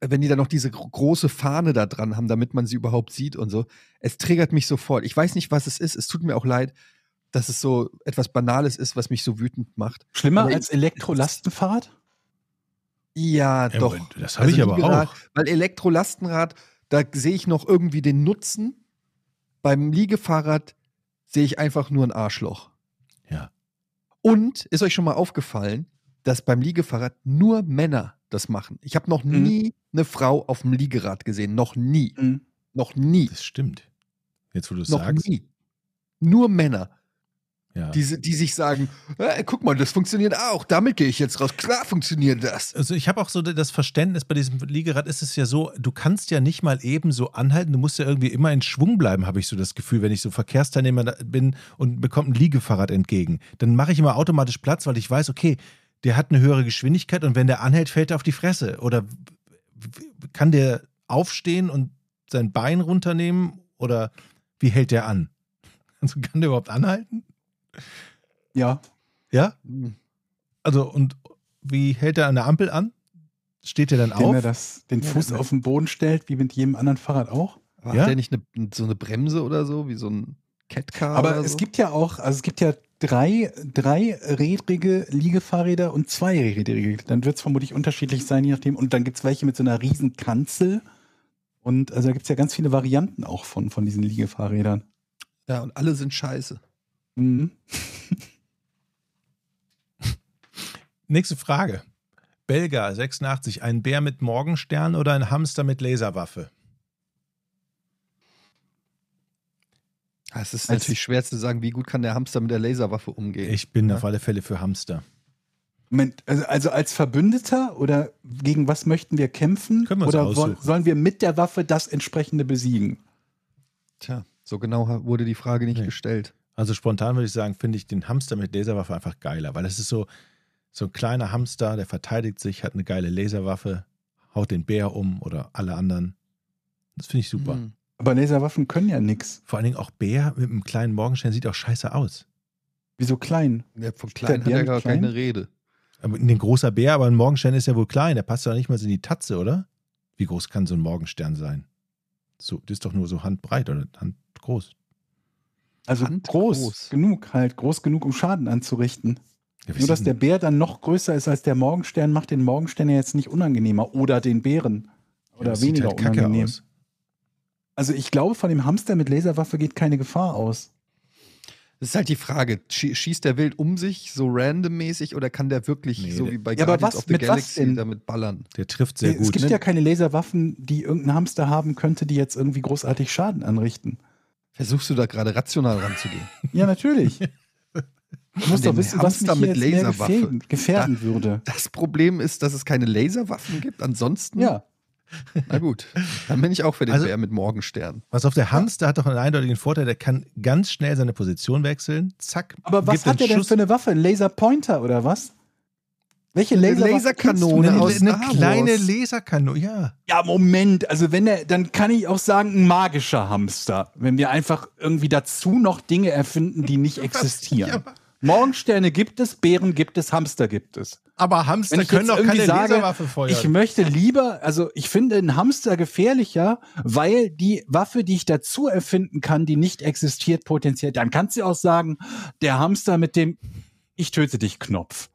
wenn die dann noch diese gro- große Fahne da dran haben, damit man sie überhaupt sieht und so, es triggert mich sofort. Ich weiß nicht, was es ist. Es tut mir auch leid, dass es so etwas Banales ist, was mich so wütend macht. Schlimmer Aber als Elektrolastenfahrrad? Ja, Ja, doch. Das habe ich aber auch. Weil Elektrolastenrad, da sehe ich noch irgendwie den Nutzen. Beim Liegefahrrad sehe ich einfach nur ein Arschloch. Ja. Und ist euch schon mal aufgefallen, dass beim Liegefahrrad nur Männer das machen? Ich habe noch Mhm. nie eine Frau auf dem Liegerad gesehen. Noch nie. Mhm. Noch nie. Das stimmt. Jetzt, wo du es Noch sagst. nie. Nur Männer, Ja. die, die sich sagen, äh, guck mal, das funktioniert auch. Damit gehe ich jetzt raus. Klar funktioniert das. Also ich habe auch so das Verständnis, bei diesem Liegerad ist es ja so, du kannst ja nicht mal eben so anhalten, du musst ja irgendwie immer in Schwung bleiben, habe ich so das Gefühl, wenn ich so Verkehrsteilnehmer bin und bekomme ein Liegefahrrad entgegen. Dann mache ich immer automatisch Platz, weil ich weiß, okay, der hat eine höhere Geschwindigkeit und wenn der anhält, fällt er auf die Fresse. Oder kann der aufstehen und sein Bein runternehmen oder wie hält der an? Also kann der überhaupt anhalten? Ja. Ja? Hm. Also und wie hält er an der Ampel an? Steht er dann Indem auf? er das, den Ja, Fuß ja. auf den Boden stellt, wie mit jedem anderen Fahrrad auch. Aber Ja? Hat der nicht eine, so eine Bremse oder so, wie so ein Catcar? Aber oder es so? gibt ja auch, also es gibt ja drei, drei rädrige Liegefahrräder und zwei rädrige. Dann wird es vermutlich unterschiedlich sein, je nachdem. Und dann gibt es welche mit so einer riesen Kanzel. Und also da gibt es ja ganz viele Varianten auch von, von diesen Liegefahrrädern. Ja, und alle sind scheiße. Mhm. Nächste Frage. Belga 86, ein Bär mit Morgenstern oder ein Hamster mit Laserwaffe? Ja, Es ist Als- natürlich schwer zu sagen, wie gut kann der Hamster mit der Laserwaffe umgehen. Ich bin Ja. auf alle Fälle für Hamster. Moment, also, also als Verbündeter oder gegen was möchten wir kämpfen? Können wir oder aussuchen. sollen wir mit der Waffe das entsprechende besiegen? Tja, so genau wurde die Frage nicht Nee. gestellt. Also spontan würde ich sagen, finde ich den Hamster mit Laserwaffe einfach geiler, weil es ist so, so ein kleiner Hamster, der verteidigt sich, hat eine geile Laserwaffe, haut den Bär um oder alle anderen. Das finde ich super. Hm. Aber Laserwaffen können ja nichts. Vor allen Dingen auch Bär mit einem kleinen Morgenstern sieht auch scheiße aus. Wieso klein? Ja, von klein hat Bär er gar klein? keine Rede. Aber ein großer Bär, aber ein Morgenstern ist ja wohl klein, der passt doch nicht mal so in die Tatze, oder? Wie groß kann so ein Morgenstern sein? So, das ist doch nur so handbreit oder handgroß. Also groß, groß. genug halt, groß genug, um Schaden anzurichten. Ja, Nur, dass der Bär dann noch größer ist als der Morgenstern, macht den Morgenstern ja jetzt nicht unangenehmer. Oder den Bären. Ja, Oder sieht weniger halt kacke unangenehm. aus. Also ich glaube, von dem Hamster mit Laserwaffe geht keine Gefahr aus. Das ist halt die Frage, schie- schießt der wild um sich so randommäßig oder kann der wirklich Nee, so wie bei Ja, aber Guardians was- of the mit was Galaxy damit ballern? Der trifft sehr es gut. gibt ne? ja keine Laserwaffen, die irgendein Hamster haben könnte, die jetzt irgendwie großartig Schaden anrichten. Versuchst du da gerade rational ranzugehen? Ja, natürlich. Du musst doch wissen, was mich Hamster hier mit jetzt Laserwaffe. gefährden, gefährden würde. Das Problem ist, dass es keine Laserwaffen gibt. Ansonsten, Ja, na gut, dann bin ich auch für den Also- Bär mit Morgenstern. Was auf der Hamster hat doch einen eindeutigen Vorteil, der kann ganz schnell seine Position wechseln. Zack. aber was gibt hat den der denn Schuss. für eine Waffe? Ein Laserpointer oder was? Welche Eine Laserwaffe Laserkanone du aus eine, Star eine kleine Wars. Laserkanone, ja. Ja, Moment. Also wenn er, dann kann ich auch sagen, ein magischer Hamster. Wenn wir einfach irgendwie dazu noch Dinge erfinden, die nicht existieren. Ja, Morgensterne gibt es, Bären gibt es, Hamster gibt es. aber Hamster können doch keine sage, Laserwaffe feuern. Ich möchte lieber, also ich finde einen Hamster gefährlicher, weil die Waffe, die ich dazu erfinden kann, die nicht existiert, potenziell, dann kannst du auch sagen, der Hamster mit dem Ich töte dich Knopf.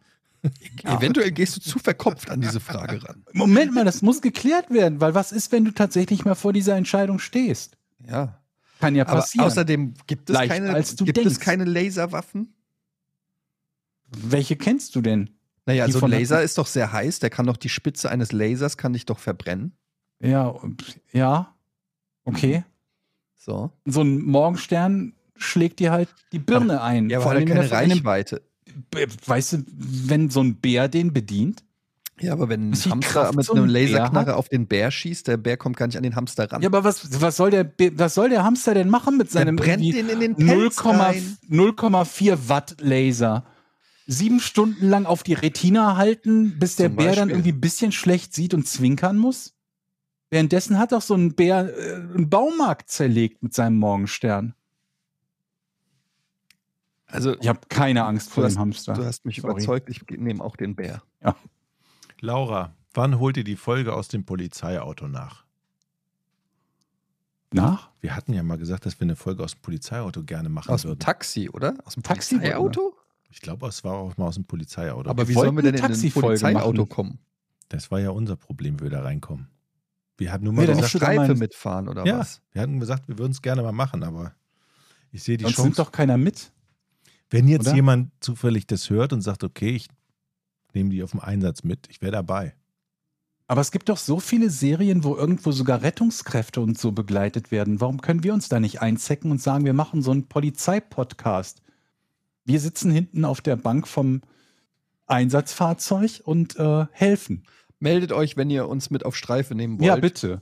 Eventuell gehst du zu verkopft an diese Frage ran. Moment mal, das muss geklärt werden, weil was ist, wenn du tatsächlich mal vor dieser Entscheidung stehst? Ja. Kann ja Aber passieren. außerdem gibt es, Leichter, keine, gibt es keine Laserwaffen. Welche kennst du denn? Naja, Die so ein Laser ist doch sehr heiß. Der kann doch die Spitze eines Lasers kann dich doch verbrennen. Ja, ja, okay. So. So ein Morgenstern schlägt dir halt die Birne ein. Ja, aber Vor hat er allem, keine er von einem- Reichweite. Weißt du, wenn so ein Bär den bedient? Ja, aber wenn ein Hamster Kraft mit so einem Laserknarre auf den Bär schießt, der Bär kommt gar nicht an den Hamster ran. Ja, aber was, was, soll der, was soll der Hamster denn machen mit seinem brennt irgendwie den in den Pelz 0,4 rein. 0,4 Watt Laser? Sieben Stunden lang auf die Retina halten, bis der Zum Bär dann Beispiel. irgendwie ein bisschen schlecht sieht und zwinkern muss? Währenddessen hat doch so ein Bär äh, einen Baumarkt zerlegt mit seinem Morgenstern. Also, Ich habe keine Angst vor Du dem hast- Hamster. du hast mich Sorry. überzeugt, ich nehme auch den Bär. Laura, wann holt ihr die Folge aus dem Polizeiauto nach? Nach? Wir hatten ja mal gesagt, dass wir eine Folge aus dem Polizeiauto gerne machen Aus dem würden. Taxi, oder? Aus dem Taxi, Auto? Ich glaube, es war auch mal aus dem Polizeiauto. Aber Wir wie sollen wir denn in ein Polizeiauto machen. kommen? das war ja unser Problem, wie wir da reinkommen. Wir hatten nur Nee, mal musst gesagt, Streife mitfahren oder ja, was? wir hatten gesagt, wir würden es gerne mal machen, aber ich sehe die Sonst Chance. nimmt doch keiner mit. Wenn jetzt oder? jemand zufällig das hört und sagt, okay, ich nehme die auf dem Einsatz mit, ich wäre dabei. Aber es gibt doch so viele Serien, wo irgendwo sogar Rettungskräfte und so begleitet werden. Warum können wir uns da nicht einzecken und sagen, wir machen so einen Polizeipodcast? Wir sitzen hinten auf der Bank vom Einsatzfahrzeug und äh, helfen. Meldet euch, wenn ihr uns mit auf Streife nehmen wollt. Ja, bitte.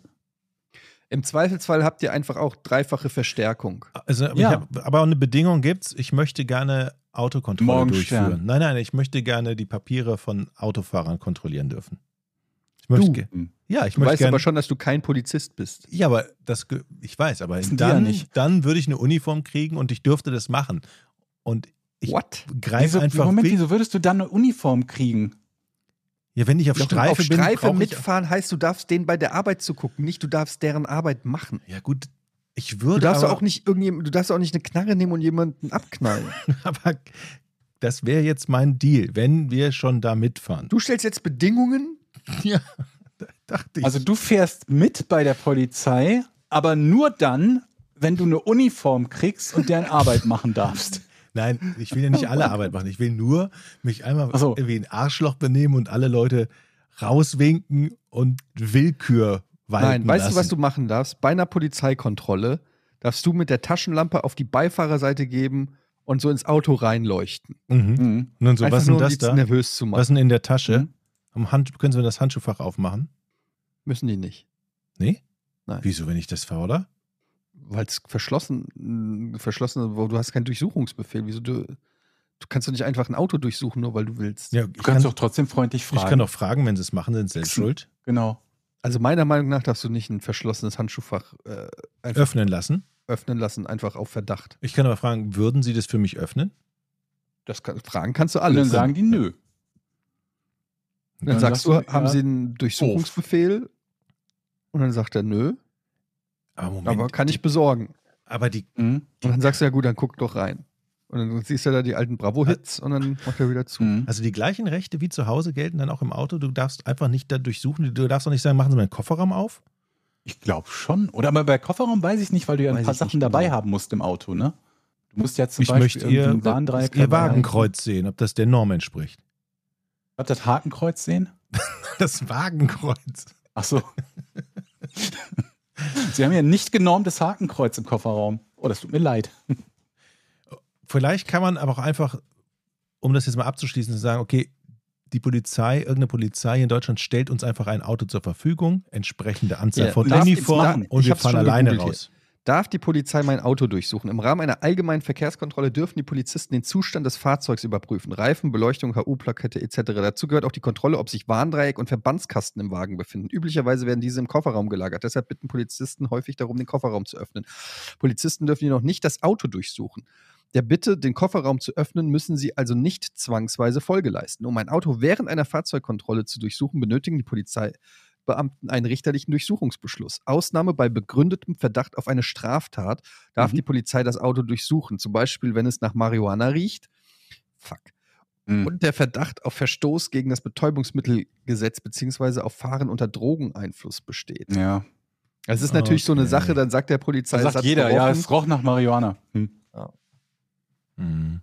Im Zweifelsfall habt ihr einfach auch dreifache Verstärkung. Also, aber, Ja. hab, aber eine Bedingung gibt's, ich möchte gerne Autokontrolle Morgenstern. durchführen. Nein, nein, ich möchte gerne die Papiere von Autofahrern kontrollieren dürfen. Ich möchte Du? Hm. Ja, ich Du möchte weißt gerne. aber schon, dass du kein Polizist bist. Ja, aber das, ich weiß, aber die ja dann, nicht. dann würde ich eine Uniform kriegen und ich dürfte das machen. Und ich What? greife Wieso, einfach. Moment, wie- wieso würdest du dann eine Uniform kriegen? Ja, wenn ich auf Doch, Streife auf bin, Streife mitfahren heißt, du darfst denen bei der Arbeit zugucken, nicht du darfst deren Arbeit machen. Ja, gut, ich Du würde darfst aber, auch nicht irgendjemand, du darfst auch nicht eine Knarre nehmen und jemanden abknallen. aber das wäre jetzt mein Deal, wenn wir schon da mitfahren. Du stellst jetzt Bedingungen? Ja, da dachte ich. Also du fährst mit bei der Polizei, aber nur dann, wenn du eine Uniform kriegst und deren Arbeit machen darfst. Nein, ich will ja nicht alle Arbeit machen. Ich will nur mich einmal so. wie ein Arschloch benehmen und alle Leute rauswinken und Willkür walten Nein, weißt lassen. du, was du machen darfst? Bei einer Polizeikontrolle darfst du mit der Taschenlampe auf die Beifahrerseite geben und so ins Auto reinleuchten. Mhm. Mhm. Und dann so, Einfach was ist nur, denn um das da? nervös zu machen. Was ist denn in der Tasche? Mhm. Am Hand, können Sie mir das Handschuhfach aufmachen? Müssen die nicht. Nee? Nein. Wieso, wenn ich das fordere? Weil es verschlossen, mh, verschlossen, wo du hast keinen Durchsuchungsbefehl. Wieso du, du kannst doch nicht einfach ein Auto durchsuchen, nur weil du willst. Ja, Du kannst kann, doch trotzdem freundlich fragen. ich kann doch fragen, wenn Sie es machen, sind Sie selbst schuld. Genau. Also meiner Meinung nach darfst du nicht ein verschlossenes Handschuhfach äh, einfach Öffnen lassen. öffnen lassen, einfach auf Verdacht. Ich kann aber fragen, würden Sie das für mich öffnen? Das kann, fragen kannst du Und alles. dann sagen die nö. Und dann sagst du, haben ja, sie einen Durchsuchungsbefehl? Und dann sagt er, nö, Aber Moment. aber kann ich besorgen. Aber die, Mhm. Und dann sagst du, ja gut, dann guck doch rein. Und dann siehst du da die alten Bravo-Hits und dann macht er wieder zu. Mhm. also die gleichen Rechte wie zu Hause gelten dann auch im Auto. Du darfst einfach nicht da durchsuchen. Du darfst auch nicht sagen, machen Sie meinen Kofferraum auf. Ich glaube schon. Oder aber bei Kofferraum weiß ich nicht, weil du ja ein Weiß paar Sachen dabei genau. haben musst im Auto, ne? Du musst ja zum ich Beispiel möchte Ihr, irgendein Warndreieck Ihr. Wagenkreuz sehen, ob das der Norm entspricht. Habt ihr das Hakenkreuz sehen? Das Wagenkreuz. Ach so. Sie haben ja ein nicht genormtes Hakenkreuz im Kofferraum. Oh, das tut mir leid. Vielleicht kann man aber auch einfach, um das jetzt mal abzuschließen, sagen, okay, die Polizei, irgendeine Polizei in Deutschland stellt uns einfach ein Auto zur Verfügung, entsprechende Anzahl Ja, von Uniformen und Ich wir fahren alleine raus. Darf die Polizei mein Auto durchsuchen? Im Rahmen einer allgemeinen Verkehrskontrolle dürfen die Polizisten den Zustand des Fahrzeugs überprüfen. Reifen, Beleuchtung, HU-Plakette etc. Dazu gehört auch die Kontrolle, ob sich Warndreieck und Verbandskasten im Wagen befinden. Üblicherweise werden diese im Kofferraum gelagert. Deshalb bitten Polizisten häufig darum, den Kofferraum zu öffnen. Polizisten dürfen jedoch nicht das Auto durchsuchen. Der Bitte, den Kofferraum zu öffnen, müssen sie also nicht zwangsweise Folge leisten. Um ein Auto während einer Fahrzeugkontrolle zu durchsuchen, benötigen die Polizeibeamten einen richterlichen Durchsuchungsbeschluss. Ausnahme bei begründetem Verdacht auf eine Straftat darf Mhm. die Polizei das Auto durchsuchen. Zum Beispiel, wenn es nach Marihuana riecht. Fuck. Mhm. Und der Verdacht auf Verstoß gegen das Betäubungsmittelgesetz beziehungsweise auf Fahren unter Drogeneinfluss besteht. Ja. Das ist natürlich so eine Okay. Sache, dann sagt der Polizei, Da es sagt hat jeder, ja, es roch nach Marihuana. Hm. Mhm.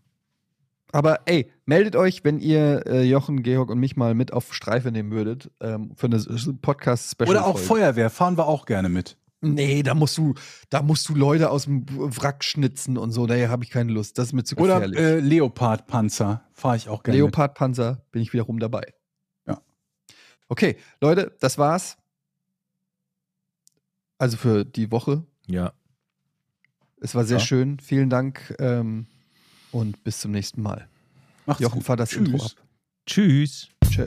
Aber ey, meldet euch, wenn ihr äh, Jochen, Georg und mich mal mit auf Streife nehmen würdet ähm, für eine Podcast-Special. Oder auch Feuerwehr, fahren wir auch gerne mit. Nee, da musst du, da musst du Leute aus dem Wrack schnitzen und so. Daher habe ich keine Lust. Das ist mir zu Oder gefährlich. äh, Leopardpanzer, fahre ich auch gerne Leopardpanzer bin ich wiederum dabei. Ja. Okay, Leute, das war's. Also für die Woche. Ja. Es war sehr Ja. schön. Vielen Dank ähm, und bis zum nächsten Mal. Macht's Jochen, gut. fahr das Tschüss. Intro ab. Tschüss. Tschö.